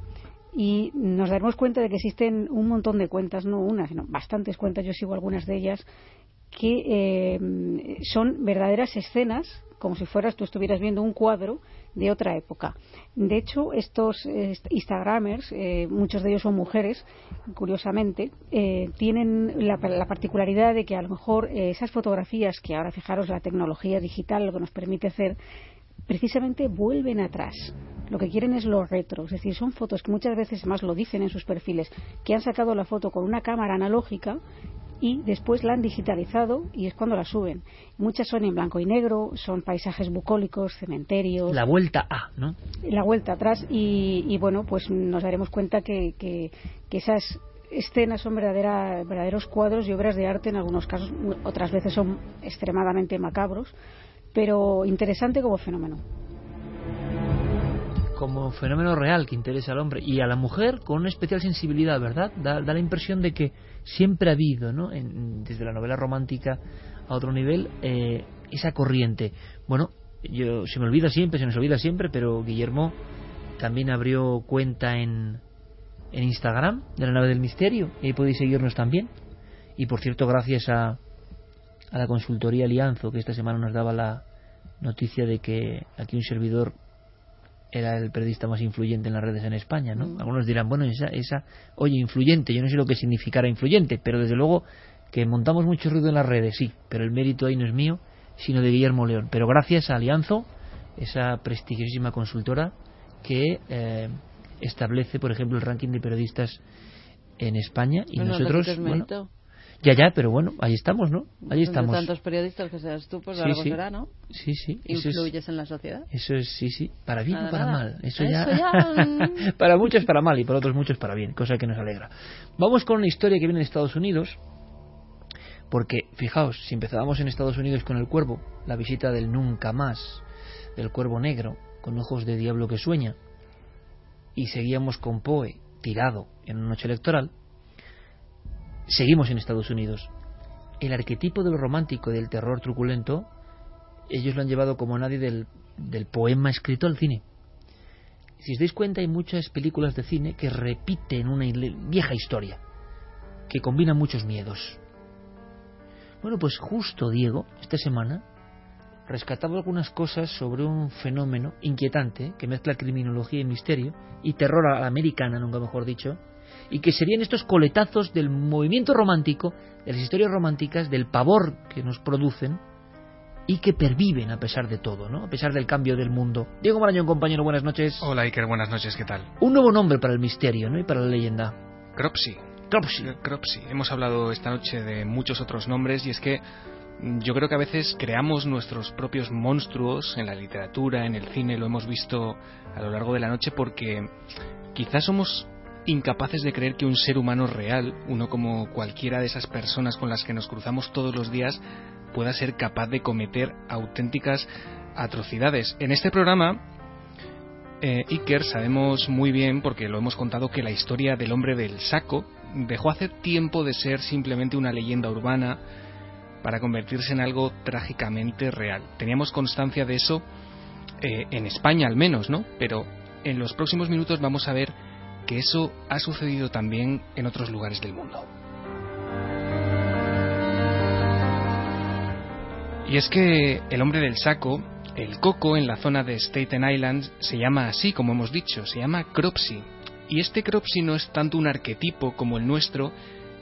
Y nos daremos cuenta de que existen un montón de cuentas, no una, sino bastantes cuentas, yo sigo algunas de ellas, que eh, son verdaderas escenas, como si fueras tú estuvieras viendo un cuadro de otra época. De hecho, estos eh, Instagramers, eh, muchos de ellos son mujeres, curiosamente, eh, tienen la, la particularidad de que a lo mejor eh, esas fotografías que ahora fijaros la tecnología digital lo que nos permite hacer precisamente vuelven atrás. Lo que quieren es lo retro, es decir, son fotos que muchas veces más lo dicen en sus perfiles, que han sacado la foto con una cámara analógica y después la han digitalizado y es cuando la suben. Muchas son en blanco y negro, son paisajes bucólicos, cementerios, La vuelta a, ¿no? la vuelta atrás y, y, bueno, pues nos daremos cuenta que, que, que esas escenas son verdadera, verdaderos cuadros y obras de arte en algunos casos, otras veces son extremadamente macabros, pero interesante como fenómeno. Como fenómeno real que interesa al hombre y a la mujer con una especial sensibilidad, ¿verdad? Da, da la impresión de que siempre ha habido, ¿no? En- desde la novela romántica a otro nivel, eh, esa corriente. Bueno, yo se me olvida siempre, se nos olvida siempre, pero Guillermo también abrió cuenta en, en Instagram de la nave del misterio y ahí podéis seguirnos también. Y por cierto, gracias a, a la consultoría Alianzo, que esta semana nos daba la noticia de que aquí un servidor era el periodista más influyente en las redes en España, ¿no? Algunos dirán, bueno, esa, esa, oye, influyente, yo no sé lo que significará influyente, pero desde luego que montamos mucho ruido en las redes, sí, pero el mérito ahí no es mío, sino de Guillermo León. Pero gracias a Alianzo, esa prestigiosísima consultora que eh, establece, por ejemplo, el ranking de periodistas en España y No, no, no nosotros, bueno. Ya, ya, pero bueno, ahí estamos, ¿no? Ahí estamos. tantos periodistas que seas tú, pues Sí, algo sí. será, ¿no? Sí, sí. Eso es, Influyes en la sociedad. eso es, sí, sí. Para bien Nada, o para nada. mal. Eso, Eso ya. ya, <laughs> mm. para muchos para mal y para otros muchos para bien, cosa que nos alegra. Vamos con una historia que viene de Estados Unidos. Porque, fijaos, si empezábamos en Estados Unidos con el cuervo, la visita del nunca más, del cuervo negro, con ojos de diablo que sueña, y seguíamos con Poe tirado en una noche electoral, seguimos en Estados Unidos. El arquetipo de lo romántico del terror truculento, ellos lo han llevado como nadie del, poema escrito al cine. Si os dais cuenta, hay muchas películas de cine que repiten una vieja historia, que combina muchos miedos. Bueno, pues justo Diego, esta semana, rescataba algunas cosas sobre un fenómeno inquietante que mezcla criminología y misterio, y terror a la americana, nunca mejor dicho, y que serían estos coletazos del movimiento romántico, de las historias románticas, del pavor que nos producen y que perviven a pesar de todo, ¿no? A pesar del cambio del mundo. Diego Marañón, compañero, buenas noches. Hola Iker, buenas noches, ¿qué tal? Un nuevo nombre para el misterio, ¿no? Y para la leyenda. Cropsy. Cropsy. Cropsy. Hemos hablado esta noche de muchos otros nombres y es que mm, yo creo que a veces creamos nuestros propios monstruos en la literatura, en el cine, lo hemos visto a lo largo de la noche porque quizás somos incapaces de creer que un ser humano real, uno como cualquiera de esas personas con las que nos cruzamos todos los días, pueda ser capaz de cometer auténticas atrocidades. En este programa eh, Iker sabemos muy bien, porque lo hemos contado, que la historia del hombre del saco dejó hace tiempo de ser simplemente una leyenda urbana para convertirse en algo trágicamente real. Teníamos constancia de eso eh, en España al menos, ¿no? Pero en los próximos minutos vamos a ver que eso ha sucedido también en otros lugares del mundo. Y es que el hombre del saco, el coco en la zona de Staten Island, se llama así, como hemos dicho, se llama Cropsy. Y este Cropsy no es tanto un arquetipo como el nuestro,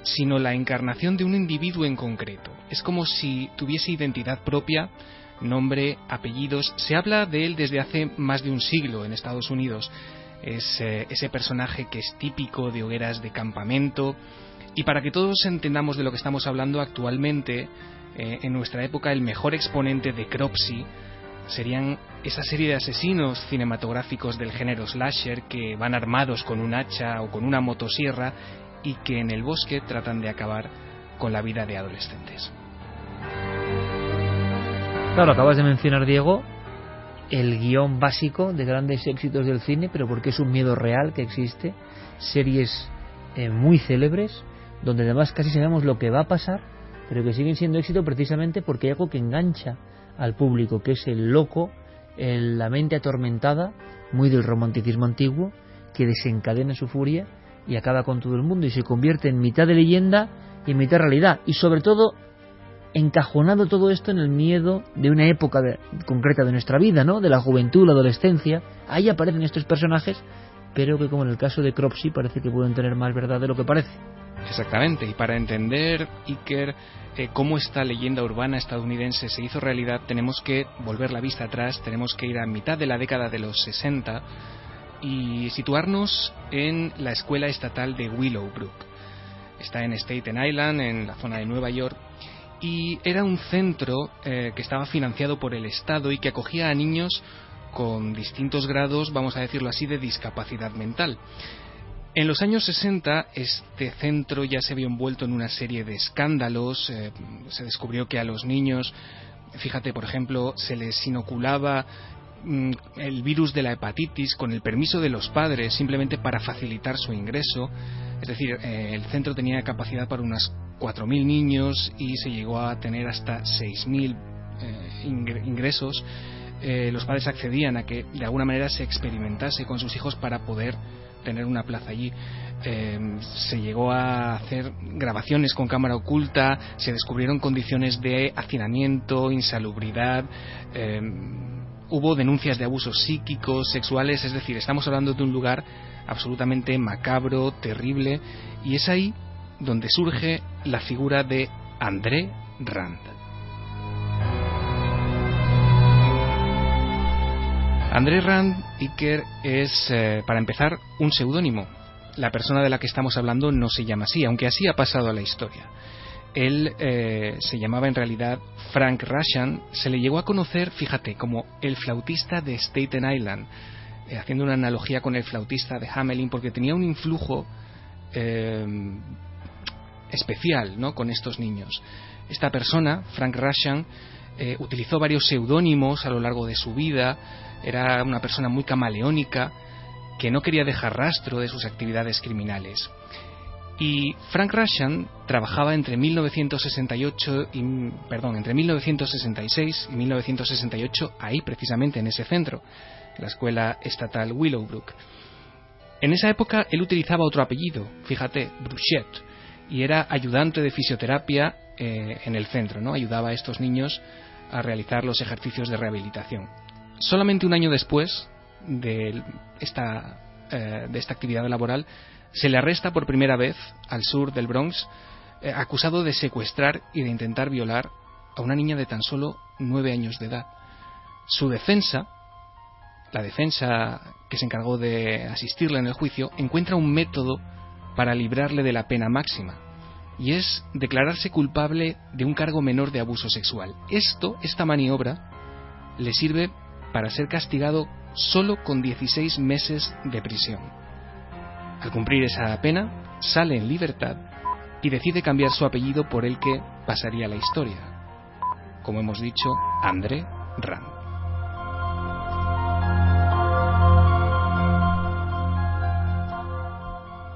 sino la encarnación de un individuo en concreto. Es como si tuviese identidad propia, nombre, apellidos. Se habla de él desde hace más de un siglo en Estados Unidos. Es eh, ese personaje que es típico de hogueras de campamento. Y para que todos entendamos de lo que estamos hablando actualmente, eh, en nuestra época el mejor exponente de Cropsy serían esa serie de asesinos cinematográficos del género slasher que van armados con un hacha o con una motosierra y que en el bosque tratan de acabar con la vida de adolescentes. Claro, acabas de mencionar, Diego, el guion básico de grandes éxitos del cine, pero porque es un miedo real que existe, series eh, muy célebres, donde además casi sabemos lo que va a pasar, pero que siguen siendo éxito precisamente porque hay algo que engancha al público, que es el loco, el- la mente atormentada, muy del romanticismo antiguo, que desencadena su furia y acaba con todo el mundo y se convierte en mitad de leyenda y en mitad realidad. Y sobre todo encajonado todo esto en el miedo de una época de- concreta de nuestra vida, ¿no? De la juventud, la adolescencia. Ahí aparecen estos personajes, pero que como en el caso de Cropsy parece que pueden tener más verdad de lo que parece. Exactamente, y para entender, Iker, eh, cómo esta leyenda urbana estadounidense se hizo realidad, tenemos que volver la vista atrás, tenemos que ir a mitad de la década de los 60 y situarnos en la escuela estatal de Willowbrook. Está en Staten Island, en la zona de Nueva York, y era un centro eh, que estaba financiado por el Estado y que acogía a niños con distintos grados, vamos a decirlo así, de discapacidad mental. En los años 60 este centro ya se vio envuelto en una serie de escándalos, eh, se descubrió que a los niños, fíjate por ejemplo, se les inoculaba mm, el virus de la hepatitis con el permiso de los padres simplemente para facilitar su ingreso. Es decir, eh, el centro tenía capacidad para unas 4.000 niños y se llegó a tener hasta 6.000 eh, ingresos. Eh, los padres accedían a que de alguna manera se experimentase con sus hijos para poder tener una plaza allí. se llegó a hacer grabaciones con cámara oculta, se descubrieron condiciones de hacinamiento, insalubridad, hubo denuncias de abusos psíquicos, sexuales, es decir, estamos hablando de un lugar absolutamente macabro, terrible, y es ahí donde surge la figura de André Rand. André Rand Iker es, eh, para empezar, un seudónimo. La persona de la que estamos hablando no se llama así, aunque así ha pasado a la historia. Él eh, se llamaba en realidad Frank Russian, se le llegó a conocer, fíjate, como el flautista de Staten Island, eh, haciendo una analogía con el flautista de Hamelin, porque tenía un influjo eh, especial ¿no? con estos niños. Esta persona, Frank Russian, eh, utilizó varios seudónimos a lo largo de su vida, era una persona muy camaleónica, que no quería dejar rastro de sus actividades criminales. Y Frank Russian trabajaba entre 1968 y, perdón, entre 1966 y 1968 ahí precisamente en ese centro la escuela estatal Willowbrook. En esa época él utilizaba otro apellido, fíjate, Bruchet, y era ayudante de fisioterapia eh, en el centro, ¿no? Ayudaba a estos niños a realizar los ejercicios de rehabilitación. Solamente un año después de esta, eh, de esta actividad laboral, se le arresta por primera vez al sur del Bronx, eh, acusado de secuestrar y de intentar violar a una niña de tan solo nueve años de edad. Su defensa la defensa que se encargó de asistirle en el juicio encuentra un método para librarle de la pena máxima, y es declararse culpable de un cargo menor de abuso sexual. Esto, esta maniobra, le sirve para ser castigado solo con 16 meses de prisión. Al cumplir esa pena, sale en libertad y decide cambiar su apellido por el que pasaría la historia. Como hemos dicho, André Rand.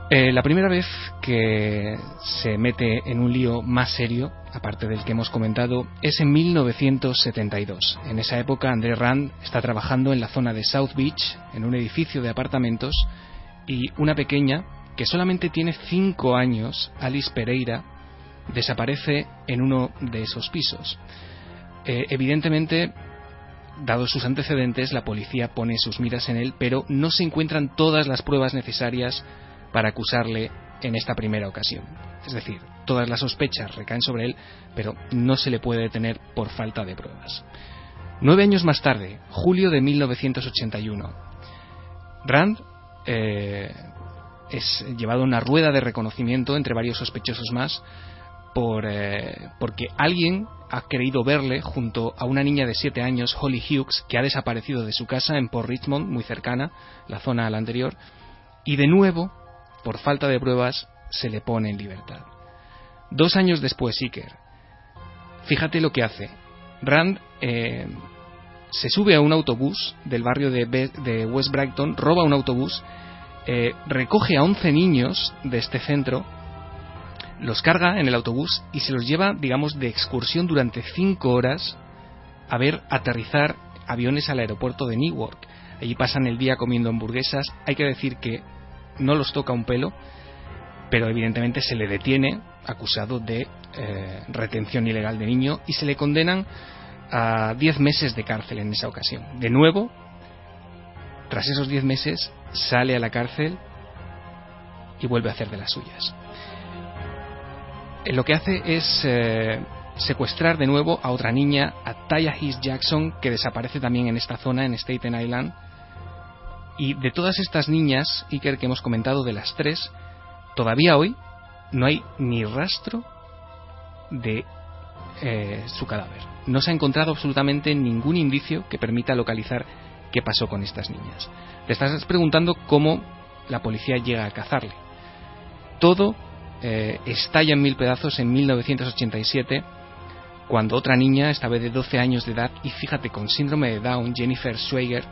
Eh, la primera vez que se mete en un lío más serio, aparte del que hemos comentado, es en 1972. En esa época, André Rand está trabajando en la zona de South Beach, en un edificio de apartamentos, y una pequeña, que solamente tiene cinco años, Alice Pereira, desaparece en uno de esos pisos. Eh, evidentemente, dados sus antecedentes, la policía pone sus miras en él, pero no se encuentran todas las pruebas necesarias para acusarle en esta primera ocasión. Es decir, todas las sospechas recaen sobre él, pero no se le puede detener por falta de pruebas. Nueve años más tarde, julio de 1981, Rand eh, es llevado a una rueda de reconocimiento entre varios sospechosos más por, eh, porque alguien ha querido verle junto a una niña de siete años, Holly Hughes, que ha desaparecido de su casa en Port Richmond, muy cercana, la zona a la anterior, y de nuevo por falta de pruebas, se le pone en libertad. Dos años después, Iker, fíjate lo que hace. Rand eh, se sube a un autobús del barrio de, West Brighton, roba un autobús, eh, recoge a 11 niños de este centro, los carga en el autobús y se los lleva, digamos, de excursión durante cinco horas a ver aterrizar aviones al aeropuerto de Newark. Allí pasan el día comiendo hamburguesas. Hay que decir que no los toca un pelo, pero evidentemente se le detiene acusado de eh, retención ilegal de niño y se le condenan a 10 meses de cárcel en esa ocasión. De nuevo, tras esos 10 meses, sale a la cárcel y vuelve a hacer de las suyas. Eh, lo que hace es eh, secuestrar de nuevo a otra niña, a Taya Jackson, que desaparece también en esta zona, en Staten Island, y de todas estas niñas, Iker, que hemos comentado, de las tres, todavía hoy no hay ni rastro de eh, su cadáver. No se ha encontrado absolutamente ningún indicio que permita localizar qué pasó con estas niñas. Te estás preguntando cómo la policía llega a cazarle. Todo eh, estalla en mil pedazos en 1987 cuando otra niña, esta vez de 12 años de edad y fíjate con síndrome de Down, Jennifer Schweiger,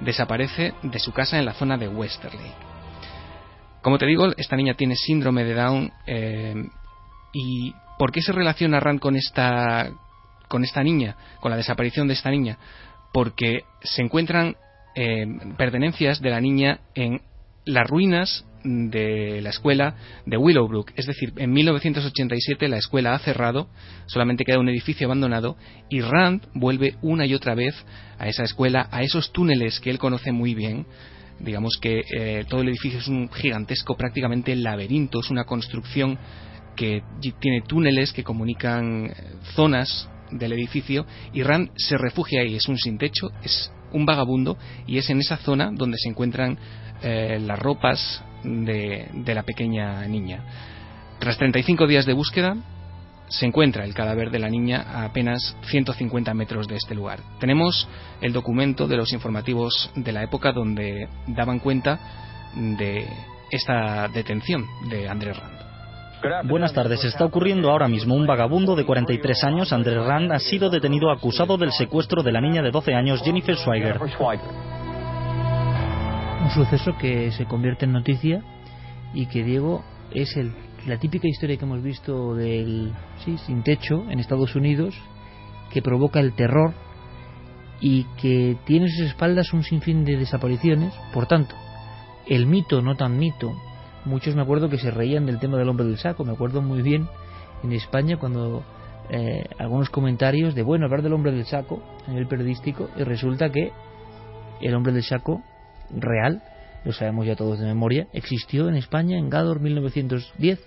desaparece de su casa en la zona de Westerly. Como te digo, esta niña tiene síndrome de Down eh, y ¿por qué se relaciona Rand con esta con esta niña, con la desaparición de esta niña? Porque se encuentran eh, pertenencias de la niña en las ruinas de la escuela de Willowbrook. Es decir, en 1987 la escuela ha cerrado, solamente queda un edificio abandonado y Rand vuelve una y otra vez a esa escuela, a esos túneles que él conoce muy bien. Digamos que eh, todo el edificio es un gigantesco, prácticamente laberinto, es una construcción que tiene túneles que comunican eh, zonas del edificio y Rand se refugia ahí, es un sin techo, es un vagabundo y es en esa zona donde se encuentran eh, las ropas de, de, la pequeña niña. Tras 35 días de búsqueda, se encuentra el cadáver de la niña a apenas 150 metros de este lugar. Tenemos el documento de los informativos de la época donde daban cuenta de esta detención de Andrés Rand. Buenas tardes. Está ocurriendo ahora mismo. Un vagabundo de 43 años, Andrés Rand, ha sido detenido acusado del secuestro de la niña de 12 años, Jennifer Schweiger. Un suceso que se convierte en noticia y que, Diego, es el, la típica historia que hemos visto del sí, sin techo en Estados Unidos, que provoca el terror y que tiene en sus espaldas un sinfín de desapariciones. Por tanto, el mito, no tan mito, muchos me acuerdo que se reían del tema del hombre del saco. Me acuerdo muy bien en España cuando eh, algunos comentarios de, bueno, hablar del hombre del saco a nivel periodístico y resulta que el hombre del saco real, lo sabemos ya todos de memoria, existió en España en Gador 1910.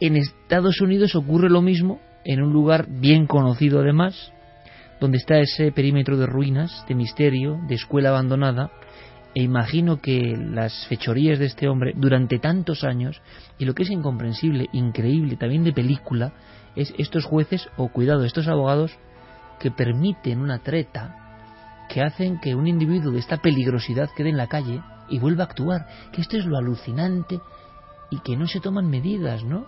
En Estados Unidos ocurre lo mismo en un lugar bien conocido además, donde está ese perímetro de ruinas, de misterio, de escuela abandonada, e imagino que las fechorías de este hombre durante tantos años, y lo que es incomprensible, increíble, también de película, es estos jueces, o cuidado, estos abogados, que permiten una treta, que hacen que un individuo de esta peligrosidad quede en la calle y vuelva a actuar, que esto es lo alucinante y que no se toman medidas, ¿no?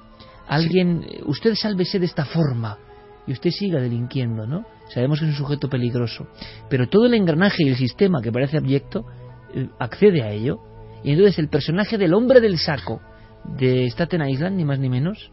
Alguien, usted sálvese de esta forma y usted siga delinquiendo, ¿no? Sabemos que es un sujeto peligroso, pero todo el engranaje y el sistema que parece abyecto accede a ello. Y entonces el personaje del hombre del saco de Staten Island, ni más ni menos,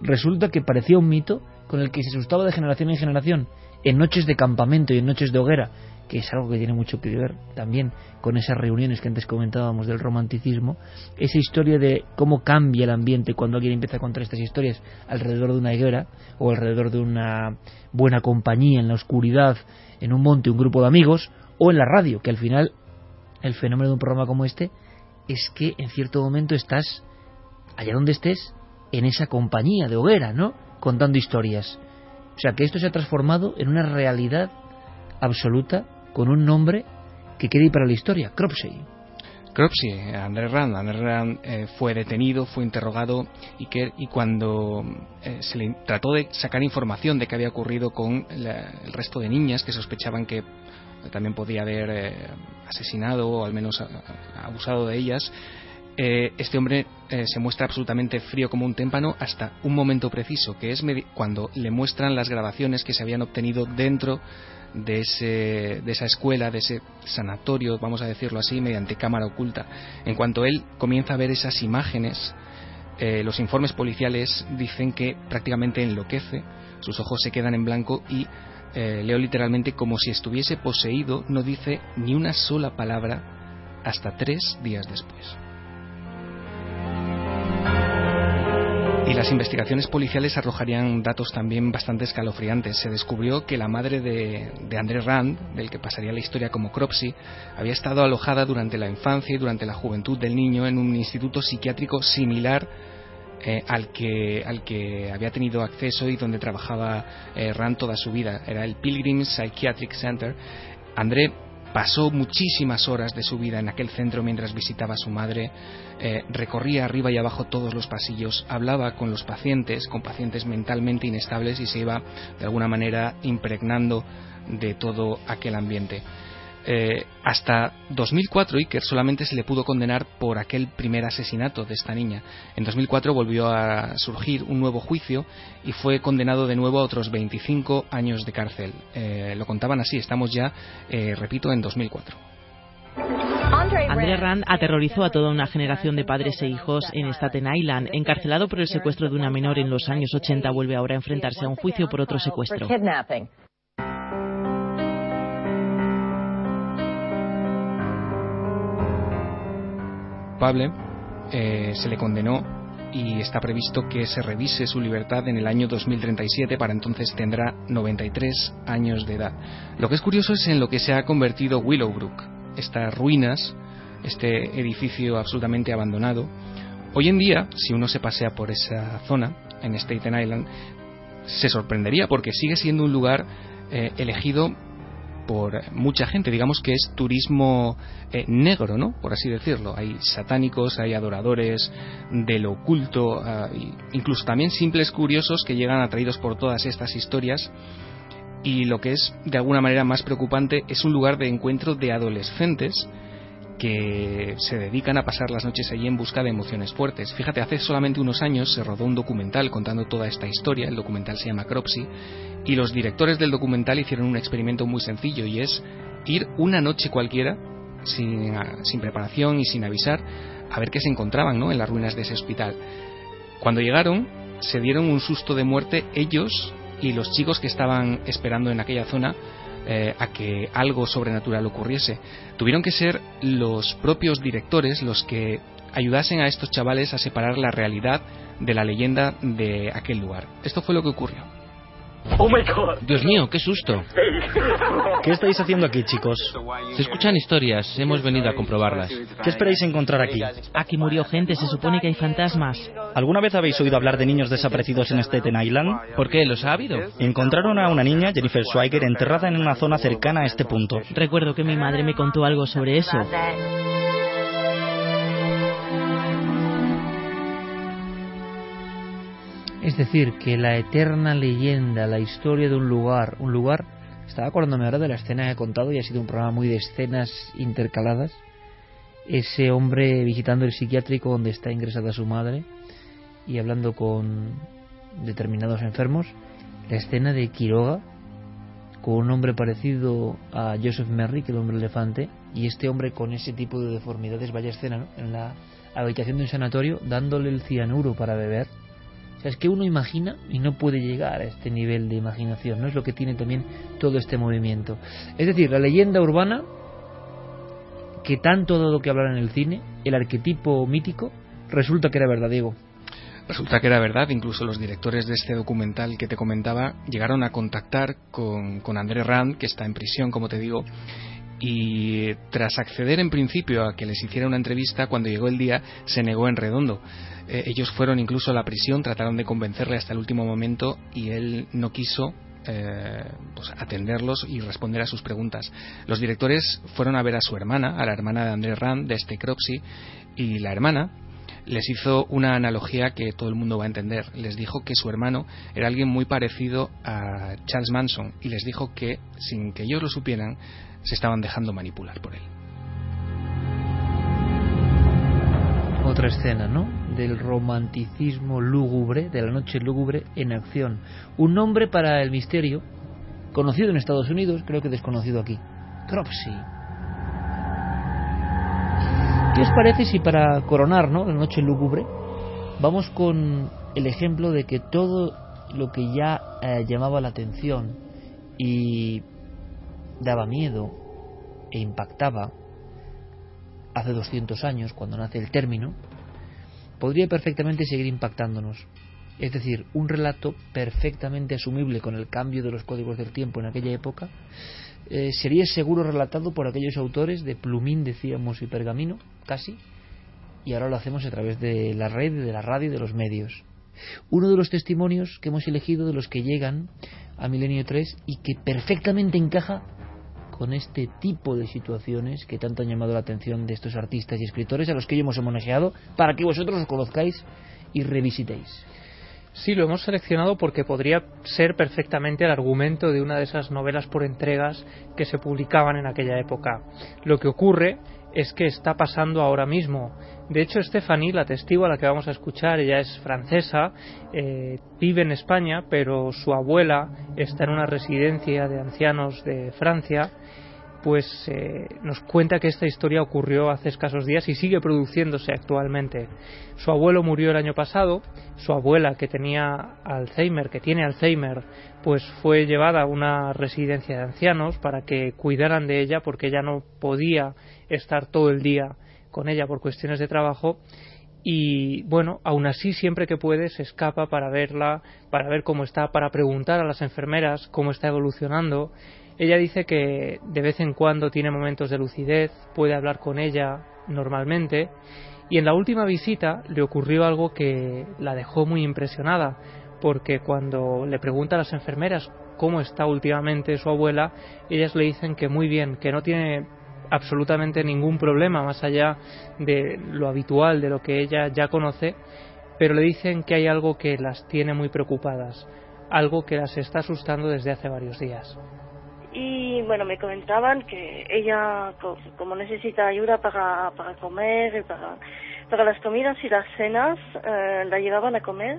resulta que parecía un mito con el que se asustaba de generación en generación, en noches de campamento y en noches de hoguera, que es algo que tiene mucho que ver también con esas reuniones que antes comentábamos del romanticismo, esa historia de cómo cambia el ambiente cuando alguien empieza a contar estas historias alrededor de una higuera o alrededor de una buena compañía en la oscuridad, en un monte, un grupo de amigos, o en la radio, que al final el fenómeno de un programa como este es que en cierto momento estás allá donde estés en esa compañía de hoguera, ¿no? Contando historias. O sea, que esto se ha transformado en una realidad absoluta con un nombre que quede para la historia, Cropsey. Cropsey, Andrés Rand. Andrés Rand eh, fue detenido, fue interrogado y, que, y cuando eh, se le trató de sacar información de qué había ocurrido con la, el resto de niñas que sospechaban que también podía haber eh, asesinado o al menos abusado de ellas, eh, este hombre eh, se muestra absolutamente frío como un témpano hasta un momento preciso, que es cuando le muestran las grabaciones que se habían obtenido dentro de, ese, de esa escuela, de ese sanatorio, vamos a decirlo así, mediante cámara oculta. En cuanto él comienza a ver esas imágenes, los informes policiales dicen que prácticamente enloquece, sus ojos se quedan en blanco y eh, leo literalmente como si estuviese poseído, no dice ni una sola palabra hasta tres días después. Y las investigaciones policiales arrojarían datos también bastante escalofriantes. Se descubrió que la madre de, de André Rand, del que pasaría la historia como Cropsy, había estado alojada durante la infancia y durante la juventud del niño en un instituto psiquiátrico similar eh, al, que, al que había tenido acceso y donde trabajaba eh, Rand toda su vida. Era el Pilgrim Psychiatric Center. André pasó muchísimas horas de su vida en aquel centro mientras visitaba a su madre, eh, recorría arriba y abajo todos los pasillos, hablaba con los pacientes, con pacientes mentalmente inestables y se iba de alguna manera impregnando de todo aquel ambiente. Eh, hasta 2004 Iker solamente se le pudo condenar por aquel primer asesinato de esta niña. En 2004 volvió a surgir un nuevo juicio y fue condenado de nuevo a otros 25 años de cárcel. Eh, lo contaban así, estamos ya, eh, repito, en 2004. André Rand aterrorizó a toda una generación de padres e hijos en Staten Island. Encarcelado por el secuestro de una menor en los años 80, vuelve ahora a enfrentarse a un juicio por otro secuestro. Pable eh, se le condenó y está previsto que se revise su libertad en el año 2037, para entonces tendrá 93 años de edad. Lo que es curioso es en lo que se ha convertido Willowbrook, estas ruinas, este edificio absolutamente abandonado. Hoy en día, si uno se pasea por esa zona, en Staten Island, se sorprendería porque sigue siendo un lugar eh, elegido por mucha gente, digamos que es turismo eh, negro, ¿no? Por así decirlo. Hay satánicos, hay adoradores del oculto, ah, incluso también simples curiosos que llegan atraídos por todas estas historias. Y lo que es de alguna manera más preocupante es un lugar de encuentro de adolescentes que se dedican a pasar las noches allí en busca de emociones fuertes. Fíjate, hace solamente unos años se rodó un documental contando toda esta historia, el documental se llama Cropsy, y los directores del documental hicieron un experimento muy sencillo y es ir una noche cualquiera, sin, preparación y sin avisar, a ver qué se encontraban ¿no? en las ruinas de ese hospital. Cuando llegaron, se dieron un susto de muerte ellos y los chicos que estaban esperando en aquella zona eh, a que algo sobrenatural ocurriese. Tuvieron que ser los propios directores los que ayudasen a estos chavales a separar la realidad de la leyenda de aquel lugar. Esto fue lo que ocurrió. Oh Dios mío, qué susto. ¿Qué estáis haciendo aquí, chicos? Se escuchan historias, hemos venido a comprobarlas. ¿Qué esperáis encontrar aquí? Aquí murió gente, se supone que hay fantasmas. ¿Alguna vez habéis oído hablar de niños desaparecidos en Staten Island? ¿Por qué? ¿Los ha habido? Encontraron a una niña, Jennifer Schweiger, enterrada en una zona cercana a este punto. Recuerdo que mi madre me contó algo sobre eso. Es decir, que la eterna leyenda, la historia de un lugar, un lugar, estaba acordándome ahora de la escena que he contado y ha sido un programa muy de escenas intercaladas. Ese hombre visitando el psiquiátrico donde está ingresada su madre y hablando con determinados enfermos. La escena de Quiroga con un hombre parecido a Joseph Merrick, el hombre elefante, y este hombre con ese tipo de deformidades, vaya escena, ¿no? En la habitación de un sanatorio, dándole el cianuro para beber es que uno imagina y no puede llegar a este nivel de imaginación, ¿no? Es lo que tiene también todo este movimiento. Es decir, la leyenda urbana, que tanto ha dado que hablar en el cine, el arquetipo mítico, resulta que era verdad, Diego. Resulta que era verdad, incluso los directores de este documental que te comentaba llegaron a contactar con, con André Rand, que está en prisión, como te digo, y tras acceder en principio a que les hiciera una entrevista, cuando llegó el día se negó en redondo. Eh, ellos fueron incluso a la prisión, trataron de convencerle hasta el último momento y él no quiso eh, pues, atenderlos y responder a sus preguntas. Los directores fueron a ver a su hermana, a la hermana de André Rand, de este Cropsy, y la hermana les hizo una analogía que todo el mundo va a entender. Les dijo que su hermano era alguien muy parecido a Charles Manson y les dijo que, sin que ellos lo supieran, se estaban dejando manipular por él. Otra escena, ¿no? Del romanticismo lúgubre, de la noche lúgubre en acción. Un nombre para el misterio, conocido en Estados Unidos, creo que desconocido aquí. Cropsy. ¿Qué os parece si para coronar, ¿no? La noche lúgubre, vamos con el ejemplo de que todo lo que ya eh, llamaba la atención y daba miedo e impactaba hace 200 años, cuando nace el término, podría perfectamente seguir impactándonos. Es decir, un relato perfectamente asumible con el cambio de los códigos del tiempo en aquella época, eh, sería seguro relatado por aquellos autores de plumín, decíamos, y pergamino, casi, y ahora lo hacemos a través de la red, de la radio y de los medios. Uno de los testimonios que hemos elegido de los que llegan a Milenio 3 y que perfectamente encaja con este tipo de situaciones que tanto han llamado la atención de estos artistas y escritores a los que hoy hemos homenajeado para que vosotros os conozcáis y revisitéis. Sí, lo hemos seleccionado porque podría ser perfectamente el argumento de una de esas novelas por entregas que se publicaban en aquella época. Lo que ocurre es que está pasando ahora mismo. De hecho, Stephanie, la testigo a la que vamos a escuchar, ella es francesa, eh, vive en España, pero su abuela está en una residencia de ancianos de Francia pues eh, nos cuenta que esta historia ocurrió hace escasos días y sigue produciéndose actualmente. Su abuelo murió el año pasado, su abuela que tenía Alzheimer, que tiene Alzheimer, pues fue llevada a una residencia de ancianos para que cuidaran de ella porque ella no podía estar todo el día con ella por cuestiones de trabajo. Y bueno, aún así siempre que puede se escapa para verla, para ver cómo está, para preguntar a las enfermeras cómo está evolucionando. Ella dice que de vez en cuando tiene momentos de lucidez, puede hablar con ella normalmente. Y en la última visita le ocurrió algo que la dejó muy impresionada porque cuando le pregunta a las enfermeras cómo está últimamente su abuela, ellas le dicen que muy bien, que no tiene absolutamente ningún problema más allá de lo habitual, de lo que ella ya conoce, pero le dicen que hay algo que las tiene muy preocupadas, algo que las está asustando desde hace varios días y bueno, me comentaban que ella, como necesita ayuda para, para comer, para, para las comidas y las cenas, eh, la llevaban a comer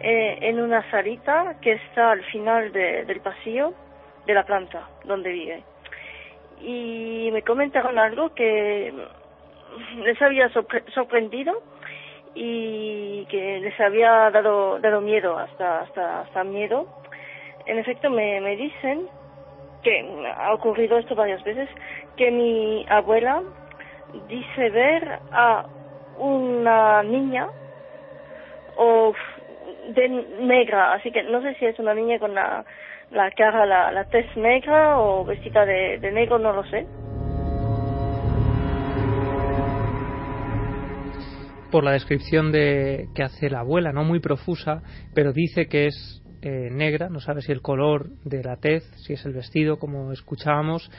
eh, en una salita que está al final del pasillo de la planta donde vive. Y me comentaron algo que les había sorprendido y que les había dado, dado miedo, hasta, hasta, hasta miedo. En efecto, me, me dicen que ha ocurrido esto varias veces, que mi abuela dice ver a una niña o de negra, así que no sé si es una niña con la, la cara, la, la tez negra o vestida de, de negro, no lo sé. Por la descripción de que hace la abuela, no muy profusa, pero dice que es eh, negra, no sabe si el color de la tez, si es el vestido, como escuchábamos.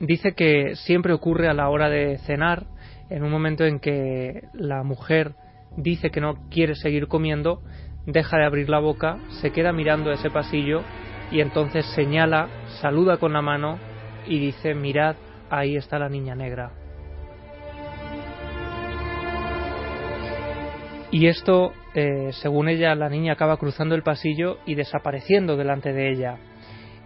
Dice que siempre ocurre a la hora de cenar, en un momento en que la mujer dice que no quiere seguir comiendo, deja de abrir la boca, se queda mirando ese pasillo y entonces señala, saluda con la mano y dice, mirad, ahí está la niña negra. Y esto, eh, según ella, la niña acaba cruzando el pasillo y desapareciendo delante de ella.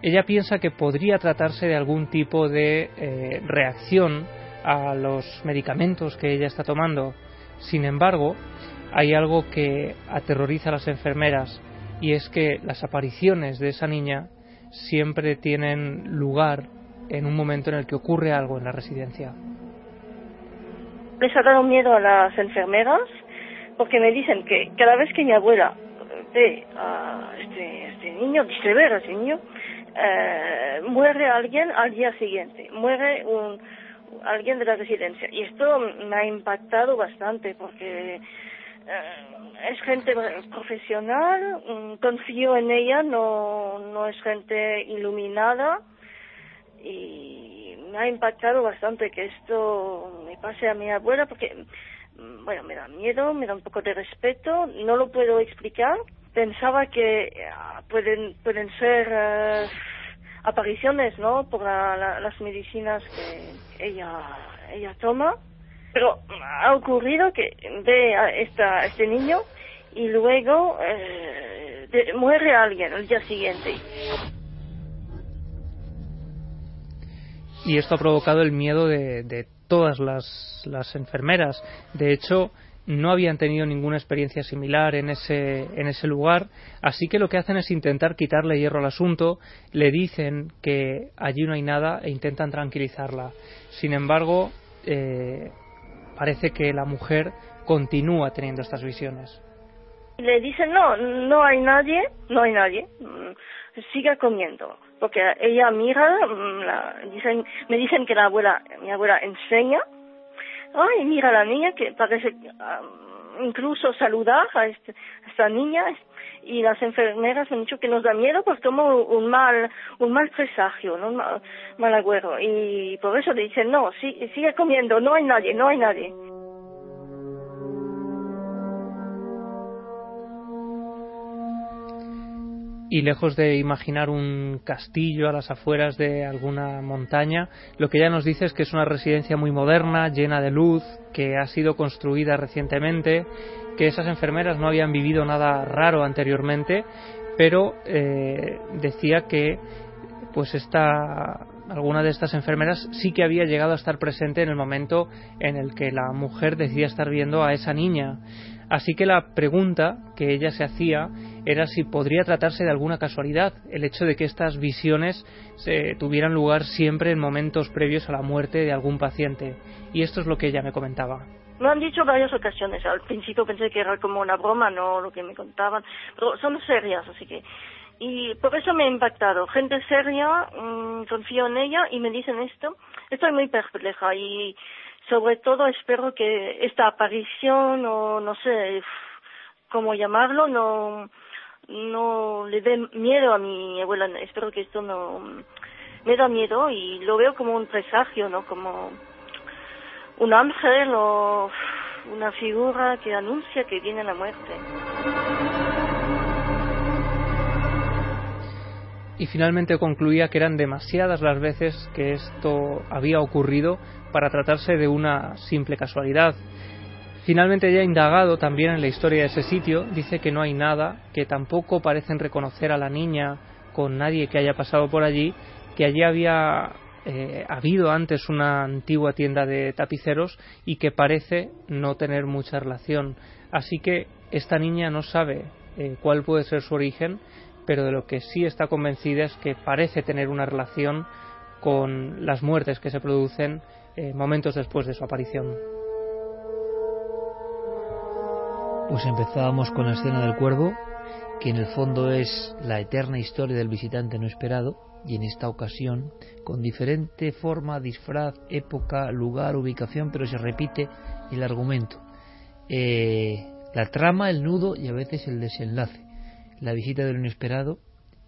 Ella piensa que podría tratarse de algún tipo de eh, reacción a los medicamentos que ella está tomando. Sin embargo, hay algo que aterroriza a las enfermeras y es que las apariciones de esa niña siempre tienen lugar en un momento en el que ocurre algo en la residencia. Les ha dado miedo a las enfermeras porque me dicen que cada vez que mi abuela ve a este, este niño, dice ver a este niño, eh, muere alguien al día siguiente, muere un, alguien de la residencia. Y esto me ha impactado bastante porque es gente profesional, mm, confío en ella, no, no es gente iluminada y me ha impactado bastante que esto me pase a mi abuela porque Mm, bueno, me da miedo, me da un poco de respeto, no lo puedo explicar. Pensaba que ah, pueden, pueden ser eh, apariciones, ¿no? Por las medicinas que ella, ella toma. Pero ha ocurrido que ve a esta, este niño y luego eh, muere alguien el día siguiente. Y esto ha provocado el miedo de, de todas las, las enfermeras. De hecho, no habían tenido ninguna experiencia similar en ese, en ese lugar, así que lo que hacen es intentar quitarle hierro al asunto, le dicen que allí no hay nada e intentan tranquilizarla. Sin embargo, eh, parece que la mujer continúa teniendo estas visiones. Le dicen, no, no hay nadie, no hay nadie, mm, siga comiendo porque ella mira, mm, la, dicen, me dicen que la abuela, mi abuela enseña, ay, mira a la niña que parece um, incluso saludar a, este, esta niña y las enfermeras han dicho que nos da miedo pues como un mal un mal presagio ¿no? un mal, mal agüero y por eso dicen no sí, sigue comiendo no hay nadie no hay nadie y lejos de imaginar un castillo a las afueras de alguna montaña, lo que ella nos dice es que es una residencia muy moderna, llena de luz, que ha sido construida recientemente, que esas enfermeras no habían vivido nada raro anteriormente, pero eh, decía que pues esta alguna de estas enfermeras sí que había llegado a estar presente en el momento en el que la mujer decía estar viendo a esa niña. Así que la pregunta que ella se hacía era si podría tratarse de alguna casualidad el hecho de que estas visiones se tuvieran lugar siempre en momentos previos a la muerte de algún paciente. Y esto es lo que ella me comentaba. Me han dicho varias ocasiones. Al principio pensé que era como una broma, no lo que me contaban, pero son serias, así que y por eso me ha impactado. Gente seria, mmm, confío en ella y me dicen esto. Estoy muy perpleja y sobre todo espero que esta aparición o no sé cómo llamarlo no no le dé miedo a mi abuela. Espero que esto no me da miedo y lo veo como un presagio, ¿no? Como un ángel o una figura que anuncia que viene la muerte. Y finalmente concluía que eran demasiadas las veces que esto había ocurrido para tratarse de una simple casualidad. Finalmente ya indagado también en la historia de ese sitio, dice que no hay nada, que tampoco parecen reconocer a la niña con nadie que haya pasado por allí, que allí había eh, habido antes una antigua tienda de tapiceros y que parece no tener mucha relación. Así que esta niña no sabe eh, cuál puede ser su origen pero de lo que sí está convencida es que parece tener una relación con las muertes que se producen eh, momentos después de su aparición. Pues empezábamos con la escena del cuervo, que en el fondo es la eterna historia del visitante no esperado, y en esta ocasión, con diferente forma, disfraz, época, lugar, ubicación, pero se repite el argumento. Eh, la trama, el nudo y a veces el desenlace la visita del inesperado,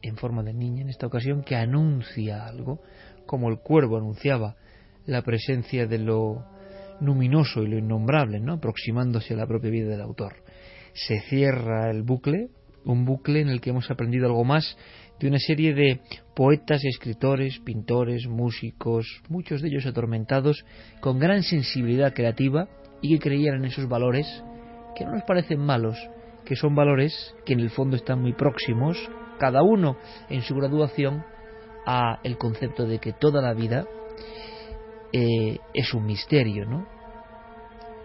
en forma de niña en esta ocasión, que anuncia algo, como el cuervo anunciaba la presencia de lo luminoso y lo innombrable, ¿no? aproximándose a la propia vida del autor. Se cierra el bucle, un bucle en el que hemos aprendido algo más de una serie de poetas, escritores, pintores, músicos, muchos de ellos atormentados, con gran sensibilidad creativa y que creían en esos valores que no nos parecen malos, que son valores que en el fondo están muy próximos, cada uno en su graduación, a el concepto de que toda la vida eh, es un misterio, ¿no?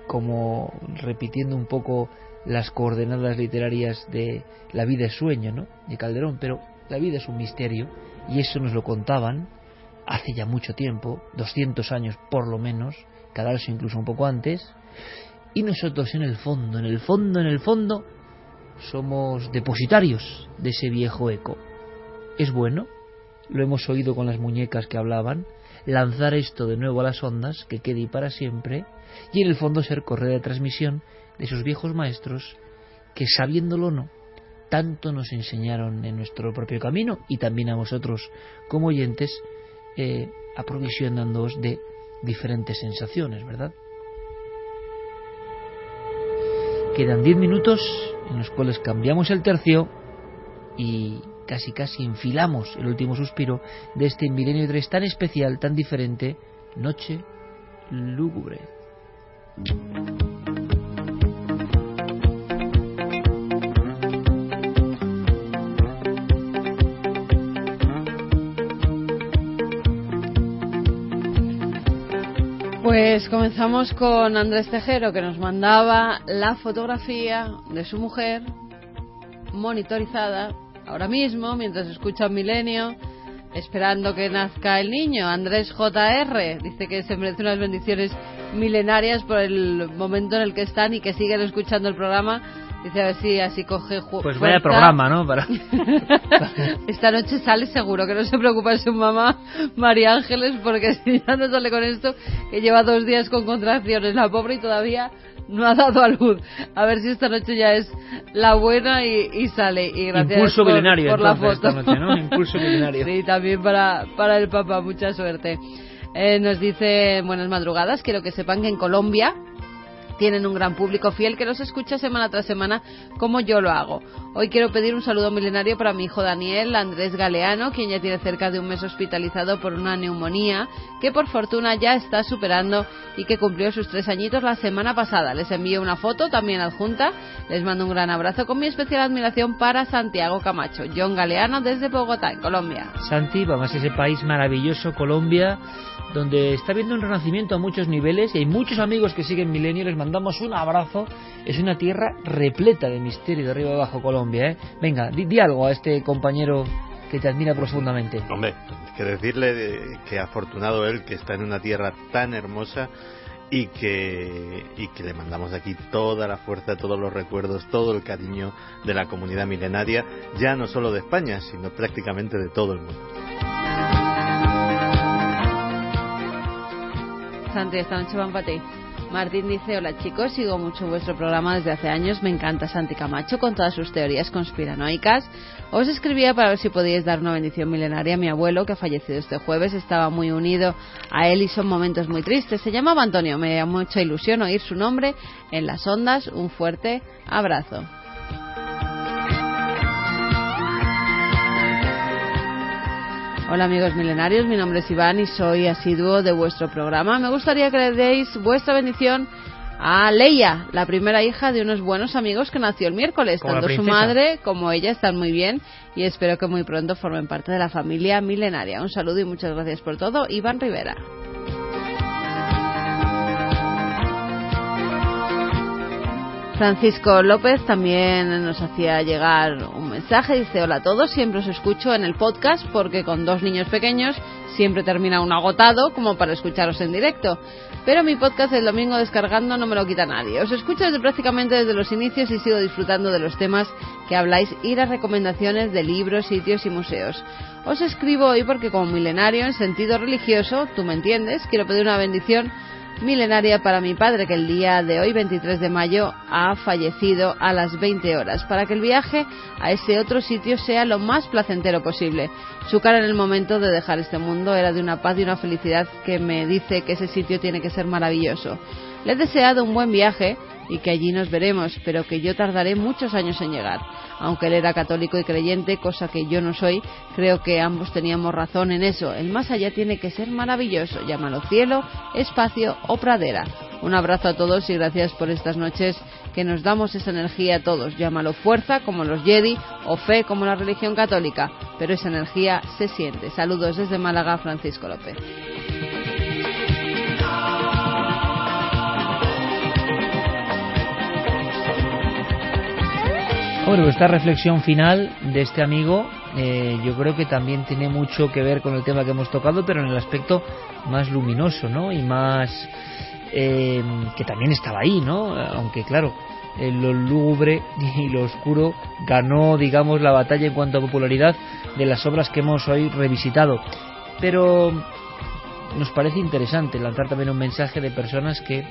Como repitiendo un poco las coordenadas literarias de La vida es sueño, ¿no? De Calderón, pero la vida es un misterio y eso nos lo contaban hace ya mucho tiempo, 200 años por lo menos, cada vez incluso un poco antes, y nosotros en el fondo, en el fondo, en el fondo, somos depositarios de ese viejo eco. Es bueno, lo hemos oído con las muñecas que hablaban, lanzar esto de nuevo a las ondas, que quede y para siempre, y en el fondo ser correa de transmisión de esos viejos maestros que, sabiéndolo o no, tanto nos enseñaron en nuestro propio camino y también a vosotros como oyentes, eh, aprovisionándoos de diferentes sensaciones, ¿verdad? Quedan diez minutos en los cuales cambiamos el tercio y casi casi enfilamos el último suspiro de este milenio 3 tan especial, tan diferente, Noche Lúgubre. Pues comenzamos con Andrés Tejero, que nos mandaba la fotografía de su mujer monitorizada ahora mismo, mientras escucha Milenio, esperando que nazca el niño. Andrés JR dice que se merece unas bendiciones milenarias por el momento en el que están y que siguen escuchando el programa Dice a ver si así coge Pues vaya programa, ¿no? Para... <laughs> Esta noche sale seguro, que no se preocupa su mamá María Ángeles, porque <laughs> si ya no sale con esto, que lleva dos días con contracciones, la pobre y todavía no ha dado a luz. A ver si esta noche ya es la buena y, sale. Y gracias Impulso por, milenario, por la foto. Esta noche, ¿no? Impulso <laughs> milenario. Sí, también para, para el papá, mucha suerte. Eh, nos dice buenas madrugadas, quiero que sepan que en Colombia tienen un gran público fiel que los escucha semana tras semana como yo lo hago. Hoy quiero pedir un saludo milenario para mi hijo Daniel Andrés Galeano, quien ya tiene cerca de un mes hospitalizado por una neumonía que por fortuna ya está superando y que cumplió sus tres añitos la semana pasada. Les envío una foto también adjunta. Les mando un gran abrazo con mi especial admiración para Santiago Camacho. John Galeano desde Bogotá, en Colombia. Santi, vamos a ese país maravilloso, Colombia donde está habiendo un renacimiento a muchos niveles y hay muchos amigos que siguen Milenio, les mandamos un abrazo. Es una tierra repleta de misterio de arriba abajo Colombia, ¿eh? Venga, di, algo a este compañero que te admira profundamente. Hombre, que decirle que afortunado él que está en una tierra tan hermosa y que, y que le mandamos aquí toda la fuerza, todos los recuerdos, todo el cariño de la comunidad milenaria, ya no solo de España, sino prácticamente de todo el mundo. Santi, esta noche van para ti. Martín dice, hola chicos, sigo mucho vuestro programa desde hace años, me encanta Santi Camacho con todas sus teorías conspiranoicas. Os escribía para ver si podíais dar una bendición milenaria a mi abuelo que ha fallecido este jueves, estaba muy unido a él y son momentos muy tristes. Se llamaba Antonio, me da mucha ilusión oír su nombre en las ondas, un fuerte abrazo. Hola amigos milenarios, mi nombre es Iván y soy asiduo de vuestro programa. Me gustaría que le deis vuestra bendición a Leia, la primera hija de unos buenos amigos que nació el miércoles. Tanto su madre como ella están muy bien y espero que muy pronto formen parte de la familia milenaria. Un saludo y muchas gracias por todo, Iván Rivera. Francisco López también nos hacía llegar un mensaje, dice hola a todos, siempre os escucho en el podcast porque con dos niños pequeños siempre termina un agotado como para escucharos en directo. Pero mi podcast el domingo descargando no me lo quita nadie. Os escucho desde prácticamente desde los inicios y sigo disfrutando de los temas que habláis y las recomendaciones de libros, sitios y museos. Os escribo hoy porque como milenario en sentido religioso, tú me entiendes, quiero pedir una bendición milenaria para mi padre, que el día de hoy, 23 de mayo, ha fallecido a las 20 horas, para que el viaje a ese otro sitio sea lo más placentero posible. Su cara en el momento de dejar este mundo era de una paz y una felicidad que me dice que ese sitio tiene que ser maravilloso. Le he deseado un buen viaje y que allí nos veremos, pero que yo tardaré muchos años en llegar. Aunque él era católico y creyente, cosa que yo no soy, creo que ambos teníamos razón en eso. El más allá tiene que ser maravilloso, llámalo cielo, espacio o pradera. Un abrazo a todos y gracias por estas noches que nos damos esa energía a todos. Llámalo fuerza como los Jedi o fe como la religión católica, pero esa energía se siente. Saludos desde Málaga, Francisco López. Bueno, esta reflexión final de este amigo eh, yo creo que también tiene mucho que ver con el tema que hemos tocado, pero en el aspecto más luminoso, ¿no? Y más... Eh, que también estaba ahí, ¿no? Aunque claro, lo lúgubre y lo oscuro ganó, digamos, la batalla en cuanto a popularidad de las obras que hemos hoy revisitado. Pero nos parece interesante lanzar también un mensaje de personas que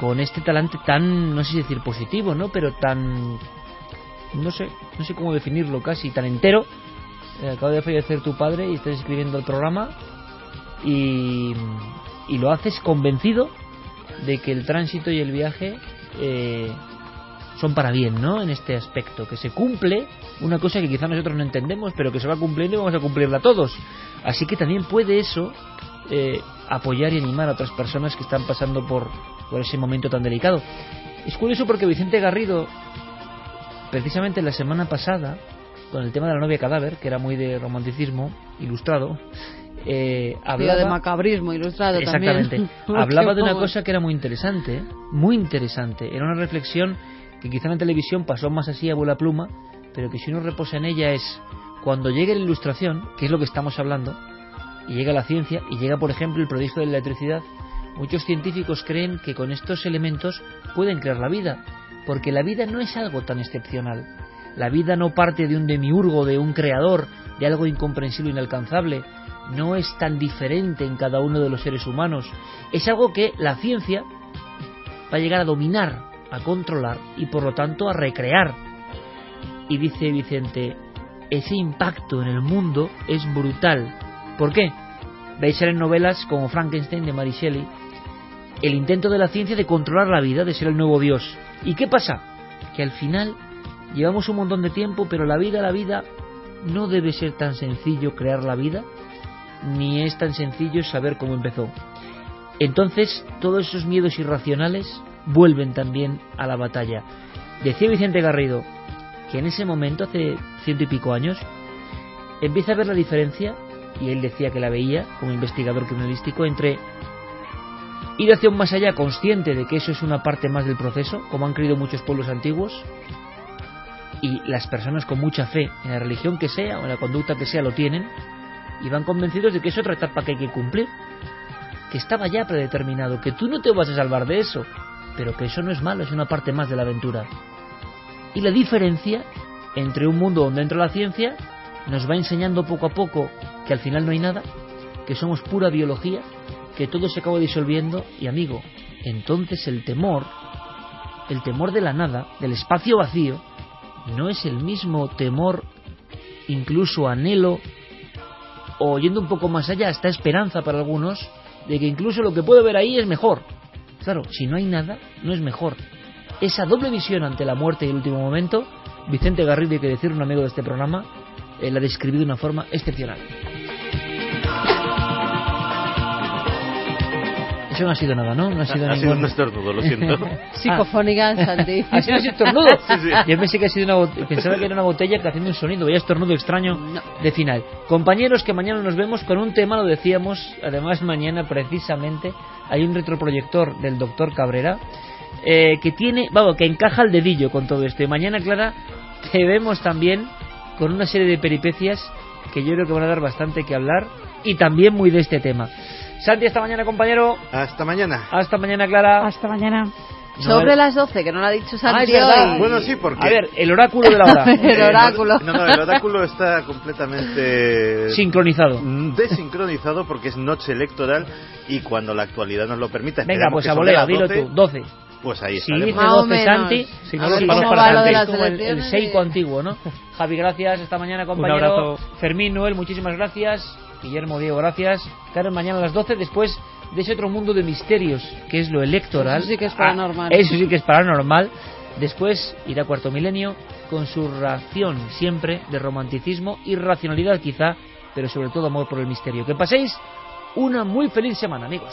con este talante tan, no sé si decir positivo, ¿no? Pero tan no sé, no sé cómo definirlo casi, tan entero. Eh, acaba de fallecer tu padre y estás escribiendo el programa y, y lo haces convencido de que el tránsito y el viaje eh, son para bien, ¿no? En este aspecto, que se cumple una cosa que quizá nosotros no entendemos, pero que se va cumpliendo y vamos a cumplirla todos. Así que también puede eso eh, apoyar y animar a otras personas que están pasando por, por ese momento tan delicado. Es curioso porque Vicente Garrido precisamente la semana pasada, con el tema de la novia cadáver, que era muy de romanticismo ilustrado, eh, hablaba de macabrismo ilustrado exactamente. <laughs> Hablaba de una cosa que era muy interesante muy interesante. Era una reflexión que quizá en la televisión pasó más así a vuela pluma pero que si uno reposa en ella es cuando llegue la ilustración que es lo que estamos hablando y llega la ciencia y llega por ejemplo el prodigio de la electricidad muchos científicos creen que con estos elementos pueden crear la vida porque la vida no es algo tan excepcional. La vida no parte de un demiurgo, de un creador, de algo incomprensible, inalcanzable. No es tan diferente en cada uno de los seres humanos. Es algo que la ciencia va a llegar a dominar, a controlar y por lo tanto a recrear. Y dice Vicente, ese impacto en el mundo es brutal. ¿Por qué? Veis en novelas como Frankenstein de Mary Shelley el intento de la ciencia de controlar la vida, de ser el nuevo Dios. ¿Y qué pasa? Que al final llevamos un montón de tiempo, pero la vida, la vida, no debe ser tan sencillo crear la vida, ni es tan sencillo saber cómo empezó. Entonces, todos esos miedos irracionales vuelven también a la batalla. Decía Vicente Garrido que en ese momento, hace ciento y pico años, empieza a ver la diferencia, y él decía que la veía como investigador criminalístico, entre ir hacia un más allá consciente de que eso es una parte más del proceso, como han creído muchos pueblos antiguos, y las personas con mucha fe en la religión que sea o en la conducta que sea lo tienen, y van convencidos de que es otra etapa que hay que cumplir, que estaba ya predeterminado, que tú no te vas a salvar de eso, pero que eso no es malo, es una parte más de la aventura. Y la diferencia entre un mundo donde entra la ciencia nos va enseñando poco a poco que al final no hay nada, que somos pura biología, que todo se acaba disolviendo y amigo, entonces el temor, el temor de la nada, del espacio vacío, no es el mismo temor, incluso anhelo, o yendo un poco más allá, hasta esperanza para algunos, de que incluso lo que puedo ver ahí es mejor. Claro, si no hay nada, no es mejor. Esa doble visión ante la muerte y el último momento, Vicente Garrido, hay que decir, un amigo de este programa, eh, la describió de una forma excepcional. Eso no ha sido nada, ¿no? No ha sido ha ningún... sido un estornudo, lo siento. <laughs> Psicofónica, Santi. <laughs> ¿Ha sido un estornudo? <laughs> Yo pensé que ha sido una botella, pensaba que era una botella que haciendo un sonido, vaya estornudo extraño de final. Compañeros, que mañana nos vemos con un tema, lo decíamos, además mañana precisamente hay un retroproyector del doctor Cabrera eh, que tiene, vamos, que encaja el dedillo con todo esto. Y mañana, Clara, te vemos también con una serie de peripecias que yo creo que van a dar bastante que hablar y también muy de este tema. Santi, hasta mañana, compañero. Hasta mañana. Hasta mañana, Clara. Hasta mañana. Sobre las 12, que no lo ha dicho Santi Ah, es verdad. hoy. Bueno, sí, porque... A ver, el oráculo de la hora. <laughs> el oráculo. No, no, el oráculo está completamente... Sincronizado. Desincronizado porque es noche electoral y cuando la actualidad nos lo permita... Venga, pues que a las dilo 12, tú. 12. Pues ahí Si estaremos. dice Más o 12 menos. Santi, Si no, cómo ¿cómo para Como el, el? Seiko antiguo, ¿no? <laughs> Javi, gracias. Esta mañana, compañero. abrazo. Fermín, Noel, muchísimas gracias. Guillermo, Diego, gracias. Claro, mañana a las 12, después de ese otro mundo de misterios, que es lo electoral. Eso sí que es Ah, paranormal. eso sí que es paranormal. Después irá Cuarto Milenio con su ración siempre de romanticismo y racionalidad quizá, pero sobre todo amor por el misterio. Que paséis una muy feliz semana, amigos.